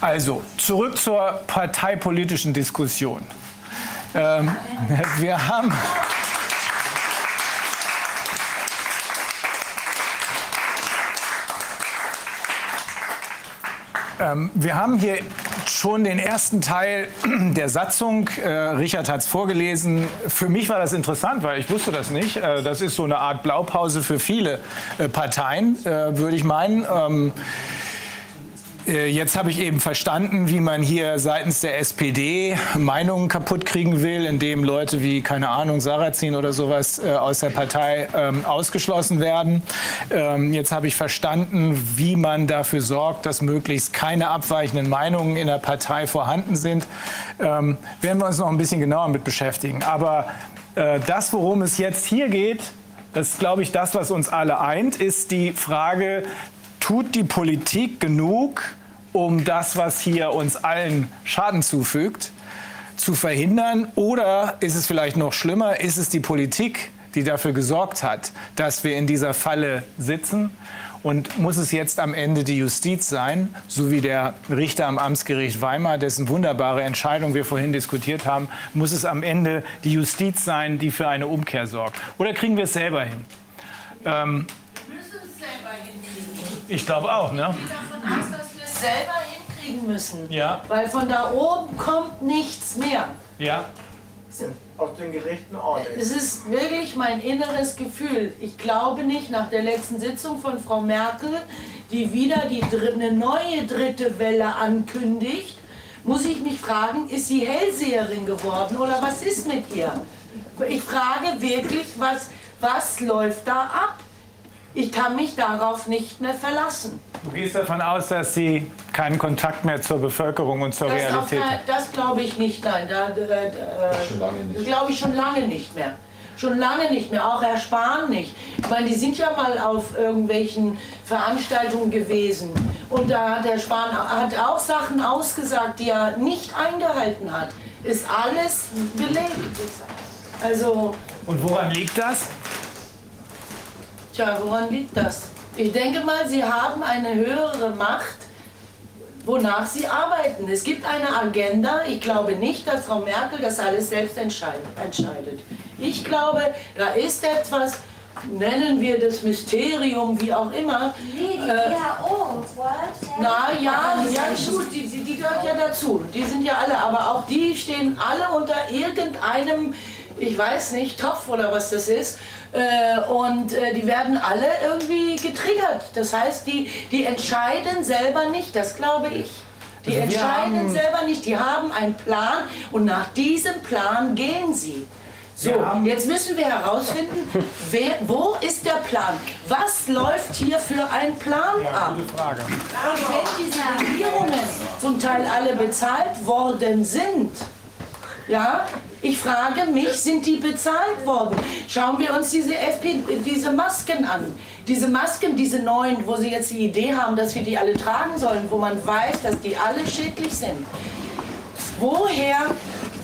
Also, zurück zur parteipolitischen Diskussion. Ähm, wir haben. Ähm, wir haben hier schon den ersten Teil der Satzung. Äh, Richard hat es vorgelesen. Für mich war das interessant, weil ich wusste das nicht. Äh, das ist so eine Art Blaupause für viele äh, Parteien, äh, würde ich meinen. Ähm, äh, Jetzt habe ich eben verstanden, wie man hier seitens der SPD Meinungen kaputt kriegen will, indem Leute wie, keine Ahnung, Sarrazin oder sowas äh, aus der Partei ähm, ausgeschlossen werden. Ähm, jetzt habe ich verstanden, wie man dafür sorgt, dass möglichst keine abweichenden Meinungen in der Partei vorhanden sind. Ähm, werden wir uns noch ein bisschen genauer mit beschäftigen. Aber äh, das, worum es jetzt hier geht, das ist, glaube ich, das, was uns alle eint, ist die Frage, tut die Politik genug, um das, was hier uns allen Schaden zufügt, zu verhindern? Oder ist es vielleicht noch schlimmer, ist es die Politik, die dafür gesorgt hat, dass wir in dieser Falle sitzen? Und muss es jetzt am Ende die Justiz sein, so wie der Richter am Amtsgericht Weimar, dessen wunderbare Entscheidung wir vorhin diskutiert haben, muss es am Ende die Justiz sein, die für eine Umkehr sorgt? Oder kriegen wir es selber hin? Ähm, Wir müssen es selber hinkriegen. Ich glaube auch, ne? Ich gehe davon aus, dass wir es selber hinkriegen müssen. Ja. Weil von da oben kommt nichts mehr. Ja. Aus den Gerichten auch Es ist wirklich mein inneres Gefühl. Ich glaube nicht, nach der letzten Sitzung von Frau Merkel, die wieder die eine neue dritte Welle ankündigt, muss ich mich fragen, ist sie Hellseherin geworden oder was ist mit ihr? Ich frage wirklich, was, was läuft da ab? Ich kann mich darauf nicht mehr verlassen. Du gehst davon aus, dass sie keinen Kontakt mehr zur Bevölkerung und zur Das, Realität hat. das glaube ich nicht, nein. Da, äh, äh, glaube ich schon lange nicht mehr. Schon lange nicht mehr, auch Herr Spahn nicht. Ich meine, die sind ja mal auf irgendwelchen Veranstaltungen gewesen. Und da hat Herr Spahn hat auch Sachen ausgesagt, die er nicht eingehalten hat. Ist alles belegt. Also, Und woran liegt das? Tja, woran liegt das? Ich denke mal, sie haben eine höhere Macht, wonach sie arbeiten. Es gibt eine Agenda. Ich glaube nicht, dass Frau Merkel das alles selbst entscheidet. Ich glaube, da ist etwas, nennen wir das Mysterium, wie auch immer. Nee, die Äh, WHO, World Na ja, ja gut, die, die, die gehört ja dazu. Die sind ja alle, aber auch die stehen alle unter irgendeinem, ich weiß nicht, Topf oder was das ist. Äh, und äh, die werden alle irgendwie getriggert. Das heißt, die, die entscheiden selber nicht, das glaube ich. Die Also entscheiden selber nicht, die haben einen Plan und nach diesem Plan gehen sie. So, jetzt müssen wir herausfinden, wer, wo ist der Plan? Was läuft hier für ein Plan ab? Und wenn diese Regierungen zum Teil alle bezahlt worden sind, ja, ich frage mich, sind die bezahlt worden? Schauen wir uns diese, FP, diese Masken an. Diese Masken, diese neuen, wo sie jetzt die Idee haben, dass wir die alle tragen sollen, wo man weiß, dass die alle schädlich sind. Woher,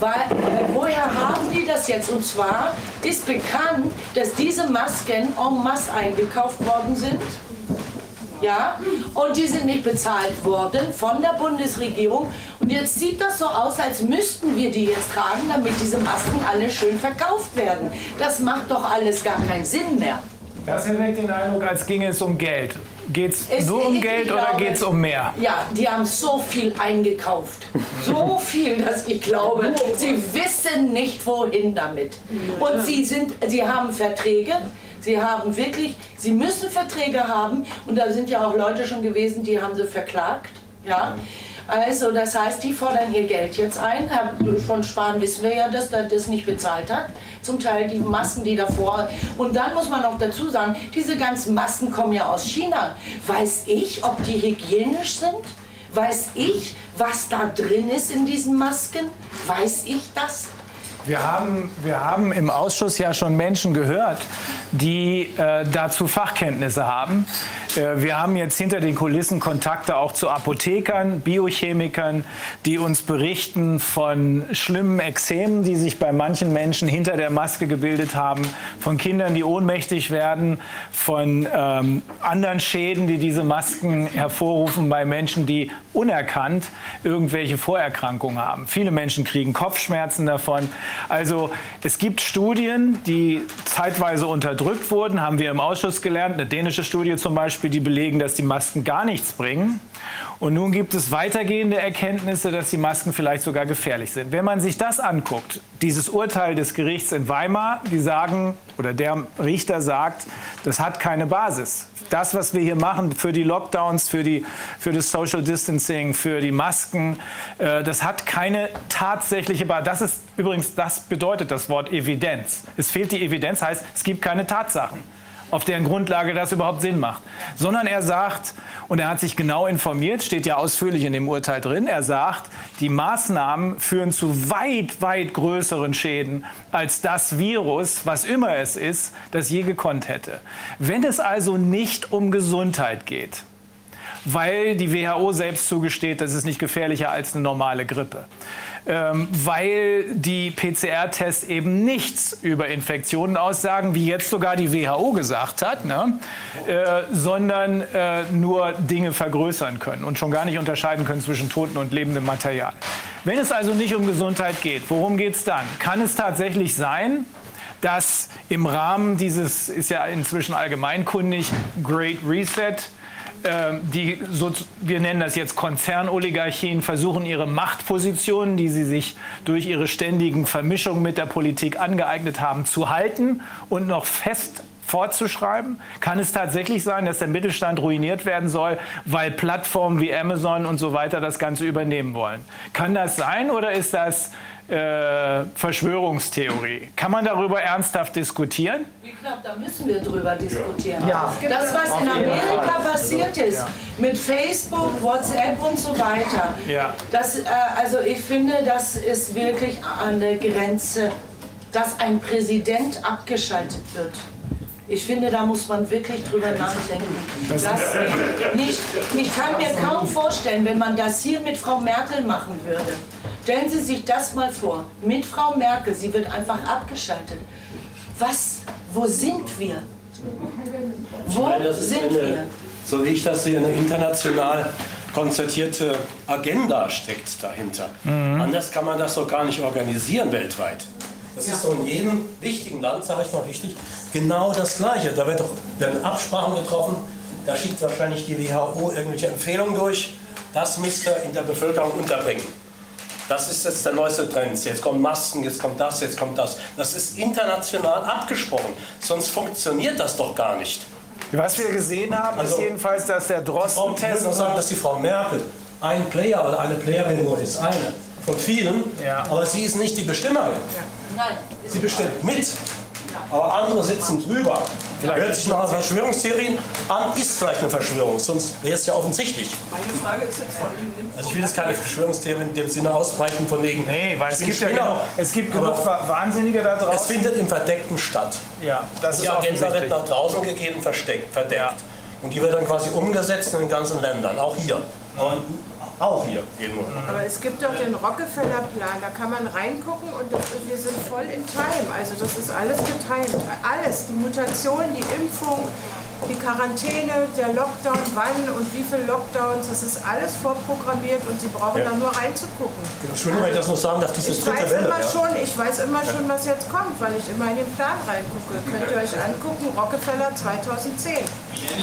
wa- äh, woher haben die das jetzt? Und zwar ist bekannt, dass diese Masken en masse eingekauft worden sind. Ja, und die sind nicht bezahlt worden von der Bundesregierung. Und jetzt sieht das so aus, als müssten wir die jetzt tragen, damit diese Masken alle schön verkauft werden. Das macht doch alles gar keinen Sinn mehr. Das erweckt den Eindruck, als ginge es um Geld. Geht es nur um Geld oder glaube- geht es um mehr? Ja, die haben so viel eingekauft. So viel, dass ich glaube, sie wissen nicht, wohin damit. Und sie, sind, sie haben Verträge. Sie haben wirklich, sie müssen Verträge haben. Und da sind ja auch Leute schon gewesen, die haben sie verklagt. Ja. Also, das heißt, die fordern ihr Geld jetzt ein. Von Spahn wissen wir ja, dass er das nicht bezahlt hat. Zum Teil die Masken, die davor. Und dann muss man auch dazu sagen, diese ganzen Masken kommen ja aus China. Weiß ich, ob die hygienisch sind? Weiß ich, was da drin ist in diesen Masken? Weiß ich das? Wir haben, wir haben im Ausschuss ja schon Menschen gehört, die äh, dazu Fachkenntnisse haben. Äh, wir haben jetzt hinter den Kulissen Kontakte auch zu Apothekern, Biochemikern, die uns berichten von schlimmen Ekzemen, die sich bei manchen Menschen hinter der Maske gebildet haben, von Kindern, die ohnmächtig werden, von ähm, anderen Schäden, die diese Masken hervorrufen bei Menschen, die unerkannt irgendwelche Vorerkrankungen haben. Viele Menschen kriegen Kopfschmerzen davon. Also es gibt Studien, die zeitweise unterdrückt wurden, haben wir im Ausschuss gelernt. Eine dänische Studie zum Beispiel, die belegen, dass die Masken gar nichts bringen. Und nun gibt es weitergehende Erkenntnisse, dass die Masken vielleicht sogar gefährlich sind. Wenn man sich das anguckt, dieses Urteil des Gerichts in Weimar, die sagen, oder der Richter sagt, das hat keine Basis. Das, was wir hier machen für die Lockdowns, für, die, für das Social Distancing, für die Masken, äh, das hat keine tatsächliche Basis. Das ist übrigens, das bedeutet das Wort Evidenz. Es fehlt die Evidenz, heißt, es gibt keine Tatsachen auf deren Grundlage das überhaupt Sinn macht. Sondern er sagt, und er hat sich genau informiert, steht ja ausführlich in dem Urteil drin, er sagt, die Maßnahmen führen zu weit, weit größeren Schäden als das Virus, was immer es ist, das je gekonnt hätte. Wenn es also nicht um Gesundheit geht, weil die WHO selbst zugesteht, das ist nicht gefährlicher als eine normale Grippe. Ähm, weil die PCR-Tests eben nichts über Infektionen aussagen, wie jetzt sogar die WHO gesagt hat, ne? äh, sondern äh, nur Dinge vergrößern können und schon gar nicht unterscheiden können zwischen toten und lebendem Material. Wenn es also nicht um Gesundheit geht, worum geht es dann? Kann es tatsächlich sein, dass im Rahmen dieses, ist ja inzwischen allgemeinkundig, Great Reset, ähm, die, so, wir nennen das jetzt Konzernoligarchien, versuchen ihre Machtpositionen, die sie sich durch ihre ständigen Vermischungen mit der Politik angeeignet haben, zu halten und noch fest fortzuschreiben? Kann es tatsächlich sein, dass der Mittelstand ruiniert werden soll, weil Plattformen wie Amazon und so weiter das Ganze übernehmen wollen? Kann das sein oder ist das äh, Verschwörungstheorie? Kann man darüber ernsthaft diskutieren? Ich glaube, da müssen wir drüber diskutieren. Das, was in Amerika passiert ist, mit Facebook, WhatsApp und so weiter, Ja. das, äh, also ich finde, das ist wirklich an der Grenze, dass ein Präsident abgeschaltet wird. Ich finde, da muss man wirklich drüber nachdenken. Das nicht, ich kann mir kaum vorstellen, wenn man das hier mit Frau Merkel machen würde. Stellen Sie sich das mal vor. Mit Frau Merkel, sie wird einfach abgeschaltet. Was, wo sind wir? Wo ist sind eine, wir? so wie ich das sehe, eine international konzertierte Agenda steckt dahinter. Anders kann man das doch gar nicht organisieren weltweit. Das ist so in jedem wichtigen Land, sage ich mal wichtig, genau das Gleiche. Da wird doch, werden Absprachen getroffen, da schickt wahrscheinlich die WHO irgendwelche Empfehlungen durch, das müsst ihr in der Bevölkerung unterbringen. Das ist jetzt der neueste Trend. Jetzt kommen Masken, jetzt kommt das, jetzt kommt das. Das ist international abgesprochen. Sonst funktioniert das doch gar nicht. Was wir gesehen haben, Also- ist jedenfalls, dass der Drosten-Test noch sagen, dass die Frau Merkel ein Player oder eine Playerin nur ist. Eine von vielen. Ja. Aber sie ist nicht die Bestimmerin. Nein. Sie bestimmt mit. Aber andere sitzen drüber. Hört sich nach Verschwörungstheorien an, ist vielleicht eine Verschwörung, sonst wäre es ja offensichtlich. Meine Frage ist jetzt allem, nimmt Also ich will jetzt keine Verschwörungstheorien in dem Sinne ausbreiten von wegen. Nee, weil es gibt ja Spinner. genug, es gibt genug Wa- Wahnsinnige da Es draußen. findet im Verdeckten statt. Ja, das ist Die Agenda wird nach draußen gegeben, versteckt, verdeckt. Und die wird dann quasi umgesetzt in den ganzen Ländern, auch hier. Aber auch hier gehen wir. Aber es gibt doch den Rockefeller-Plan, da kann man reingucken und wir sind voll in Time. Also das ist alles getimt. Alles, die Mutation, die Impfung, die Quarantäne, der Lockdown, wann und wie viele Lockdowns, das ist alles vorprogrammiert und Sie brauchen Ja. da nur reinzugucken. Entschuldigung, wenn ich das noch sagen darf, diese Ich dritte weiß Welle. immer ja. schon, ich weiß immer schon, was jetzt kommt, weil ich immer in den Plan reingucke. Könnt ihr euch angucken, Rockefeller 2010.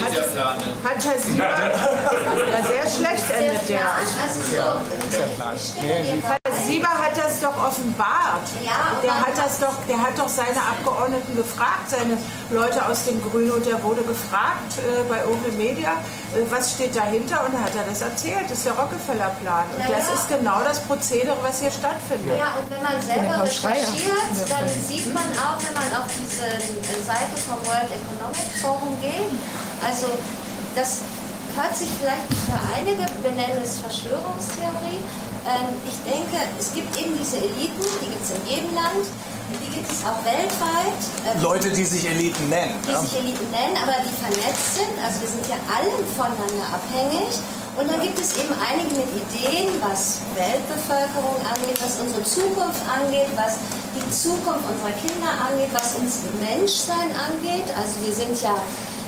Hat, hat Herr Sieber, ja, sehr schlecht endet der. Also so, Sieber hat das doch offenbart. Ja, der hat das doch, der hat doch seine Abgeordneten gefragt, seine Leute aus den Grünen, und der wurde gefragt äh, bei Open Media, äh, was steht dahinter, und da hat er das erzählt. Das ist der Rockefeller-Plan. Und Ja, das ja. ist genau das Prozedere, was hier stattfindet. Ja, und wenn man selber recherchiert, dann sieht man auch, wenn man auf diese äh, Seite vom World Economic Forum geht, also das hört sich vielleicht für einige, wir nennen es Verschwörungstheorie, ich denke, es gibt eben diese Eliten, die gibt es in jedem Land, die gibt es auch weltweit. äh, Leute, die sich Eliten nennen. die Ja. sich Eliten nennen, aber die vernetzt sind. Also wir sind ja alle voneinander abhängig. Und dann gibt es eben einige mit Ideen, was Weltbevölkerung angeht, was unsere Zukunft angeht, was die Zukunft unserer Kinder angeht, was uns Menschsein angeht. Also wir sind ja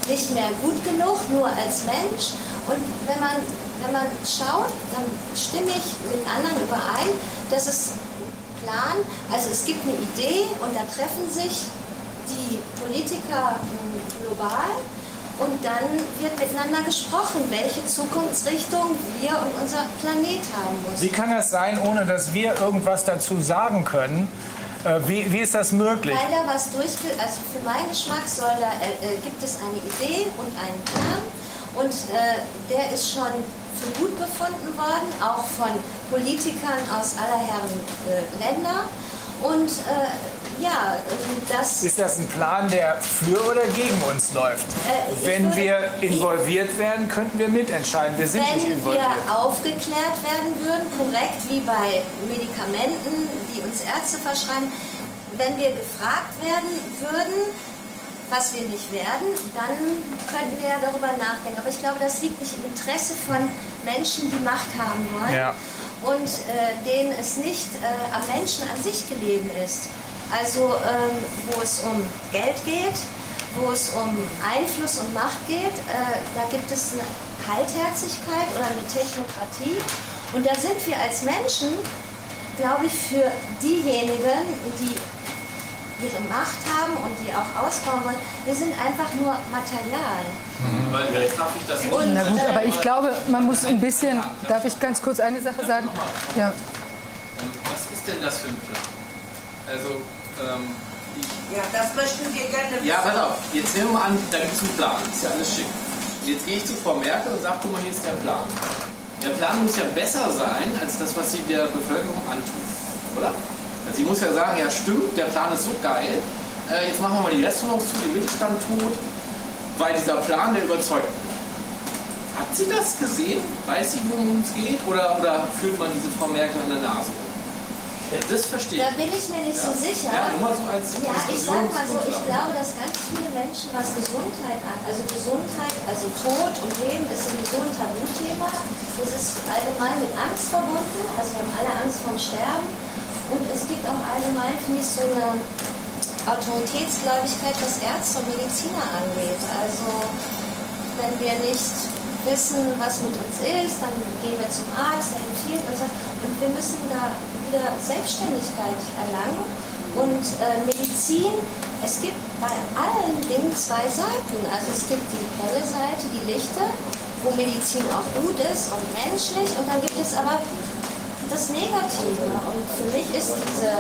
nicht mehr gut genug, nur als Mensch. Und wenn man, wenn man schaut, dann stimme ich mit anderen überein, dass es Plan, also es gibt eine Idee und da treffen sich die Politiker mh, global und dann wird miteinander gesprochen, welche Zukunftsrichtung wir und unser Planet haben muss. Wie kann das sein, ohne dass wir irgendwas dazu sagen können? Äh, Wie, wie ist das möglich? Weil da was durchge... Also für meinen Geschmack soll da, äh, äh, gibt es eine Idee und einen Plan und äh, der ist schon für gut befunden worden, auch von Politikern aus aller Herren äh, Länder. Und äh, ja, das... Ist das ein Plan, der für oder gegen uns läuft? Äh, Wenn würde- wir involviert werden, könnten wir mitentscheiden. Wir sind nicht Wenn involviert. wir aufgeklärt werden würden, korrekt wie bei Medikamenten, die uns Ärzte verschreiben, wenn wir gefragt werden würden, was wir nicht werden, dann könnten wir ja darüber nachdenken. Aber ich glaube, das liegt nicht im Interesse von Menschen, die Macht haben wollen Ja. und äh, denen es nicht äh, am Menschen an sich gelegen ist. Also ähm, wo es um Geld geht, wo es um Einfluss und Macht geht, äh, da gibt es eine Kaltherzigkeit oder eine Technokratie. Und da sind wir als Menschen, glaube ich, für diejenigen, die ihre Macht haben und die auch ausbauen wollen, wir sind einfach nur Material. Weil, darf ich das Und, Na gut, äh, aber ich glaube, man muss ein bisschen, darf ich ganz kurz eine Sache sagen? Ja, Was ist denn das für ein Plan? Also, ähm, Ja, das möchten wir gerne wissen. ja, pass auf, jetzt nehmen wir mal an, da gibt es einen Plan, ist ja alles schick. Und jetzt gehe ich zu Frau Merkel und sage, guck mal, hier ist der Plan. Der Plan muss ja besser sein, als das, was sie der Bevölkerung antut, oder? Also sie muss ja sagen, ja stimmt, der Plan ist so geil, äh, jetzt machen wir mal die Restaurants zu, den Mittelstand tot, weil dieser Plan, der überzeugt. Hat sie das gesehen? Weiß sie, worum es geht? Oder, oder fühlt man diese Frau Merkel an der Nase? rum? Ja, das verstehe Da ich. bin ich mir nicht so sicher. Ja, nur mal so als Ja, ich sag mal so, ich glaube, dass ganz viele Menschen, was Gesundheit an, also Gesundheit, also Tod und Leben ist sowieso ein Tabuthema. Das ist allgemein mit Angst verbunden, also wir haben alle Angst vorm Sterben. Und es gibt auch allgemein, finde ich, so eine Autoritätsgläubigkeit, was Ärzte und Mediziner angeht. Also wenn wir nicht wissen, was mit uns ist, dann gehen wir zum Arzt, der empfiehlt uns. Und wir müssen da wieder Selbstständigkeit erlangen. Und äh, Medizin, es gibt bei allen Dingen zwei Seiten. Also es gibt die helle Seite, die lichte, wo Medizin auch gut ist und menschlich. Und dann gibt es aber das Negative. Und für mich ist diese,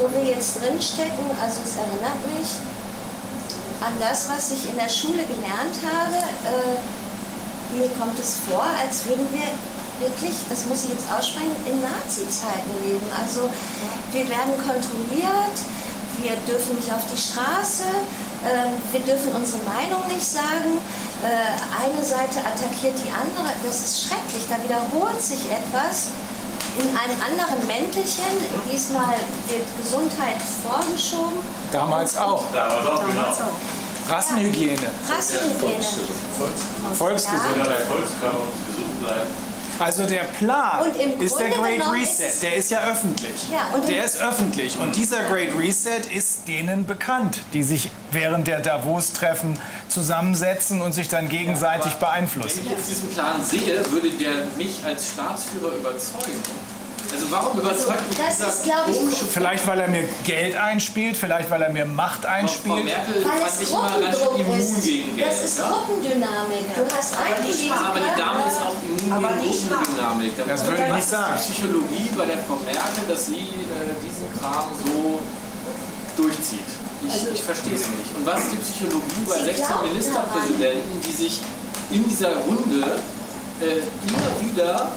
wo wir jetzt drinstecken, also es erinnert mich an das, was ich in der Schule gelernt habe. Äh, mir kommt es vor, als würden wir wirklich, das muss ich jetzt aussprechen, in Nazi-Zeiten leben. Also wir werden kontrolliert, wir dürfen nicht auf die Straße, äh, wir dürfen unsere Meinung nicht sagen. Äh, eine Seite attackiert die andere. Das ist schrecklich. Da wiederholt sich etwas in einem anderen Mäntelchen. Diesmal wird Gesundheit vorgeschoben. Damals auch. Da war doch genau. Rassenhygiene. Rassenhygiene. Volksgesundheit. Ja, muss gesund bleiben. Also der Plan ist der Great Reset. ist- Der ist ja öffentlich. Ja, der ist öffentlich. Und dieser Great Reset ist denen bekannt, die sich während der Davos-Treffen zusammensetzen und sich dann gegenseitig beeinflussen. Wenn ich jetzt diesen Plan sehe, würde der mich als Staatsführer überzeugen. Also warum überzeugt mich Das dieser ist, glaube ich, komische Vielleicht, weil er mir Geld einspielt, vielleicht, weil er mir Macht Frau einspielt. Merkel Weil fand es ich immer ganz schön Gruppendruck immun ist. gegen Geld. Das ist ja? Gruppendynamik. Du hast einen Aber die Dame ist auch immun gegen Gruppendynamik. Da Das würde ich nicht sagen. Was ist die Psychologie bei der Frau Merkel, dass sie äh, diesen Kram so durchzieht. Ich, ich verstehe es nicht. Und was ist die Psychologie bei Sie 16 glaubt Ministerpräsidenten, die sich in dieser Runde äh, immer wieder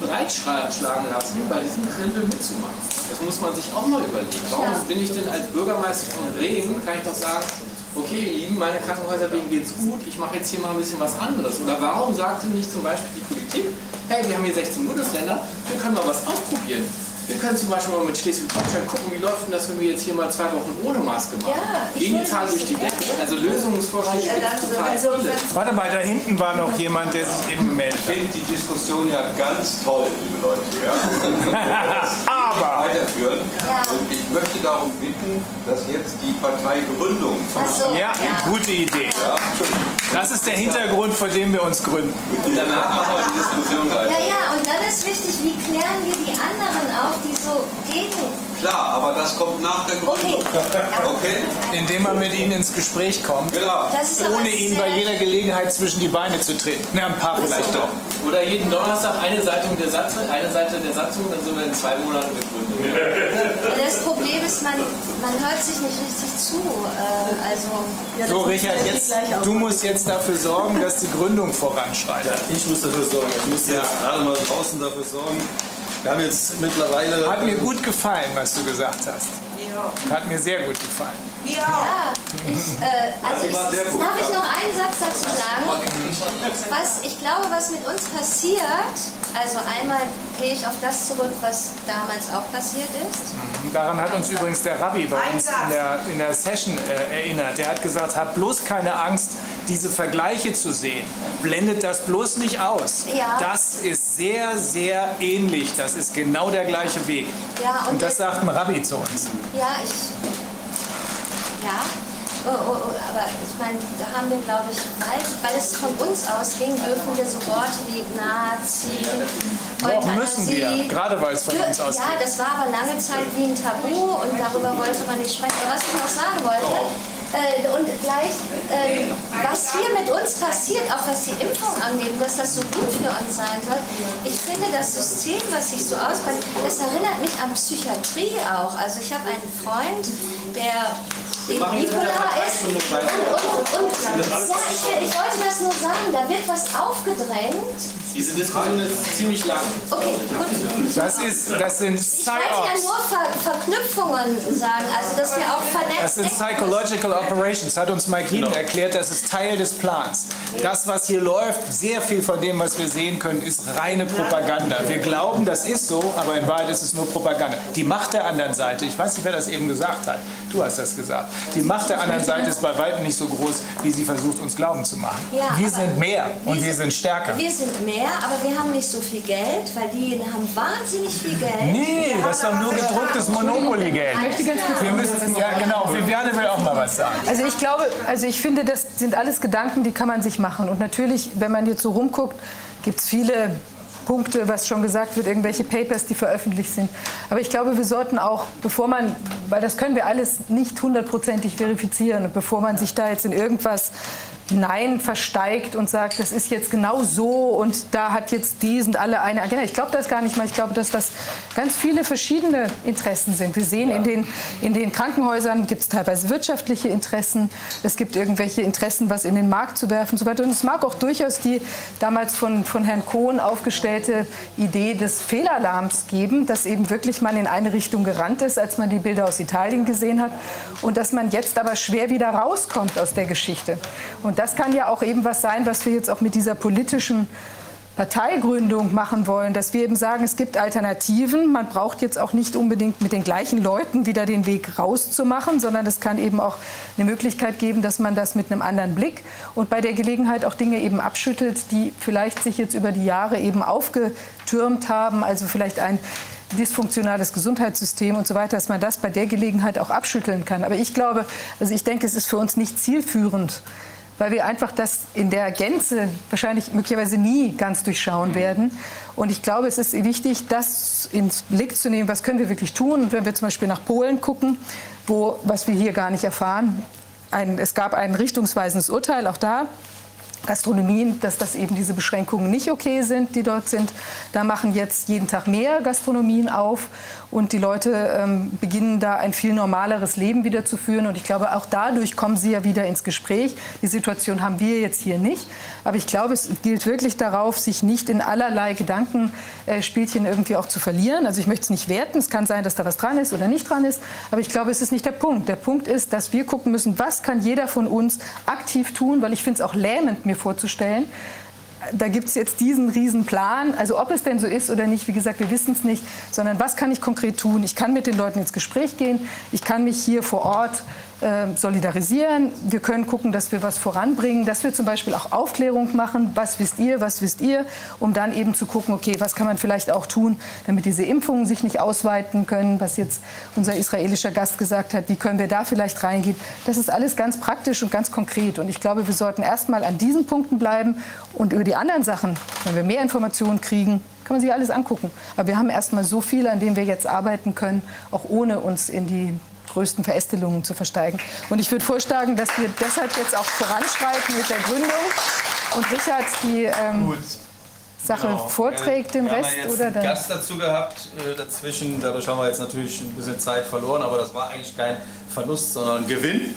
breitschlagen lassen, bei diesem Krempel mitzumachen? Das muss man sich auch mal überlegen. Warum bin ich denn als Bürgermeister von Regen, kann ich doch sagen, okay, ihr Lieben, meine Krankenhäuser, denen geht's gut, ich mache jetzt hier mal ein bisschen was anderes. Oder warum sagt denn nicht zum Beispiel die Politik, hey, wir haben hier 16 Bundesländer, wir können mal was ausprobieren. Wir können zum Beispiel mal mit Schleswig-Holstein gucken, wie läuft denn das, wenn wir jetzt hier mal zwei Wochen ohne Maske machen. Ja, ich Gehen die würde Zahlen durch die Decke. Also Lösungsvorschläge gibt es total viele. Warte mal, da hinten war noch jemand, der sich eben gemeldet Ich finde die Diskussion ja ganz toll, liebe Leute. Ja? Aber Weiterführen. Und ich möchte darum bitten, dass jetzt die Parteigründung so, ja, gute Idee. Das ist der Hintergrund, vor dem wir uns gründen. Danach machen wir die Diskussion Ja, weiter. ja, und dann ist wichtig, wie klären wir die anderen auf, die so gegen. Klar, aber das kommt nach der Gründung. Okay? Indem man mit ihnen ins Gespräch kommt, Genau. Ohne ihnen bei jeder Gelegenheit zwischen die Beine zu treten. Na, ein paar vielleicht doch. Oder jeden Donnerstag eine Seite der Satzung, eine Seite der Satzung, dann sind wir in zwei Monaten. Das Problem ist, man, man hört sich nicht richtig zu. Äh, also, So, Richard, jetzt, du musst jetzt dafür sorgen, dass die Gründung voranschreitet. Ich muss dafür sorgen. Ich muss jetzt gerade mal draußen dafür sorgen. Wir haben jetzt mittlerweile. Hat mir gut gefallen, was du gesagt hast. Hat mir sehr gut gefallen. Ja, ich, äh, also ich, darf ich noch einen Satz dazu sagen? Was ich glaube, was mit uns passiert, also einmal gehe ich auf das zurück, was damals auch passiert ist. Daran hat uns übrigens der Rabbi bei uns in der, in der Session äh, erinnert. Der hat gesagt, habt bloß keine Angst, diese Vergleiche zu sehen. Blendet das bloß nicht aus. Ja. Das ist sehr, sehr ähnlich. Das ist genau der gleiche Weg. Ja, und Und das sagt ein Rabbi zu uns. Ja, ich. Ja. Oh, oh, oh, aber ich meine, da haben wir, glaube ich, weil, weil es von uns ausging, dürfen wir so Worte wie Nazi, Doch, müssen wir, gerade weil es von uns Ja, ausgeht. das war aber lange Zeit wie ein Tabu und darüber wollte man nicht sprechen. Aber was ich noch sagen wollte, äh, und gleich, äh, was hier mit uns passiert, auch was die Impfung angeht, dass das so gut für uns sein soll. Ich finde, das System, was sich so ausbreitet, das erinnert mich an Psychiatrie auch. Also ich habe einen Freund, der bipolar ist. Und, und, und, ja, ich, ich wollte das nur sagen, da wird was aufgedrängt. Diese Diskussion ist ziemlich lang. Okay, gut. Das, ist, das sind Ich wollte ja nur Ver Verknüpfungen sagen, also dass wir auch vernetzt Das sind. Psychological Operations, hat uns Mike Heen erklärt, das ist Teil des Plans. Das, was hier läuft, sehr viel von dem, was wir sehen können, ist reine Propaganda. Wir glauben, das ist so, aber in Wahrheit ist es nur Propaganda. Die Macht der anderen Seite, ich weiß nicht, wer das eben gesagt hat, du hast das gesagt, die Macht der anderen Seite ist bei weitem nicht so groß, wie sie versucht, uns glauben zu machen. Ja, Wir sind mehr und wir sind stärker. Wir sind mehr, aber wir haben nicht so viel Geld, weil die haben wahnsinnig viel Geld. Nee, das ist doch nur gedrucktes Monopoly. Miguel. Ich möchte ganz kurz- Wir müssen, ja, genau. Viviane will auch mal was sagen. Also ich glaube, also ich finde, das sind alles Gedanken, die kann man sich machen. Und natürlich, wenn man jetzt so rumguckt, gibt es viele Punkte, was schon gesagt wird, irgendwelche Papers, die veröffentlicht sind. Aber ich glaube, wir sollten auch, bevor man, weil das können wir alles nicht hundertprozentig verifizieren, bevor man sich da jetzt in irgendwas Nein versteigt und sagt, das ist jetzt genau so und da hat jetzt die sind alle eine Agenda. Ich glaube das gar nicht mal. Ich glaube, dass das ganz viele verschiedene Interessen sind. Wir sehen in den, in den Krankenhäusern gibt es teilweise wirtschaftliche Interessen. Es gibt irgendwelche Interessen, was in den Markt zu werfen und so weiter. Und es mag auch durchaus die damals von, von Herrn Kohn aufgestellte Idee des Fehlalarms geben, dass eben wirklich man in eine Richtung gerannt ist, als man die Bilder aus Italien gesehen hat und dass man jetzt aber schwer wieder rauskommt aus der Geschichte. Und das kann ja auch eben was sein, was wir jetzt auch mit dieser politischen Parteigründung machen wollen, dass wir eben sagen, es gibt Alternativen. Man braucht jetzt auch nicht unbedingt mit den gleichen Leuten wieder den Weg rauszumachen, sondern es kann eben auch eine Möglichkeit geben, dass man das mit einem anderen Blick und bei der Gelegenheit auch Dinge eben abschüttelt, die vielleicht sich jetzt über die Jahre eben aufgetürmt haben. Also vielleicht ein dysfunktionales Gesundheitssystem und so weiter, dass man das bei der Gelegenheit auch abschütteln kann. Aber ich glaube, also ich denke, es ist für uns nicht zielführend, weil wir einfach das in der Gänze wahrscheinlich möglicherweise nie ganz durchschauen werden. Und ich glaube, es ist wichtig, das ins Blick zu nehmen, was können wir wirklich tun. Und wenn wir zum Beispiel nach Polen gucken, wo, was wir hier gar nicht erfahren, ein, es gab ein richtungsweisendes Urteil, auch da, Gastronomien, dass das eben diese Beschränkungen nicht okay sind, die dort sind. Da machen jetzt jeden Tag mehr Gastronomien auf und die Leute ähm, beginnen da ein viel normaleres Leben wieder zu führen. Und ich glaube, auch dadurch kommen sie ja wieder ins Gespräch. Die Situation haben wir jetzt hier nicht. Aber ich glaube, es gilt wirklich darauf, sich nicht in allerlei Gedankenspielchen irgendwie auch zu verlieren. Also ich möchte es nicht werten. Es kann sein, dass da was dran ist oder nicht dran ist. Aber ich glaube, es ist nicht der Punkt. Der Punkt ist, dass wir gucken müssen, was kann jeder von uns aktiv tun, weil ich finde es auch lähmend, mir vorzustellen, da gibt es jetzt diesen riesen Plan. Also ob es denn so ist oder nicht, wie gesagt, wir wissen es nicht, sondern was kann ich konkret tun? Ich kann mit den Leuten ins Gespräch gehen, ich kann mich hier vor Ort solidarisieren. Wir können gucken, dass wir was voranbringen, dass wir zum Beispiel auch Aufklärung machen. Was wisst ihr, was wisst ihr? Um dann eben zu gucken, okay, was kann man vielleicht auch tun, damit diese Impfungen sich nicht ausweiten können, was jetzt unser israelischer Gast gesagt hat, wie können wir da vielleicht reingehen. Das ist alles ganz praktisch und ganz konkret. Und ich glaube, wir sollten erstmal an diesen Punkten bleiben und über die anderen Sachen, wenn wir mehr Informationen kriegen, kann man sich alles angucken. Aber wir haben erstmal so viel, an dem wir jetzt arbeiten können, auch ohne uns in die größten Verästelungen zu versteigen. Und ich würde vorschlagen, dass wir deshalb jetzt auch voranschreiten mit der Gründung und Richard die ähm, Sache Genau. vorträgt, den wir Rest haben ja jetzt oder einen. Gast dazu gehabt äh, dazwischen. Dadurch haben wir jetzt natürlich ein bisschen Zeit verloren, aber das war eigentlich kein Verlust, sondern ein Gewinn.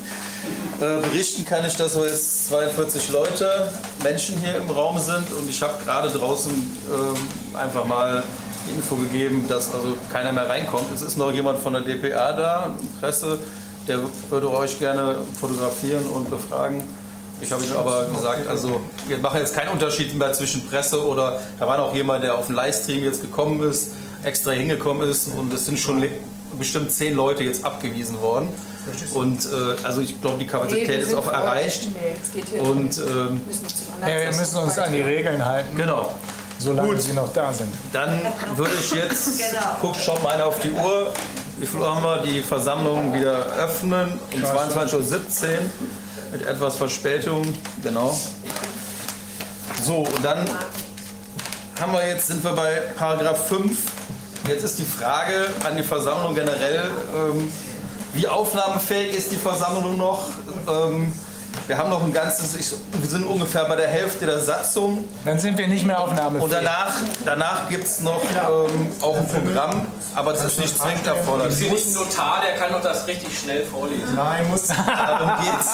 Äh, berichten kann ich, dass wir jetzt 42 Leute, Menschen hier im Raum sind und ich habe gerade draußen ähm, einfach mal die Info gegeben, dass also keiner mehr reinkommt. Es ist noch jemand von der DPA da, Presse, der würde euch gerne fotografieren und befragen. Ich habe ihm aber gesagt, also wir machen jetzt keinen Unterschied mehr zwischen Presse oder da war noch jemand, der auf den Livestream jetzt gekommen ist, extra hingekommen ist und es sind schon bestimmt zehn Leute jetzt abgewiesen worden. Und äh, also ich glaube, die Kapazität ist auch erreicht. Und ähm, Ja, wir müssen uns an die Regeln halten. Genau. Solange Gut. sie noch da sind. Dann würde ich jetzt, guck schon mal auf die Uhr, wie viel Uhr haben wir, die Versammlung wieder öffnen um 22.17 Uhr mit etwas Verspätung, genau. So, und dann haben wir jetzt, sind wir bei Paragraph 5. Jetzt ist die Frage an die Versammlung generell, ähm, wie aufnahmefähig ist die Versammlung noch? Ähm, wir haben noch ein ganzes, ich, wir sind ungefähr bei der Hälfte der Satzung. Dann sind wir nicht mehr aufnahmefähig. Und danach, danach gibt es noch ähm, auch ein Programm, aber das ist nicht zwingend erforderlich. Ist hier nicht ein Notar, der kann doch das richtig schnell vorlesen. Nein, muss. Darum geht's.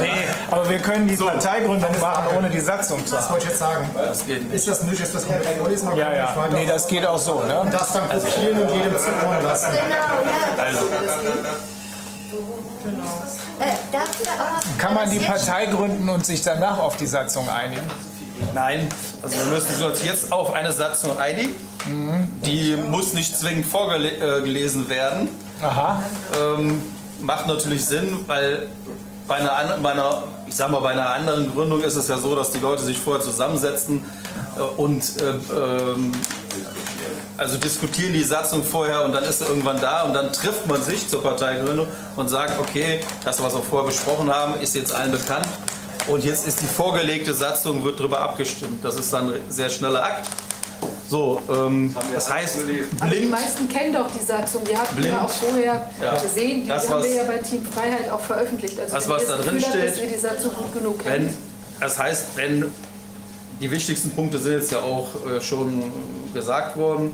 Nee, aber wir können die Parteigründung machen, ohne die Satzung zu Das haben. wollte ich jetzt sagen. Das geht nicht. Ist das möglich, dass das komplett vorlesen? Ja, ja. Nee, das geht auch so, ne? Und das dann kopieren und jedem zuhören lassen. Also, darf ich aber, Kann man die Partei gründen und sich danach auf die Satzung einigen? nein, also wir müssen uns jetzt auf eine Satzung einigen. Die muss nicht zwingend vorgelesen werden. Aha. Ähm, macht natürlich Sinn, weil bei einer, bei einer, ich sag mal, bei einer anderen Gründung ist es ja so, dass die Leute sich vorher zusammensetzen äh, und äh, ähm, also diskutieren die Satzung vorher und dann ist sie irgendwann da und dann trifft man sich zur Parteigründung und sagt, okay, das, was wir vorher besprochen haben, ist jetzt allen bekannt. Und jetzt ist die vorgelegte Satzung, wird darüber abgestimmt. Das ist dann ein sehr schneller Akt. So, ähm, das heißt, Aber die blind, meisten kennen doch die Satzung. Die hatten Blind. wir auch vorher Ja. gesehen. Die Das, haben wir ja bei Team Freiheit auch veröffentlicht. Also Das, wenn was da drin habt, steht, dass ihr die Satzung gut genug kennt. wenn, das heißt, wenn die wichtigsten Punkte sind jetzt ja auch äh, schon gesagt worden.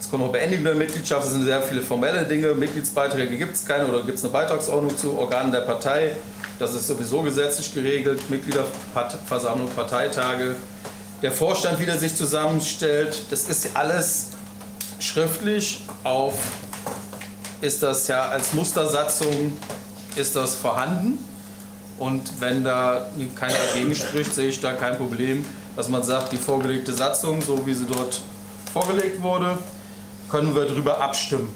Es kommt noch Beendigung der Mitgliedschaft, es sind sehr viele formelle Dinge. Mitgliedsbeiträge gibt es keine oder gibt es eine Beitragsordnung zu Organen der Partei. Das ist sowieso gesetzlich geregelt. Mitgliederversammlung, Parteitage. Der Vorstand, wie der sich zusammenstellt, das ist alles schriftlich auf, ist das ja als Mustersatzung, ist das vorhanden. Und wenn da keiner dagegen spricht, sehe ich da kein Problem, dass man sagt, die vorgelegte Satzung, so wie sie dort vorgelegt wurde, können wir darüber abstimmen.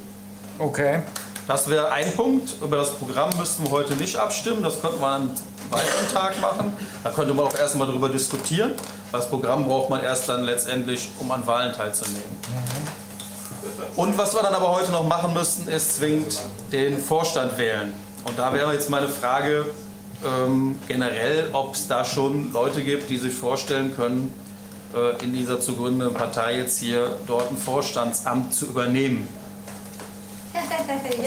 Okay. Das wäre ein Punkt. Über das Programm müssten wir heute nicht abstimmen. Das könnten wir an einem weiteren Tag machen. Da könnte man auch erstmal darüber diskutieren. Das Programm braucht man erst dann letztendlich, um an Wahlen teilzunehmen. Und was wir dann aber heute noch machen müssten, ist zwingend den Vorstand wählen. Und da wäre jetzt meine Frage ähm, generell, ob es da schon Leute gibt, die sich vorstellen können, äh, in dieser zu gründenden Partei jetzt hier dort ein Vorstandsamt zu übernehmen.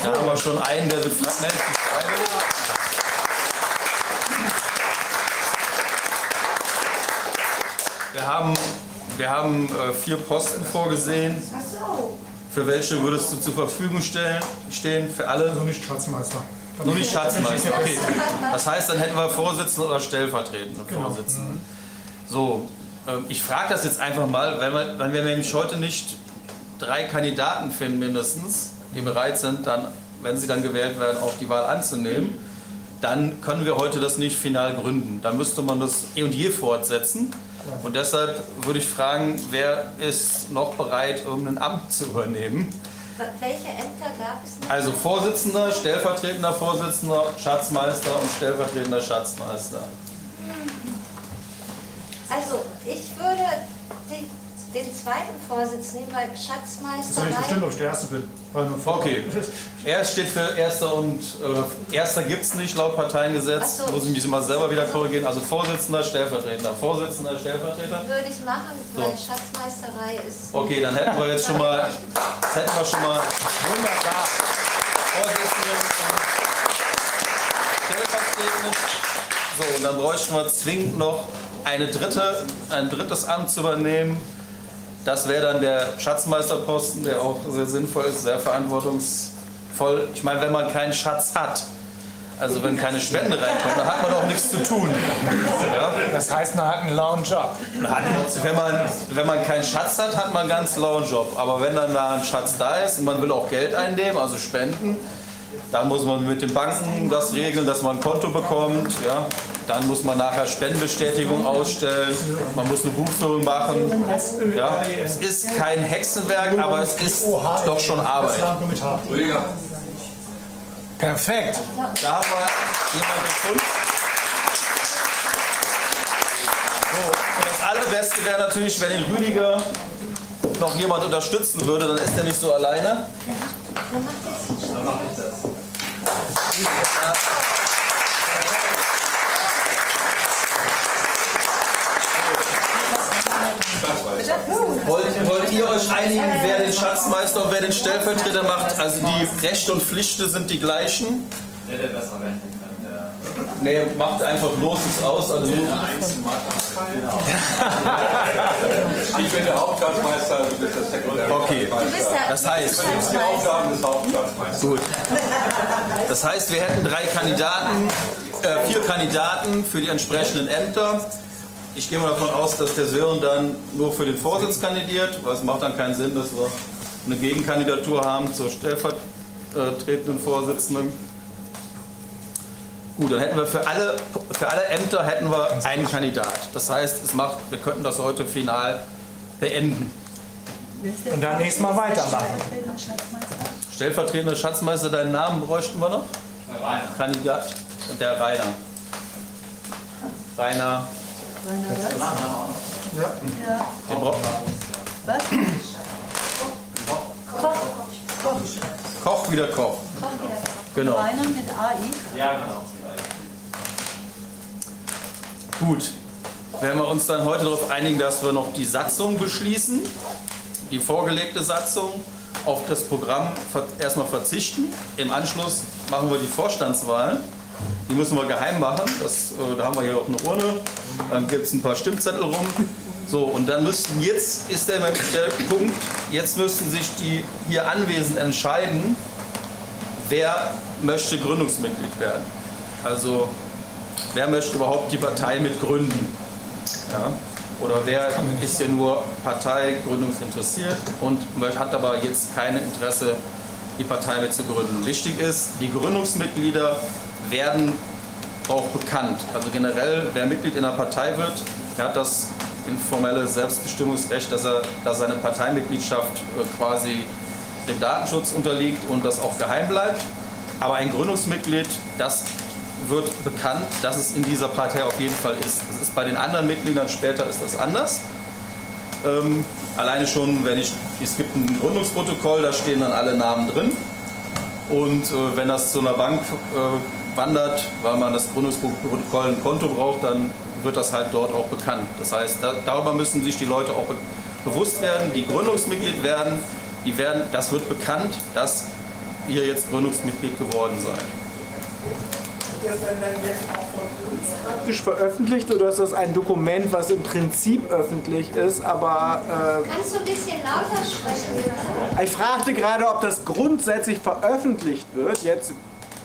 Da haben wir schon einen, der sich. Wir haben, wir haben äh, vier Posten vorgesehen. Für welche würdest du zur Verfügung stellen, stehen? Für alle? Nur nicht Schatzmeister. Nur nicht Schatzmeister, okay. Das heißt, dann hätten wir Vorsitzenden oder stellvertretende Vorsitzende. So, ähm, ich frage das jetzt einfach mal, weil wir, weil wir nämlich heute nicht drei Kandidaten finden mindestens, die bereit sind, dann, wenn sie dann gewählt werden, auch die Wahl anzunehmen, dann können wir heute das nicht final gründen. Dann müsste man das eh und je fortsetzen. Und deshalb würde ich fragen, wer ist noch bereit, irgendein Amt zu übernehmen? Welche Ämter gab es noch? Also Vorsitzender, stellvertretender Vorsitzender, Schatzmeister und stellvertretender Schatzmeister. Also, ich würde den, den zweiten Vorsitz nehmen, weil Schatzmeister. ob ich der Erste bin. Okay. Er steht für Erster und äh, Erster gibt es nicht laut Parteiengesetz. So. Muss ich mich mal selber wieder korrigieren. Also Vorsitzender, Stellvertretender. Vorsitzender, Stellvertreter. Würde ich machen, weil So. Schatzmeisterei ist. Okay, dann hätten wir jetzt schon mal, das hätten wir schon mal wunderbar. Vorsitzende und Stellvertretende. So, und dann bräuchten wir zwingend noch eine dritte, ein drittes Amt zu übernehmen. Das wäre dann der Schatzmeisterposten, der auch sehr sinnvoll ist, sehr verantwortungsvoll. Ich meine, wenn man keinen Schatz hat, also wenn keine Spende reinkommt, dann hat man auch nichts zu tun. Ja? Das heißt, man hat einen lauen Job. Wenn man, wenn man keinen Schatz hat, hat man einen ganz lauen Job. Aber wenn dann da ein Schatz da ist und man will auch Geld einnehmen, also spenden, dann muss man mit den Banken das regeln, dass man ein Konto bekommt. Ja? Dann muss man nachher Spendenbestätigung ausstellen. Man muss eine Buchführung machen. Ja? Es ist kein Hexenwerk, aber es ist doch schon Arbeit. Perfekt. Da haben wir jemanden gefunden. So, das Allerbeste wäre natürlich, wenn den Rüdiger noch jemand unterstützen würde, dann ist er nicht so alleine. Wollt, wollt ihr euch einigen, wer den Schatzmeister und wer den Stellvertreter macht? Also die Rechte und Pflichten sind die gleichen? Der, der besser kann. Nee, macht einfach los es aus. Also Ich bin der Hauptschatzmeister, du bist der Sekretär. Okay, das heißt, Die Aufgaben des Hauptschatzmeisters. Gut. Das heißt, wir hätten drei Kandidaten, äh, vier Kandidaten für die entsprechenden Ämter. Ich gehe mal davon aus, dass der Sören dann nur für den Vorsitz kandidiert, weil es macht dann keinen Sinn, dass wir eine Gegenkandidatur haben zur stellvertretenden Vorsitzenden. Gut, dann hätten wir für alle, für alle Ämter hätten wir einen Kandidat. Das heißt, es macht, wir könnten das heute final beenden. Und dann nächstes Mal weitermachen. Stellvertretender Schatzmeister, deinen Namen bräuchten wir noch? Rainer. Kandidat, der Rainer. Rainer. Ja. Den bra- Was? wieder Koch. Genau. Einer mit AI. Ja, genau. Gut. Werden wir uns dann heute darauf einigen, dass wir noch die Satzung beschließen, die vorgelegte Satzung, auf das Programm erstmal verzichten. Im Anschluss machen wir die Vorstandswahlen. Die müssen wir geheim machen. Das, äh, da haben wir hier auch eine Urne. Dann gibt es ein paar Stimmzettel rum. So, und dann müssten jetzt ist der, der Punkt, jetzt müssten sich die hier Anwesenden entscheiden, wer möchte Gründungsmitglied werden. Also wer möchte überhaupt die Partei mit gründen? Ja? Oder wer ist ja nur parteigründungsinteressiert und hat aber jetzt kein Interesse, die Partei mit zu gründen. Wichtig ist, die Gründungsmitglieder werden auch bekannt. Also generell, wer Mitglied in einer Partei wird, der hat das informelle Selbstbestimmungsrecht, dass er dass seine Parteimitgliedschaft äh, quasi dem Datenschutz unterliegt und das auch geheim bleibt. Aber ein Gründungsmitglied, das wird bekannt, dass es in dieser Partei auf jeden Fall ist. Das ist bei den anderen Mitgliedern später ist das anders. Ähm, alleine schon, wenn ich, es gibt ein Gründungsprotokoll, da stehen dann alle Namen drin. Und äh, wenn das zu einer Bank äh, wandert, weil man das Gründungsprotokoll ein Konto braucht, dann wird das halt dort auch bekannt. Das heißt, da, darüber müssen sich die Leute auch be bewusst werden, die Gründungsmitglied werden, die werden, das wird bekannt, dass ihr jetzt Gründungsmitglied geworden seid. Praktisch veröffentlicht oder ist das ein Dokument, was im Prinzip öffentlich ist, aber Kannst du ein bisschen lauter sprechen? äh, ich fragte gerade, ob das grundsätzlich veröffentlicht wird, jetzt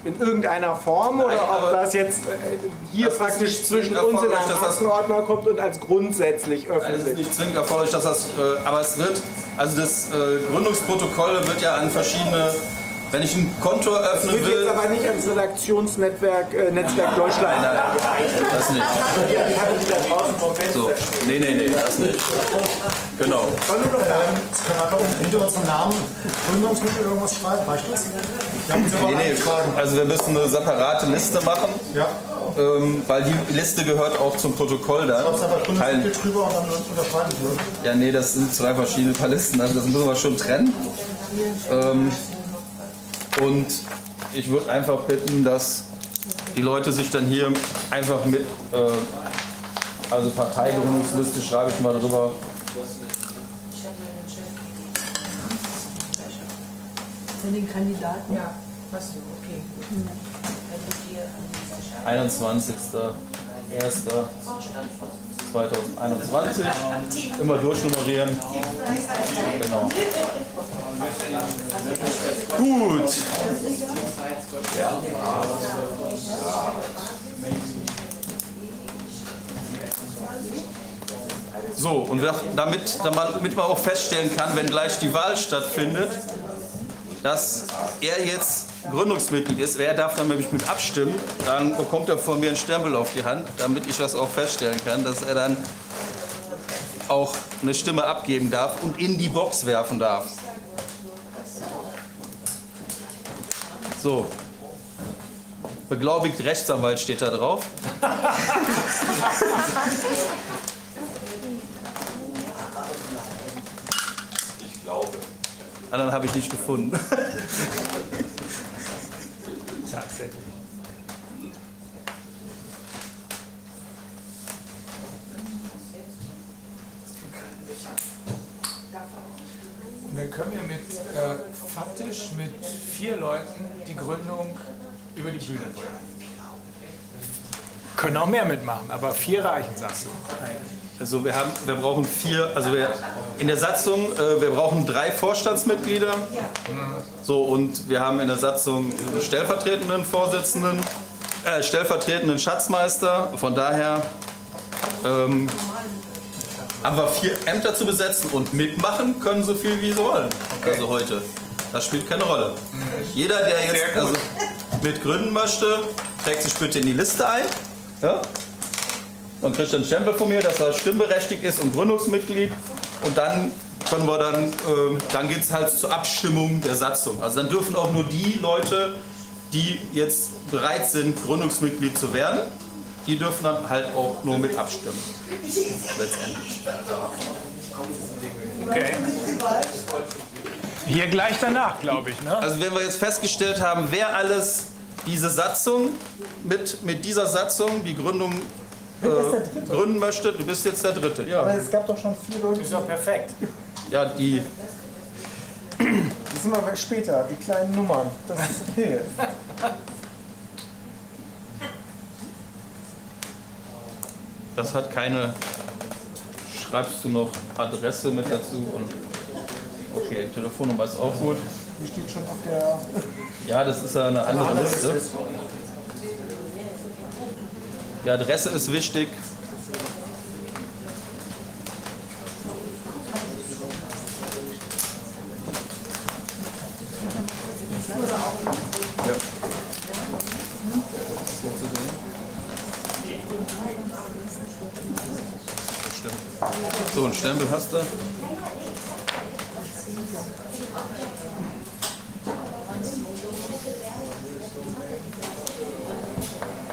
in irgendeiner Form oder ob das jetzt äh, hier Das praktisch zwischen uns in das- Aktenordner kommt und als grundsätzlich Nein, es ist öffentlich. nicht zwingend erforderlich, dass das, äh, aber es wird, also das äh, Gründungsprotokoll wird ja an verschiedene, wenn ich ein Konto Das eröffnen wird will, jetzt aber nicht ans Redaktionsnetzwerk äh, Netzwerk Deutschland. Nein, nein, das nicht. So, nee, nee, nee, das nicht. Genau. Können wir doch können wir einfach hinter unserem Namen Gründungsmittel irgendwas schreiben? Reicht das? Wir haben uns Nee, nee, also wir müssen eine separate Liste machen, Ja. ähm, weil die Liste gehört auch zum Protokoll da. Schreibst einfach Teil, drüber und dann unterschreiben ja, nee, das sind zwei verschiedene Paar Listen, also das müssen wir schon trennen. Ähm, und ich würde einfach bitten, dass die Leute sich dann hier einfach mit, äh, also Parteigründungsliste schreibe ich mal drüber. Für den Kandidaten? Ja, hast du, okay. 21.01.2021. Immer durchnummerieren. Genau. Gut. So, und damit, damit man auch feststellen kann, wenn gleich die Wahl stattfindet, dass er jetzt Gründungsmitglied ist, er darf dann nämlich mit abstimmen, dann bekommt er von mir einen Stempel auf die Hand, damit ich das auch feststellen kann, dass er dann auch eine Stimme abgeben darf und in die Box werfen darf. So. Beglaubigt Rechtsanwalt steht da drauf. Ich glaube. Anderen habe ich nicht gefunden. Tatsächlich. Dann können wir mit äh, faktisch mit vier Leuten die Gründung über die Bühne bringen. Können auch mehr mitmachen, aber vier reichen, sagst du. Also wir, haben, wir brauchen vier, also wir, in der Satzung, äh, wir brauchen drei Vorstandsmitglieder. So, und wir haben in der Satzung stellvertretenden Vorsitzenden, äh, stellvertretenden Schatzmeister. Von daher ähm, haben wir vier Ämter zu besetzen und mitmachen können so viel wie sie wollen. Also heute. Das spielt keine Rolle. Jeder, der jetzt also mitgründen möchte, trägt sich bitte in die Liste ein. Ja? Dann kriegt er einen Stempel von mir, dass er stimmberechtigt ist und Gründungsmitglied. Und dann können wir dann, ähm, dann geht es halt zur Abstimmung der Satzung. Also dann dürfen auch nur die Leute, die jetzt bereit sind, Gründungsmitglied zu werden, die dürfen dann halt auch nur mit abstimmen. Letztendlich. Okay. Hier gleich danach, glaube ich. Ne? Also wenn wir jetzt festgestellt haben, wer alles diese Satzung mit, mit dieser Satzung die Gründung äh, gründen möchte, du bist jetzt der Dritte. Aber Ja, es gab doch schon vier Leute. Ist doch perfekt. ja die Das sind wir später, die kleinen Nummern. Das ist okay. Das hat keine. Schreibst du noch Adresse mit dazu und. Okay, Telefonnummer ist auch gut. Die steht schon auf der. Ja, das ist ja eine andere Liste. Die Adresse ist wichtig. So, ein Stempel hast du.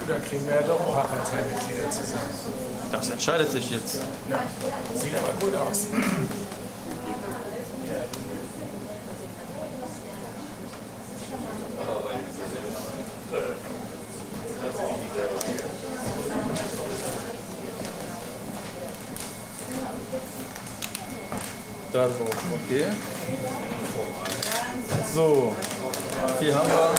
Da kriegen wir ja paar Parteimitglieder zusammen. Das entscheidet sich jetzt. Ja, sieht aber gut aus. Okay. So, hier haben wir.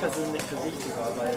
persönlich für wichtig war, weil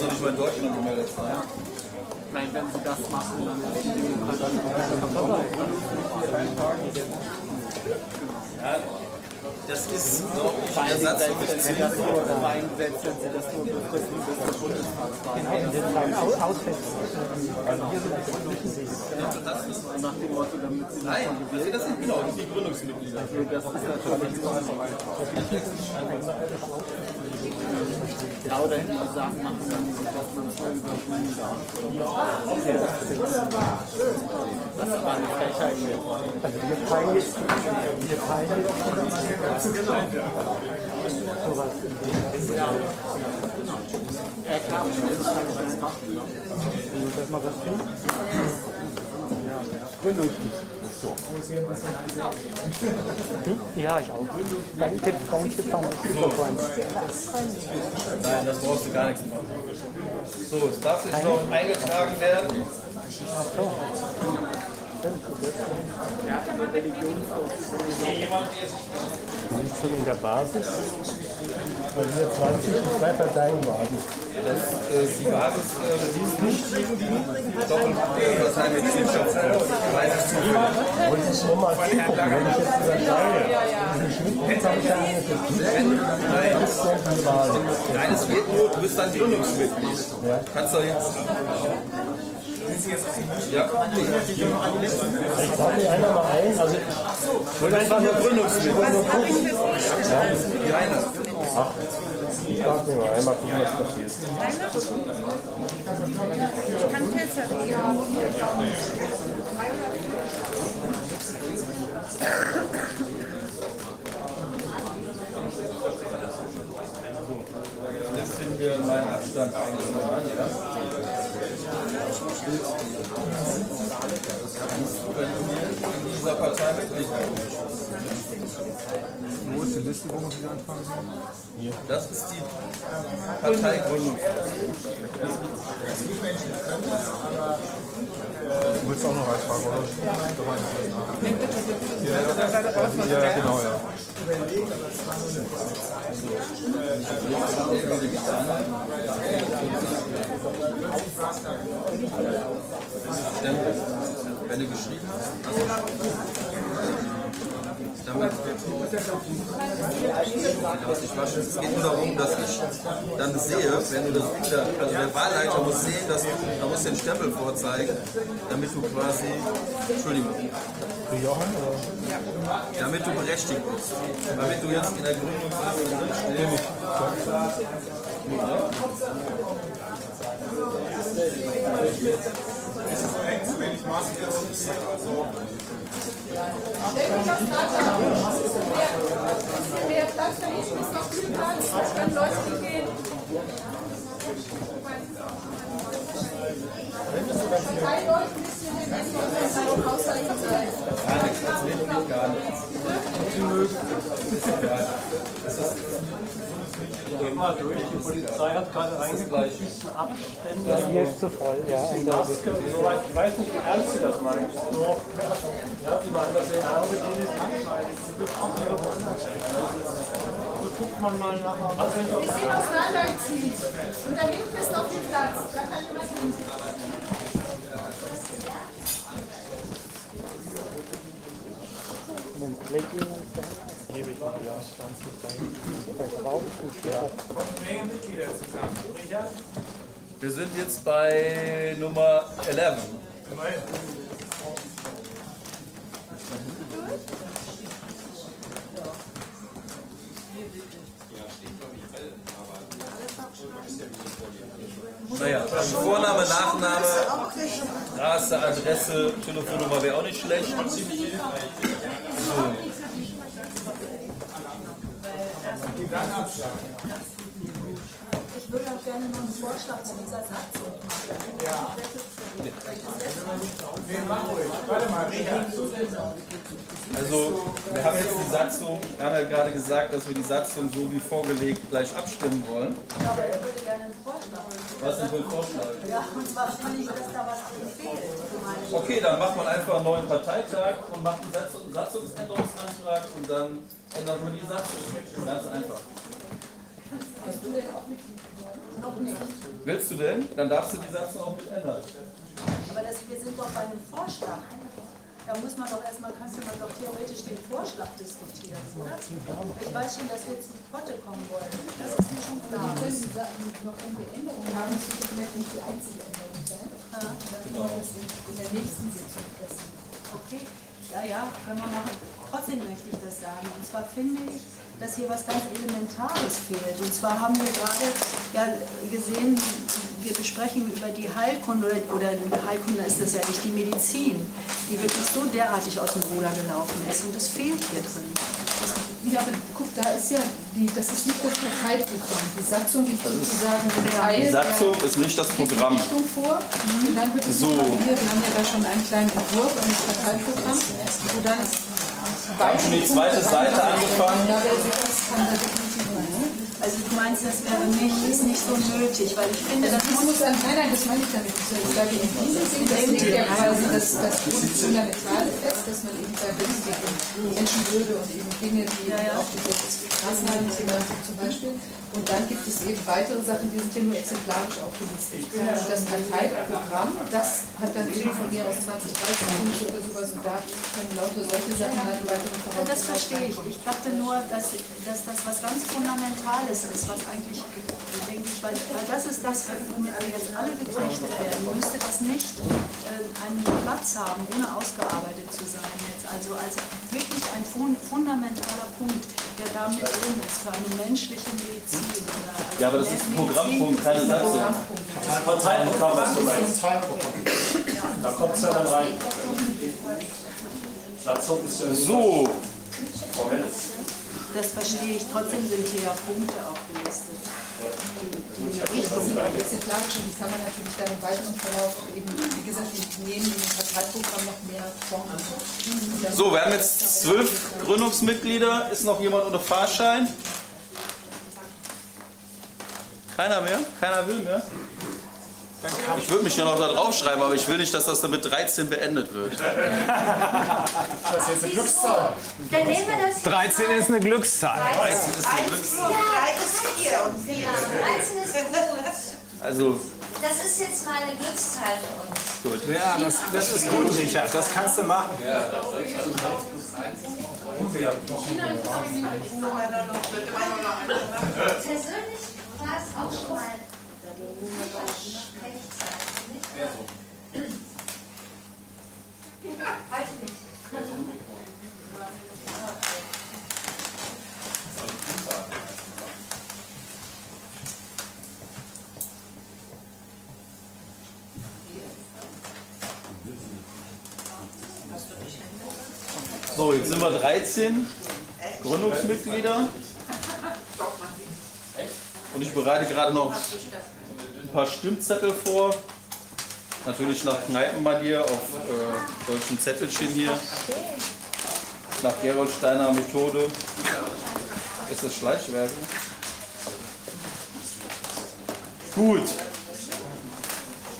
doch nicht mal in Deutschland gemeldet. Nein, wenn sie das machen, dann ist die Demokratie Ja, das ist noch allem, Ersatz für sie das nur reingesetzt, wenn sie das nur befristen bis sind die Gründungsmitglieder. Nach dem Motto, damit sie Nein, also das sind genau das sind die Gründungsmitglieder. Das ist natürlich so. Ja, oder die Sachen machen, dass man nur übernehmen darf. Das war eine Frechheit. Also wir teilen jetzt, wir teilen jetzt sowas in dem Ja, klar, das halt mal was findest. Gründungsmitglied. So. Ja, ich auch. Dann gibt es uns jetzt noch Nein, das brauchst du gar nichts machen. So, es darf jetzt noch eingetragen werden. schon in der Basis, weil wir 20 und zwei Parteien waren. Das, äh, die Basis, äh, ist nicht ich zu viel. Wollte ich nur mal zugucken, wenn ich jetzt überschreibe. Diesen Schnitt habe ich ja Nein, Das ist die Wahl. Nein, es geht nur, du bist ein Gründungsmitglied. Kannst du jetzt. Ja. Ich trage mich einer mal ein. Also, ich will einfach nur Gründungsmitglied. Ja. Ach, ich trage mich mal einmal gucken, was passiert. Jetzt sind wir meinen Abstand eingenommen. Ja. Wenn du hier in dieser Partei. Wo ist die Liste, wo man sich anfangen soll? Das ist die Parteigründung. Du willst auch noch reinfragen, oder? Ja, ja, genau, ja. Wenn du geschrieben hast, also damit was ich wasche. Es geht nur darum, dass ich dann sehe, wenn du das wieder, also der Wahlleiter muss sehen, dass du, da muss den Stempel vorzeigen, damit du quasi, Entschuldigung, damit du berechtigt bist. Damit du jetzt in der Gründungsliste drinstehst. Mehr Platz hinten ist noch viel Platz. Es können Leute gehen. Drei Leute ein bisschen hin, ein bisschen ausreichend sein. Gar nichts, das gar nichts. Geh mal durch, die Polizei hat gerade reingeguckt, diesen Abstände. Das hier ist zu voll, ja. Die Maske und so weiter. Ich weiß nicht, wie ernst sie das meinen. Nur, ja, die meinen das in Auge, die wird auch So guckt man mal nach. Ich sehe auseinanderziehen. Und da hinten ist noch viel Platz. Da kann jemand hin. Gebe ich Wir sind jetzt bei Nummer 11. Naja, Vorname, Nachname, Straße, Adresse, Telefonnummer wäre auch nicht schlecht. Ich würde auch gerne noch einen Vorschlag zu dieser Satzung machen. Also, wir haben jetzt die Satzung, wir haben ja gerade gesagt, dass wir die Satzung so wie vorgelegt gleich abstimmen wollen. Ja, aber er würde gerne einen Vorschlag. Was ist denn für ein Vorschlag? Ja, und zwar fand ich, dass da was fehlt. Okay, dann macht man einfach einen neuen Parteitag und macht einen Satz- Satzungsänderungsantrag und dann ändert man die Satzung. Ganz einfach. Hast du denn auch mit? Noch nicht. Willst du denn? Dann darfst du die Satzung auch mit ändern. Aber das, wir sind doch bei einem Vorschlag. Da muss man doch erstmal, kannst du mal doch theoretisch den Vorschlag diskutieren, oder? Ich weiß schon, dass wir jetzt zu Potte kommen wollen. Das ist mir schon klar. Wir können noch irgendwie Änderungen haben, das vielleicht nicht die einzige Änderung das in der nächsten Sitzung pressen. Okay, ja, ja, können wir machen. Trotzdem möchte ich das sagen. Und zwar finde ich, dass hier was ganz Elementares fehlt. Und zwar haben wir gerade ja gesehen, wir besprechen über die Heilkunde, oder oder Heilkunde ist das ja nicht, die Medizin, die wirklich so derartig aus dem Ruder gelaufen ist. Und das fehlt hier drin. Ja, aber guck, da ist ja, die, das ist nicht das Parteiprogramm. Die Satzung liegt sozusagen im Teil Die Satzung ist nicht das Programm. Richtung vor. Und dann wird es So. hier, wir haben ja da schon einen kleinen Entwurf eines Parteiprogramms, wo dann Haben schon die zweite Seite angefangen. ja, das kann da definitiv? Also du meinst, das wäre nicht, ist nicht so nötig, weil ich finde, das muss dann, nein, nein, das meine ich damit. nicht. Ich sage, in diesem Sinn, das legt ja quasi das, das Fundamentale fest, dass man eben sagt, geht um Menschenwürde und eben Dinge, die auch die Straßenhaltung zum Beispiel. Und dann gibt es eben weitere Sachen, die sind ja nur exemplarisch aufgelistet. Das Parteiprogramm, das hat dann eben von mir aus 20, 30 Punkte oder sowas und da können lauter solche Sachen halt weitere Ja, das verstehe ich. Ich dachte nur, dass, dass das was ganz Fundamentales ist, was eigentlich, denke ich, weil, weil das ist das, womit wir jetzt alle geknechtet werden. Müsste das nicht äh, einen Platz haben, ohne ausgearbeitet zu sein jetzt. Also als wirklich ein fun fundamentaler Punkt, der da mit drin ist für eine menschliche Medizin. Oder also Ja, aber das ist ein Programmpunkt, keine Satzung. Parteiprogramm, was du meinst. Da kommt es ja dann rein. Satzung ist ja So, formell. Das verstehe ich. Trotzdem sind hier ja Punkte aufgelistet. Die die Das ist exemplarisch und die kann man natürlich dann im weiteren Verlauf eben, wie gesagt, wir nehmen im Parteiprogramm noch mehr Formen. So, wir haben jetzt zwölf Gründungsmitglieder. Ist noch jemand unter Fahrschein? Keiner mehr? Keiner will mehr? Ich würde mich ja noch da draufschreiben, aber ich will nicht, dass das dann mit 13 beendet wird. Das ist jetzt eine Glückszahl. Dann nehmen wir das. 13 ist eine Glückszahl. 13 ist eine Glückszahl. Ja, 13 ist gut. Also, Das ist jetzt mal eine Glückszahl für uns. gut. Ja, das, das ist gut, Richard. Das kannst du machen. Persönlich war es auch schon mal Rechtszeit, nicht? Heute nicht. So, jetzt sind wir 13 Gründungsmitglieder. Und ich bereite gerade noch ein paar Stimmzettel vor. Natürlich nach Kneipenmanier auf äh, deutschen Zettelchen hier. Nach Geroldsteiner Methode. Ist das Schleichwerk? Gut.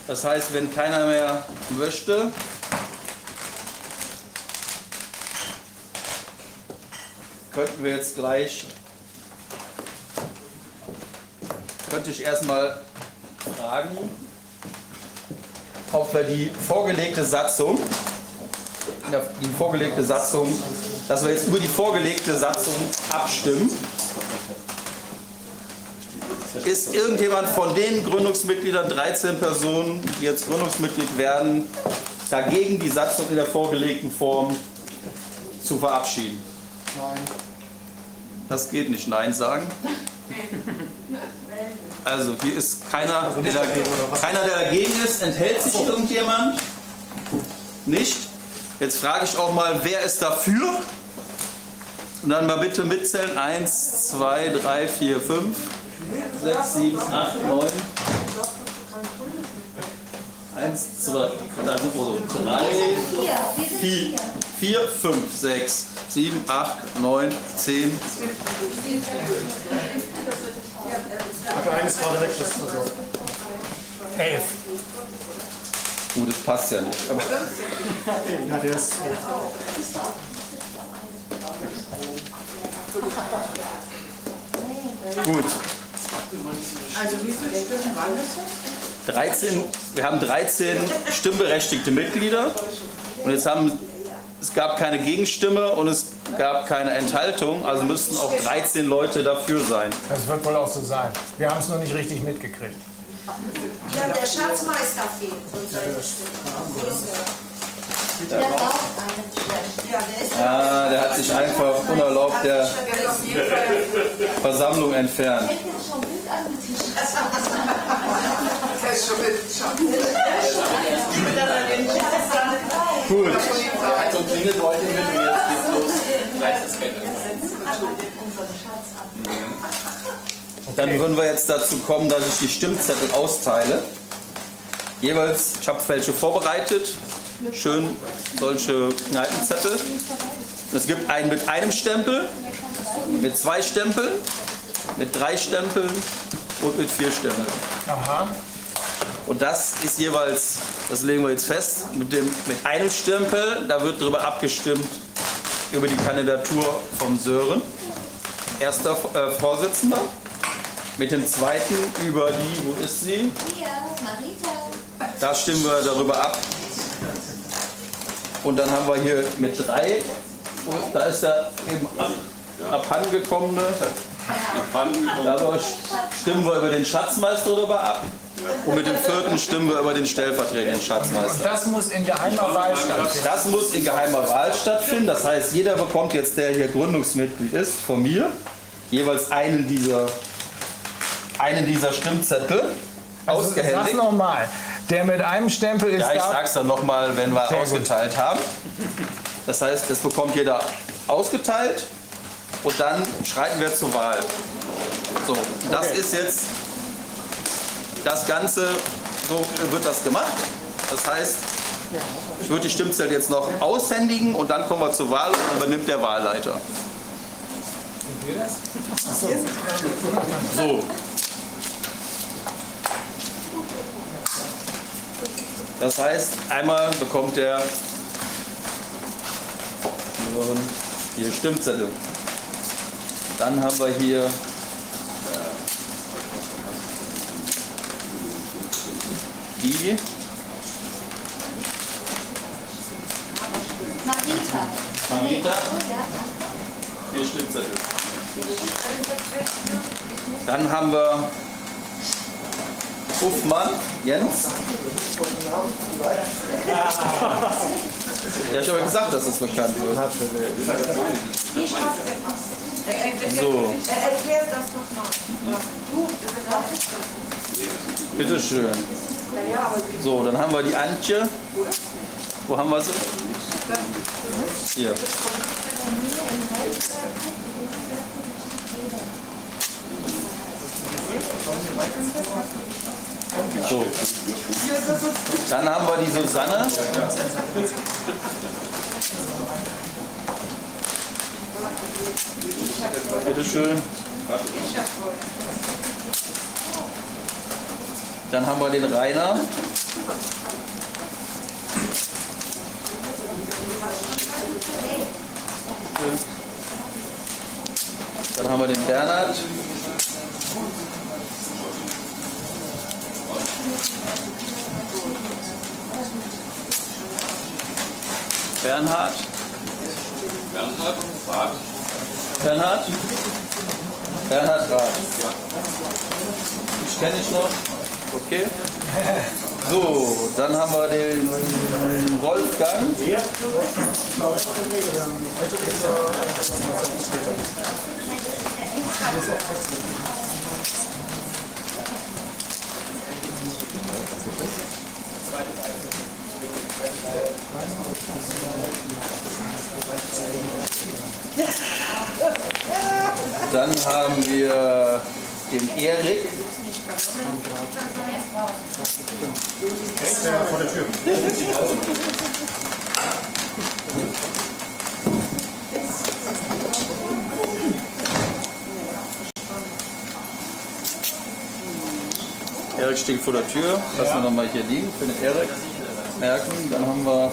Das heißt, wenn keiner mehr möchte, könnten wir jetzt gleich, könnte ich erstmal fragen, ob wir die vorgelegte Satzung, die vorgelegte Satzung, dass wir jetzt über die vorgelegte Satzung abstimmen. Ist irgendjemand von den Gründungsmitgliedern, 13 Personen, die jetzt Gründungsmitglied werden, dagegen die Satzung in der vorgelegten Form zu verabschieden? Nein. Das geht nicht Nein sagen. Also hier ist keiner, der keiner, der dagegen ist. Enthält sich irgendjemand? Nicht? Jetzt frage ich auch mal, wer ist dafür? Und dann mal bitte mitzählen. 1, 2, 3, 4, 5, 6, 7, 8, 9. 1, 2, da sind wir so. 3, 4, 4, 5, 6, 7, 8, 9, 10. Hat eines gerade weg, das also. 11. Gut, das passt ja nicht. Aber Ja, der ist. gut. Also wie viele Stimmen waren das? 13, wir haben 13 stimmberechtigte Mitglieder und jetzt haben es gab keine Gegenstimme und es gab keine Enthaltung, also müssten auch 13 Leute dafür sein. Das wird wohl auch so sein. Wir haben es nur nicht richtig mitgekriegt. Ja, der Schatzmeister fehlt. stimmt. Der braucht eine. Der hat sich einfach unerlaubt der Versammlung entfernt. Gut. Dann würden wir jetzt dazu kommen, dass ich die Stimmzettel austeile. Jeweils, ich habe welche vorbereitet. Schön solche Kneipenzettel. Es gibt einen mit einem Stempel, mit zwei Stempeln, mit drei Stempeln und mit vier Stempeln. Aha. Und das ist jeweils, das legen wir jetzt fest, mit, dem, mit einem Stempel, da wird darüber abgestimmt, über die Kandidatur von Sören, erster äh, Vorsitzender. Mit dem zweiten über die, wo ist sie? Hier, Marita. Da stimmen wir darüber ab. Und dann haben wir hier mit drei, da ist der eben ab, abhandengekommene. Da stimmen wir über den Schatzmeister darüber ab. Und mit dem vierten stimmen wir über den stellvertretenden Schatzmeister. das muss in geheimer Wahl stattfinden. Das muss in geheimer Wahl stattfinden. Das heißt, jeder bekommt jetzt, der hier Gründungsmitglied ist, von mir, jeweils einen dieser, einen dieser Stimmzettel Also, ausgehändigt. nochmal. Der mit einem Stempel ist Ja, ich sag's dann nochmal, wenn wir ausgeteilt haben. Das heißt, das bekommt jeder ausgeteilt. und dann schreiten wir zur Wahl. So, das Okay. ist jetzt das Ganze, so wird das gemacht. Das heißt, ich würde die Stimmzettel jetzt noch aushändigen und dann kommen wir zur Wahl und dann übernimmt der Wahlleiter. So. Das heißt, einmal bekommt der hier Stimmzettel. Dann haben wir hier äh, die Marita. Marita. Vier Stimmzettel. Dann haben wir Uffmann, Jens. Ja, ich habe ja gesagt, dass es bekannt wird. So, Erklär das doch mal. Du, bitteschön. ja, aber So, dann haben wir die Antje. Wo haben wir sie? Hier. So. Dann haben wir die Susanne. Bitteschön. Dann haben wir den Rainer. Dann haben wir den Bernhard. Bernhard. Bernhard, Rath. Bernhard? Bernhard Rath. Ich kenne ich noch. Okay. So, dann haben wir den Wolfgang. Dann haben wir den Erik. Vor der Tür. Erik steht vor der Tür. Lassen wir nochmal hier liegen für den Erik. Merken. Dann haben wir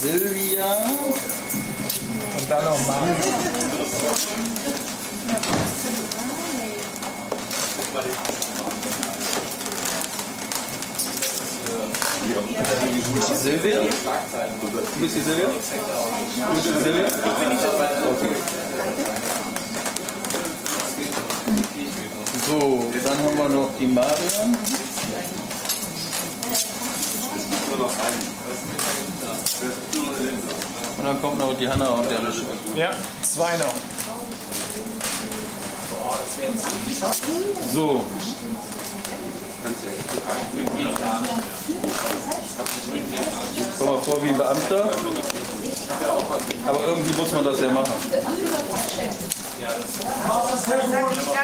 Silvia. Und dann noch Marc. Silvia? Du bist die Silvia? Bist die Silvia? Okay. So, dann haben wir noch die Marion. Und dann kommt noch die Hanna und der Rische. Ja, zwei noch. So. Komm mal vor wie ein Beamter. Aber irgendwie muss man das ja machen.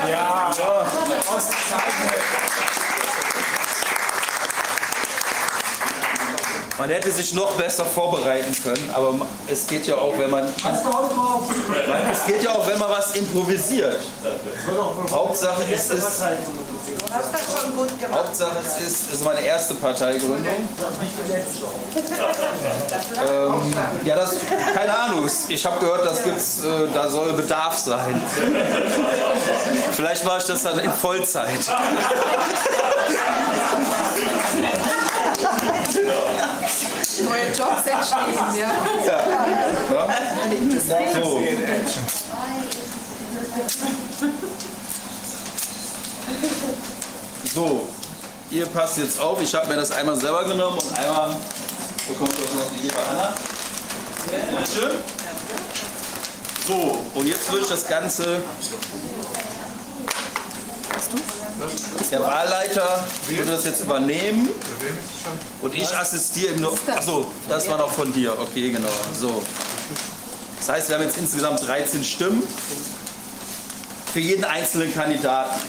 Ja, Man hätte sich noch besser vorbereiten können, aber es geht ja auch, wenn man es geht ja auch, wenn man was improvisiert. Hauptsache ist es. Hauptsache es ist, es ist meine erste Parteigründung. Ähm, ja, das, keine Ahnung. Ich habe gehört, das gibt's, äh, da soll Bedarf sein. Vielleicht mache ich das dann in Vollzeit. Neue Jobs entstehen, ja. Ja. So. So, ihr passt jetzt auf. Ich habe mir das einmal selber genommen und einmal bekommt das noch die liebe Anna. Bitteschön. So, und jetzt würde ich das Ganze. Der Wahlleiter würde das jetzt übernehmen und ich assistiere ihm nur. Achso, das war noch von dir. Okay, genau. So. Das heißt, wir haben jetzt insgesamt 13 Stimmen für jeden einzelnen Kandidaten.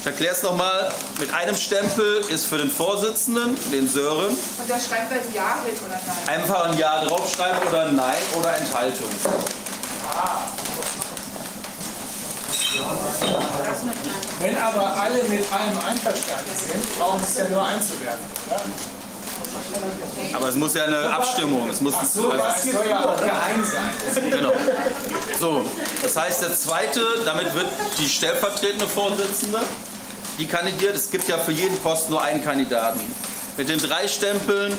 Ich erkläre es nochmal. Mit einem Stempel ist für den Vorsitzenden, den Sören, Und da schreibt man Ja hin oder nein. einfach ein Ja draufschreiben oder ein Nein oder Enthaltung. Wenn aber alle mit allem einverstanden sind, brauchen es ja nur einzuwerfen. Oder? Aber es muss ja eine Abstimmung. Es muss So, das soll ja auch geheim sein. Genau. So, das heißt, der zweite, damit wird die stellvertretende Vorsitzende, die kandidiert. Es gibt ja für jeden Posten nur einen Kandidaten. Mit den drei Stempeln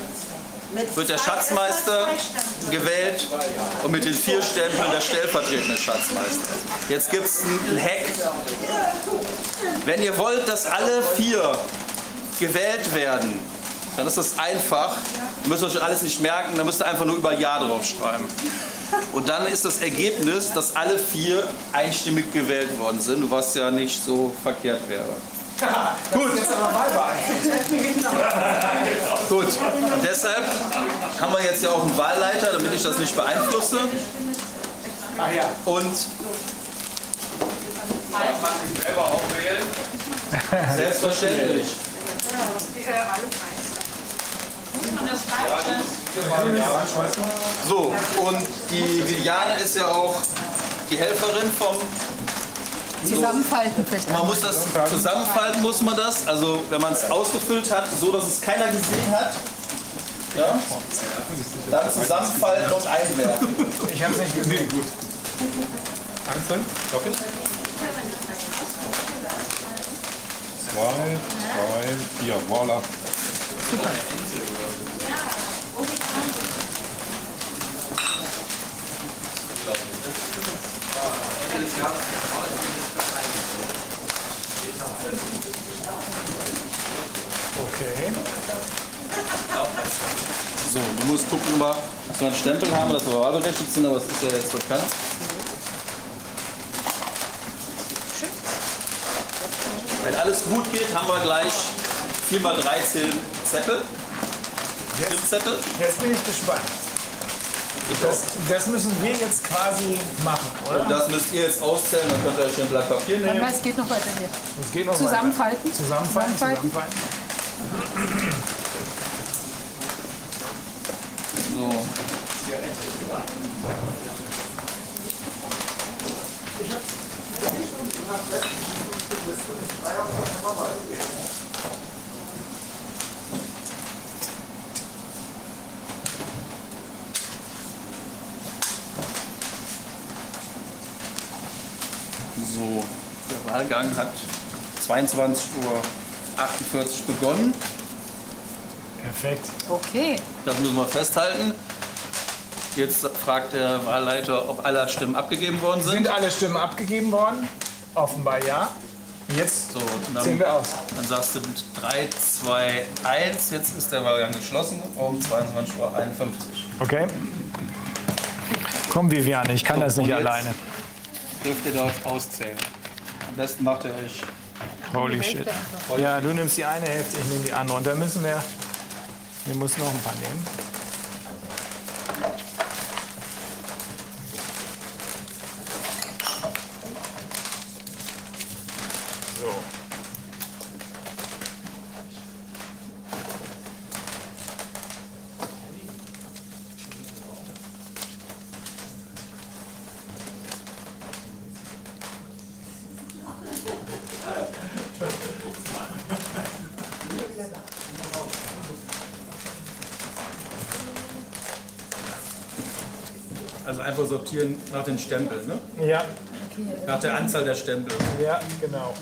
wird der Schatzmeister gewählt und mit den vier Stempeln der stellvertretende Schatzmeister. Jetzt gibt es einen Hack. Wenn ihr wollt, dass alle vier gewählt werden, dann ist das einfach. Ihr müsst euch alles nicht merken, dann müsst ihr einfach nur über Ja draufschreiben. Und dann ist das Ergebnis, dass alle vier einstimmig gewählt worden sind, was ja nicht so verkehrt wäre. Gut. Gut. Deshalb haben wir jetzt ja auch einen Wahlleiter, damit ich das nicht beeinflusse. Ach ja. Und selber auch wählen. selbstverständlich. So, und die Viviane ist ja auch die Helferin vom Zusammenfalten vielleicht. Man muss das zusammenfalten, muss man das. Also wenn man es ausgefüllt hat, so dass es keiner gesehen hat. Ja? Dann zusammenfalten und einwerfen. Ich habe es nicht gesehen. Gut. Einzeln? Doppelt? Zwei, drei, vier. Voila. Okay. So, du musst gucken, dass wir einen Stempel haben, dass wir wahlberechtigt sind, aber es ist ja jetzt bekannt. Wenn alles gut geht, haben wir gleich 4 mal 13 Zettel. Stimmzettel. Jetzt bin ich gespannt. Das, das müssen wir jetzt quasi machen, oder? Und das müsst ihr jetzt auszählen, dann könnt ihr euch ein Blatt Papier nehmen. es geht noch weiter hier. Es geht noch Zusammenfalten. Weiter. Zusammenfalten. Zusammenfalten. Zusammenfalten. So. So, der Wahlgang hat 22.48 Uhr begonnen. Perfekt. Okay. Das müssen wir festhalten. Jetzt fragt der Wahlleiter, ob alle Stimmen abgegeben worden sind. Sind alle Stimmen abgegeben worden? Offenbar ja. Jetzt So, dann, sehen wir aus. dann sagst du 3, 2, 1. Jetzt ist der Wahlgang geschlossen um 22.51 Uhr. Okay. Komm, Viviane, ich kann das nicht Und jetzt alleine. Dürft ihr das auszählen. Am besten macht ihr euch. Holy shit. Ja, du nimmst die eine Hälfte, ich nehme die andere. Und dann müssen wir. Wir müssen noch ein paar nehmen. So. Also sortieren nach den Stempeln, ne? Ja, Nach der Anzahl der Stempel. ja, genau.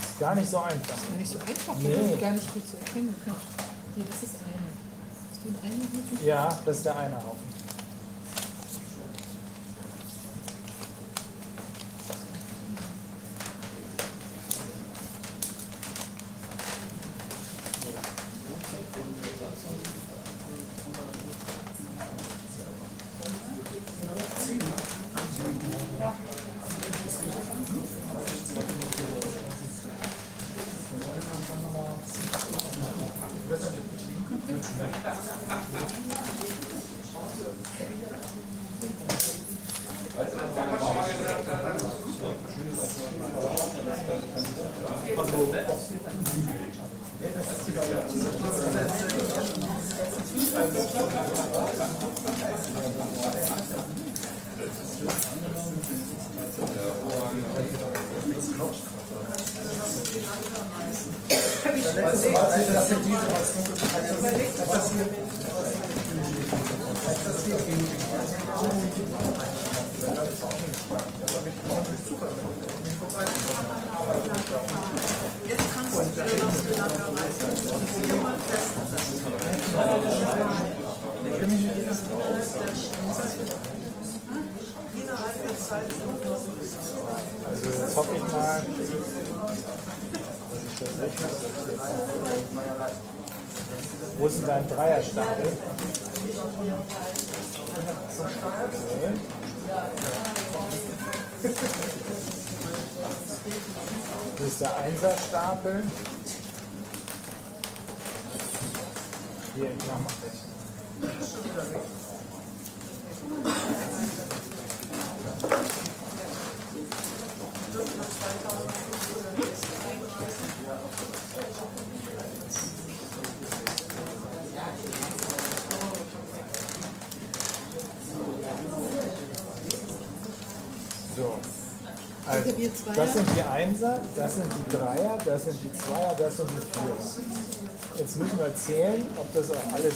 Ist gar nicht so einfach. Nicht so einfach, Nee. das ist gar nicht gut zu erkennen. Nee, das ist eine. Hast du einen Einwurf? Ja, das ist der eine Haufen. Also jetzt hoffe ich mal, dass ich das rechne. Wo ist denn dein Dreierstapel? Okay. Hier ist der Einserstapel. Hier, ich mach mal das sind die Einser, das sind die Dreier, das sind die Zweier, das sind die Vierer. Jetzt müssen wir zählen, ob das auch alles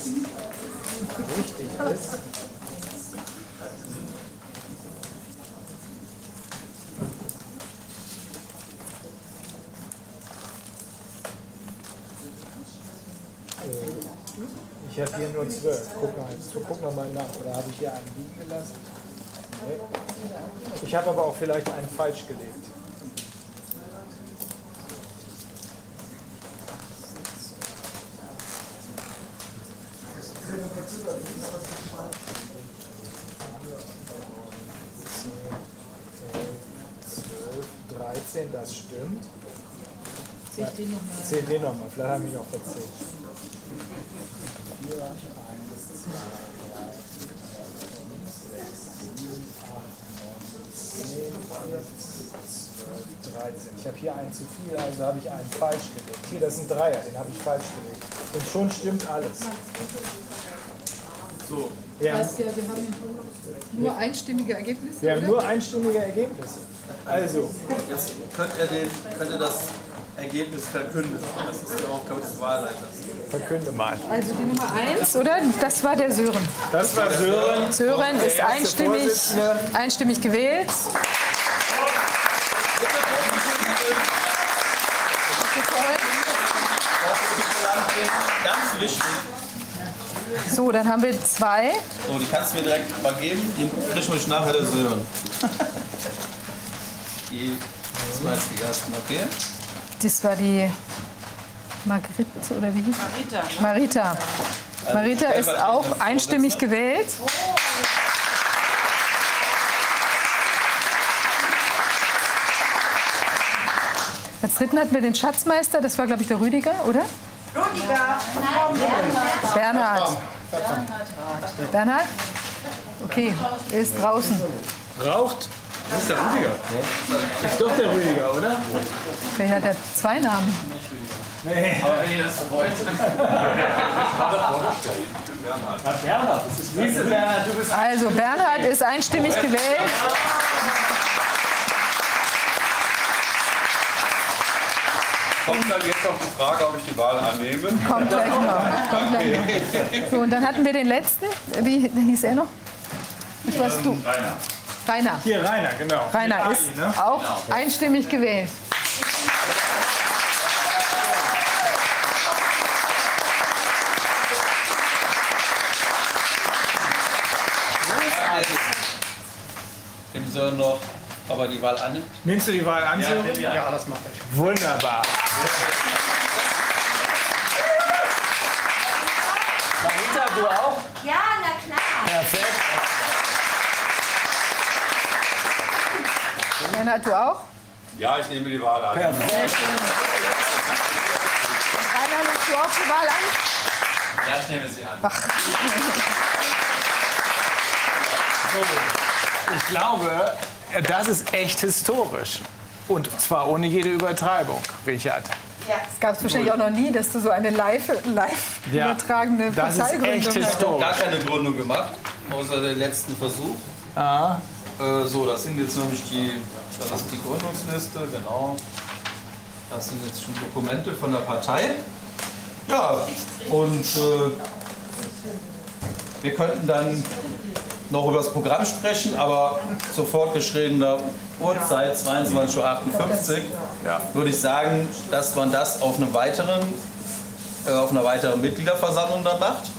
richtig ist. Ich habe hier nur zwölf. Guck mal, jetzt gucken wir mal nach. Oder habe ich hier einen liegen gelassen? Nee. Ich habe aber auch vielleicht einen falsch gelegt. Zwölf, 13, das stimmt. Zähl den noch mal. Zähl den nochmal, vielleicht habe ich auch verzählt. 4, 1, 2, 3, 4, 5, 6, 7, 8, 9, 10, 11, 12, 13. Ich habe hier einen zu viel, also habe ich einen falsch gelegt. Hier, das ist ein Dreier, den habe ich falsch gelegt. Und schon stimmt alles. So. Ja. Weißt ja, wir haben nur einstimmige Ergebnisse. Wir haben oder? nur einstimmige Ergebnisse. Also, Jetzt könnt ihr, den, könnt ihr das Ergebnis verkünden. Das ist die Aufgabe des Wahlleiters. verkünde mal. Also die Nummer eins, oder? Das war der Sören. Das war Sören. Sören Der ist einstimmig, einstimmig gewählt. Ganz wichtig. So, dann haben wir zwei. So, die kannst du mir direkt mal geben. Die frisch mich nachher das hören. Die, die ersten, okay? Das war die Margrit, oder wie hieß Marita, ne? Marita. Marita ist auch einstimmig gewählt. Als dritten hatten wir den Schatzmeister, das war, glaube ich, der Rüdiger, oder? Rüdiger. Bernhard. Bernhard? Okay, er ist draußen. Raucht? Das ist der Rüdiger. Ist doch der Rüdiger, oder? Vielleicht hat er zwei Namen. Nee. Aber wenn ihr das wollt. Bernhard, das ist du, Bernhard, du bist Also Bernhard ist einstimmig gewählt. Kommt dann jetzt noch die Frage, ob ich die Wahl annehme? Kommt gleich noch. Kommt gleich noch. So, und dann hatten wir den letzten. Wie hieß er noch? Das warst du. Rainer. Rainer. Hier, Rainer, genau. Rainer Mit ist AI, ne? auch einstimmig gewählt. Dem Sören noch, ob er die Wahl annimmt. Nimmst du die Wahl an? Ja, ja. ja, das mache ich. Wunderbar. Marita, du auch? Ja, na klar. Perfekt. Bernhard, du auch? Ja, ich nehme die Wahl an. Rainer, nimmst du auch die Wahl an? Ja, ich nehme sie an. Ich glaube, das ist echt historisch. Und zwar ohne jede Übertreibung, Richard. Es gab es wahrscheinlich auch noch nie, dass du so eine live, live Ja, übertragene das ist echt hast. historisch. Gar keine Gründung gemacht, außer den letzten Versuch. Ah. Äh, so, das sind jetzt nämlich die, das ist die Gründungsliste, genau. Das sind jetzt schon Dokumente von der Partei. Ja, und äh, wir könnten dann noch über das Programm sprechen, aber zur fortgeschrittener Uhrzeit, 22.58 Uhr, würde ich sagen, dass man das auf, einem weiteren, äh, auf einer weiteren Mitgliederversammlung dann macht.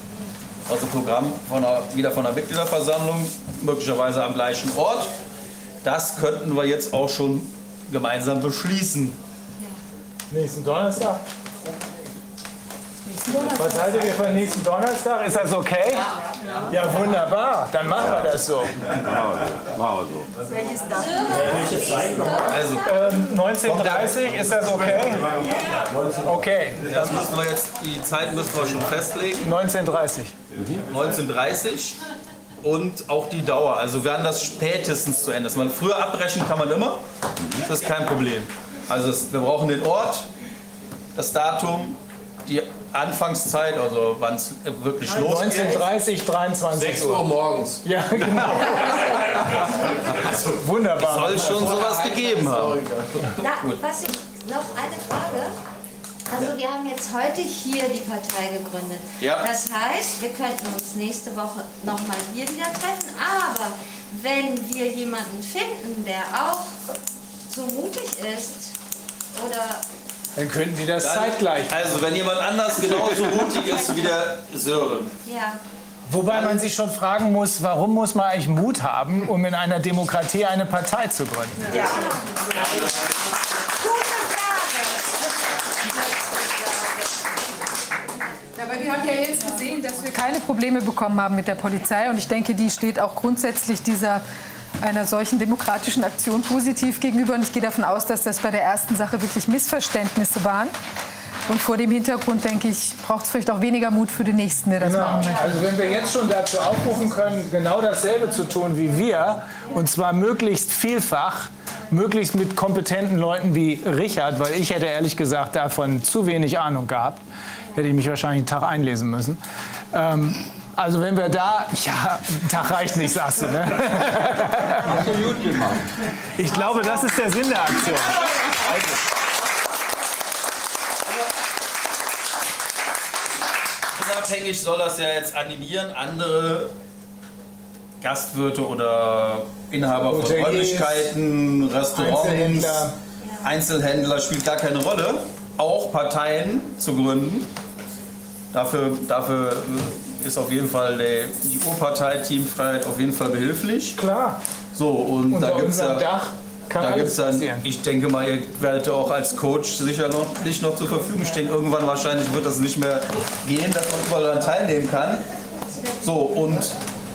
Also Programm von einer, wieder von einer Mitgliederversammlung, möglicherweise am gleichen Ort. Das könnten wir jetzt auch schon gemeinsam beschließen. Nächsten Donnerstag? Was haltet ihr von nächsten Donnerstag? Ist das okay? Ja, wunderbar. Dann machen wir das so. Machen wir so. Welches Datum? Also, ähm, 19.30 ist das okay? Okay. Das müssen wir jetzt, die Zeit müssen wir schon festlegen. 19.30 19.30 und auch die Dauer. Also wir werden das spätestens zu Ende. Dass man früher abbrechen kann man immer. Das ist kein Problem. Also es, wir brauchen den Ort, das Datum, die Anfangszeit, also wann es wirklich losgeht. 19.30 23 6 Uhr morgens. Ja, genau. Wunderbar. Soll schon sowas gegeben haben. Na, was ich, noch eine Frage. Also wir haben jetzt heute hier die Partei gegründet. Ja. Das heißt, wir könnten uns nächste Woche nochmal hier wieder treffen. Aber wenn wir jemanden finden, der auch so mutig ist oder Dann könnten die das Dann- zeitgleich. Also wenn jemand anders genauso mutig ist wie der Sören. ja. Wobei man sich schon fragen muss, warum muss man eigentlich Mut haben, um in einer Demokratie eine Partei zu gründen? Ja. Aber wir haben ja jetzt gesehen, dass wir keine Probleme bekommen haben mit der Polizei. Und ich denke, die steht auch grundsätzlich dieser einer solchen demokratischen Aktion positiv gegenüber. Und ich gehe davon aus, dass das bei der ersten Sache wirklich Missverständnisse waren. Und vor dem Hintergrund, denke ich, braucht es vielleicht auch weniger Mut für den Nächsten, der das Genau. machen möchte. Also wenn wir jetzt schon dazu aufrufen können, genau dasselbe zu tun wie wir, und zwar möglichst vielfach, möglichst mit kompetenten Leuten wie Richard, weil ich hätte ehrlich gesagt davon zu wenig Ahnung gehabt, hätte ich mich wahrscheinlich einen Tag einlesen müssen. Ähm, also wenn wir da, ja, ein Tag reicht nicht, sagst du, ne? Gut gemacht. Ich glaube, das ist der Sinn der Aktion. Unabhängig soll das ja jetzt animieren, andere Gastwirte oder Inhaber von Hoteliers, Räumlichkeiten, Restaurants, Einzelhändler. Einzelhändler spielt gar keine Rolle, auch Parteien zu gründen. Dafür, dafür ist auf jeden Fall der, die Urpartei Team Freiheit auf jeden Fall behilflich. Klar. So, und Unter da gibt es ja, Dach kann da gibt's dann, passieren. ich denke mal, ihr werdet auch als Coach sicher noch nicht noch zur Verfügung stehen. Irgendwann wahrscheinlich wird das nicht mehr gehen, dass man überall daran teilnehmen kann. So, und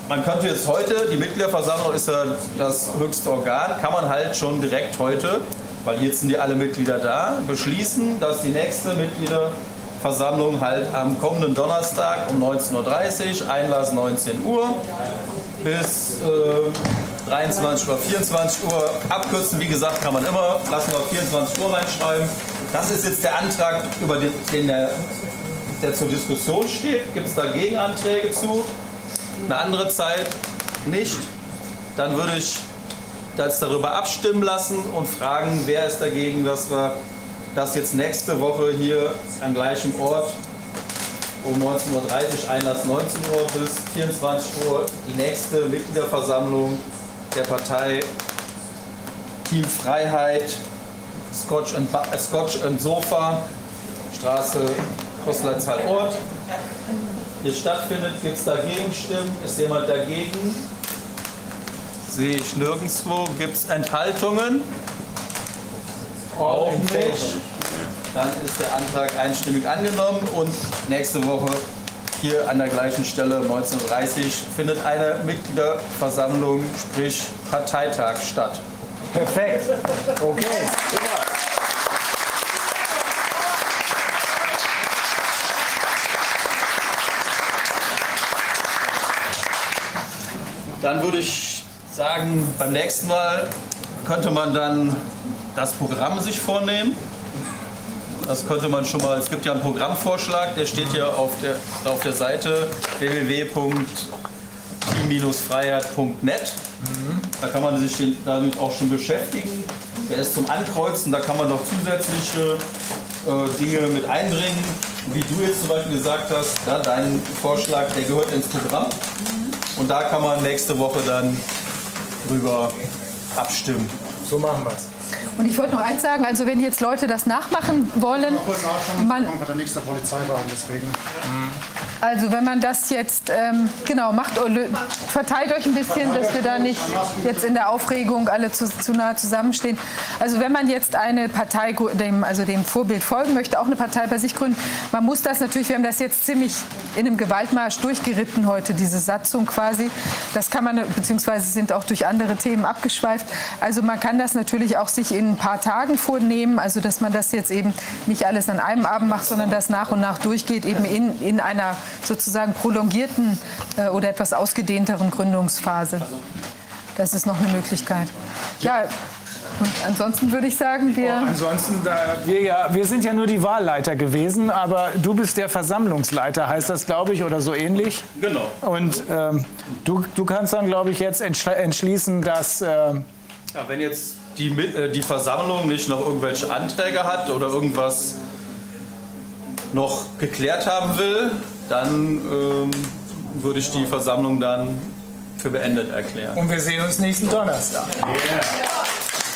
man könnte jetzt heute, die Mitgliederversammlung ist ja das höchste Organ, kann man halt schon direkt heute, weil jetzt sind ja alle Mitglieder da, beschließen, dass die nächste Mitgliederversammlung halt am kommenden Donnerstag um 19.30 Uhr, Einlass 19 Uhr, bis äh, 23 oder 24 Uhr abkürzen. Wie gesagt, kann man immer, lassen wir 24 Uhr reinschreiben. Das ist jetzt der Antrag, über den, den der, der zur Diskussion steht. Gibt es da Gegenanträge zu? Eine andere Zeit nicht. Dann würde ich das darüber abstimmen lassen und fragen, wer ist dagegen, dass wir das jetzt nächste Woche hier am gleichen Ort um 19.30 Uhr, Einlass 19 Uhr bis 24 Uhr, die nächste Mitgliederversammlung der Partei Team Freiheit, Scotch and, Ba- äh, Scotch and Sofa, Straße Postleitzahl Ort, hier stattfindet. Gibt es dagegen Stimmen? Ist jemand dagegen? Sehe ich nirgendwo. Gibt es Enthaltungen? All. Dann ist der Antrag einstimmig angenommen und nächste Woche hier an der gleichen Stelle 19.30 Uhr findet eine Mitgliederversammlung, sprich Parteitag statt. Perfekt. Okay. Dann würde ich sagen, beim nächsten Mal könnte man dann das Programm sich vornehmen. Das könnte man schon mal, es gibt ja einen Programmvorschlag, der steht ja auf der, auf der Seite www.team-freiheit.net. Da kann man sich damit auch schon beschäftigen. Der ist zum Ankreuzen, da kann man noch zusätzliche äh, Dinge mit einbringen. Wie du jetzt zum Beispiel gesagt hast, ja, dein Vorschlag, der gehört ins Programm. Und da kann man nächste Woche dann drüber abstimmen. So machen wir es. Und ich wollte noch eins sagen, also wenn jetzt Leute das nachmachen wollen, Kurz nachschauen, man, kommt der nächste Polizeiwagen, deswegen. Also wenn man das jetzt, ähm, genau, macht, verteilt euch ein bisschen, dass wir da nicht jetzt in der Aufregung alle zu, zu nah zusammenstehen. Also wenn man jetzt eine Partei, dem, also dem Vorbild folgen möchte, auch eine Partei bei sich gründen, man muss das natürlich, wir haben das jetzt ziemlich in einem Gewaltmarsch durchgeritten heute, diese Satzung quasi. Das kann man, beziehungsweise sind auch durch andere Themen abgeschweift. Also man kann das natürlich auch sich in ein paar Tagen vornehmen, also dass man das jetzt eben nicht alles an einem Abend macht, sondern das nach und nach durchgeht, eben in, in einer sozusagen prolongierten äh, oder etwas ausgedehnteren Gründungsphase. Das ist noch eine Möglichkeit. Ja, und ansonsten würde ich sagen, wir... Ansonsten, da wir, ja, wir sind ja nur die Wahlleiter gewesen, aber du bist der Versammlungsleiter, heißt das, glaube ich, oder so ähnlich. Genau. Und ähm, du, du kannst dann, glaube ich, jetzt entschl- entschließen, dass... ähm, Ja, wenn jetzt die, äh, die Versammlung nicht noch irgendwelche Anträge hat oder irgendwas noch geklärt haben will, dann ähm, würde ich die Versammlung dann für beendet erklären. Und wir sehen uns nächsten Donnerstag. Ich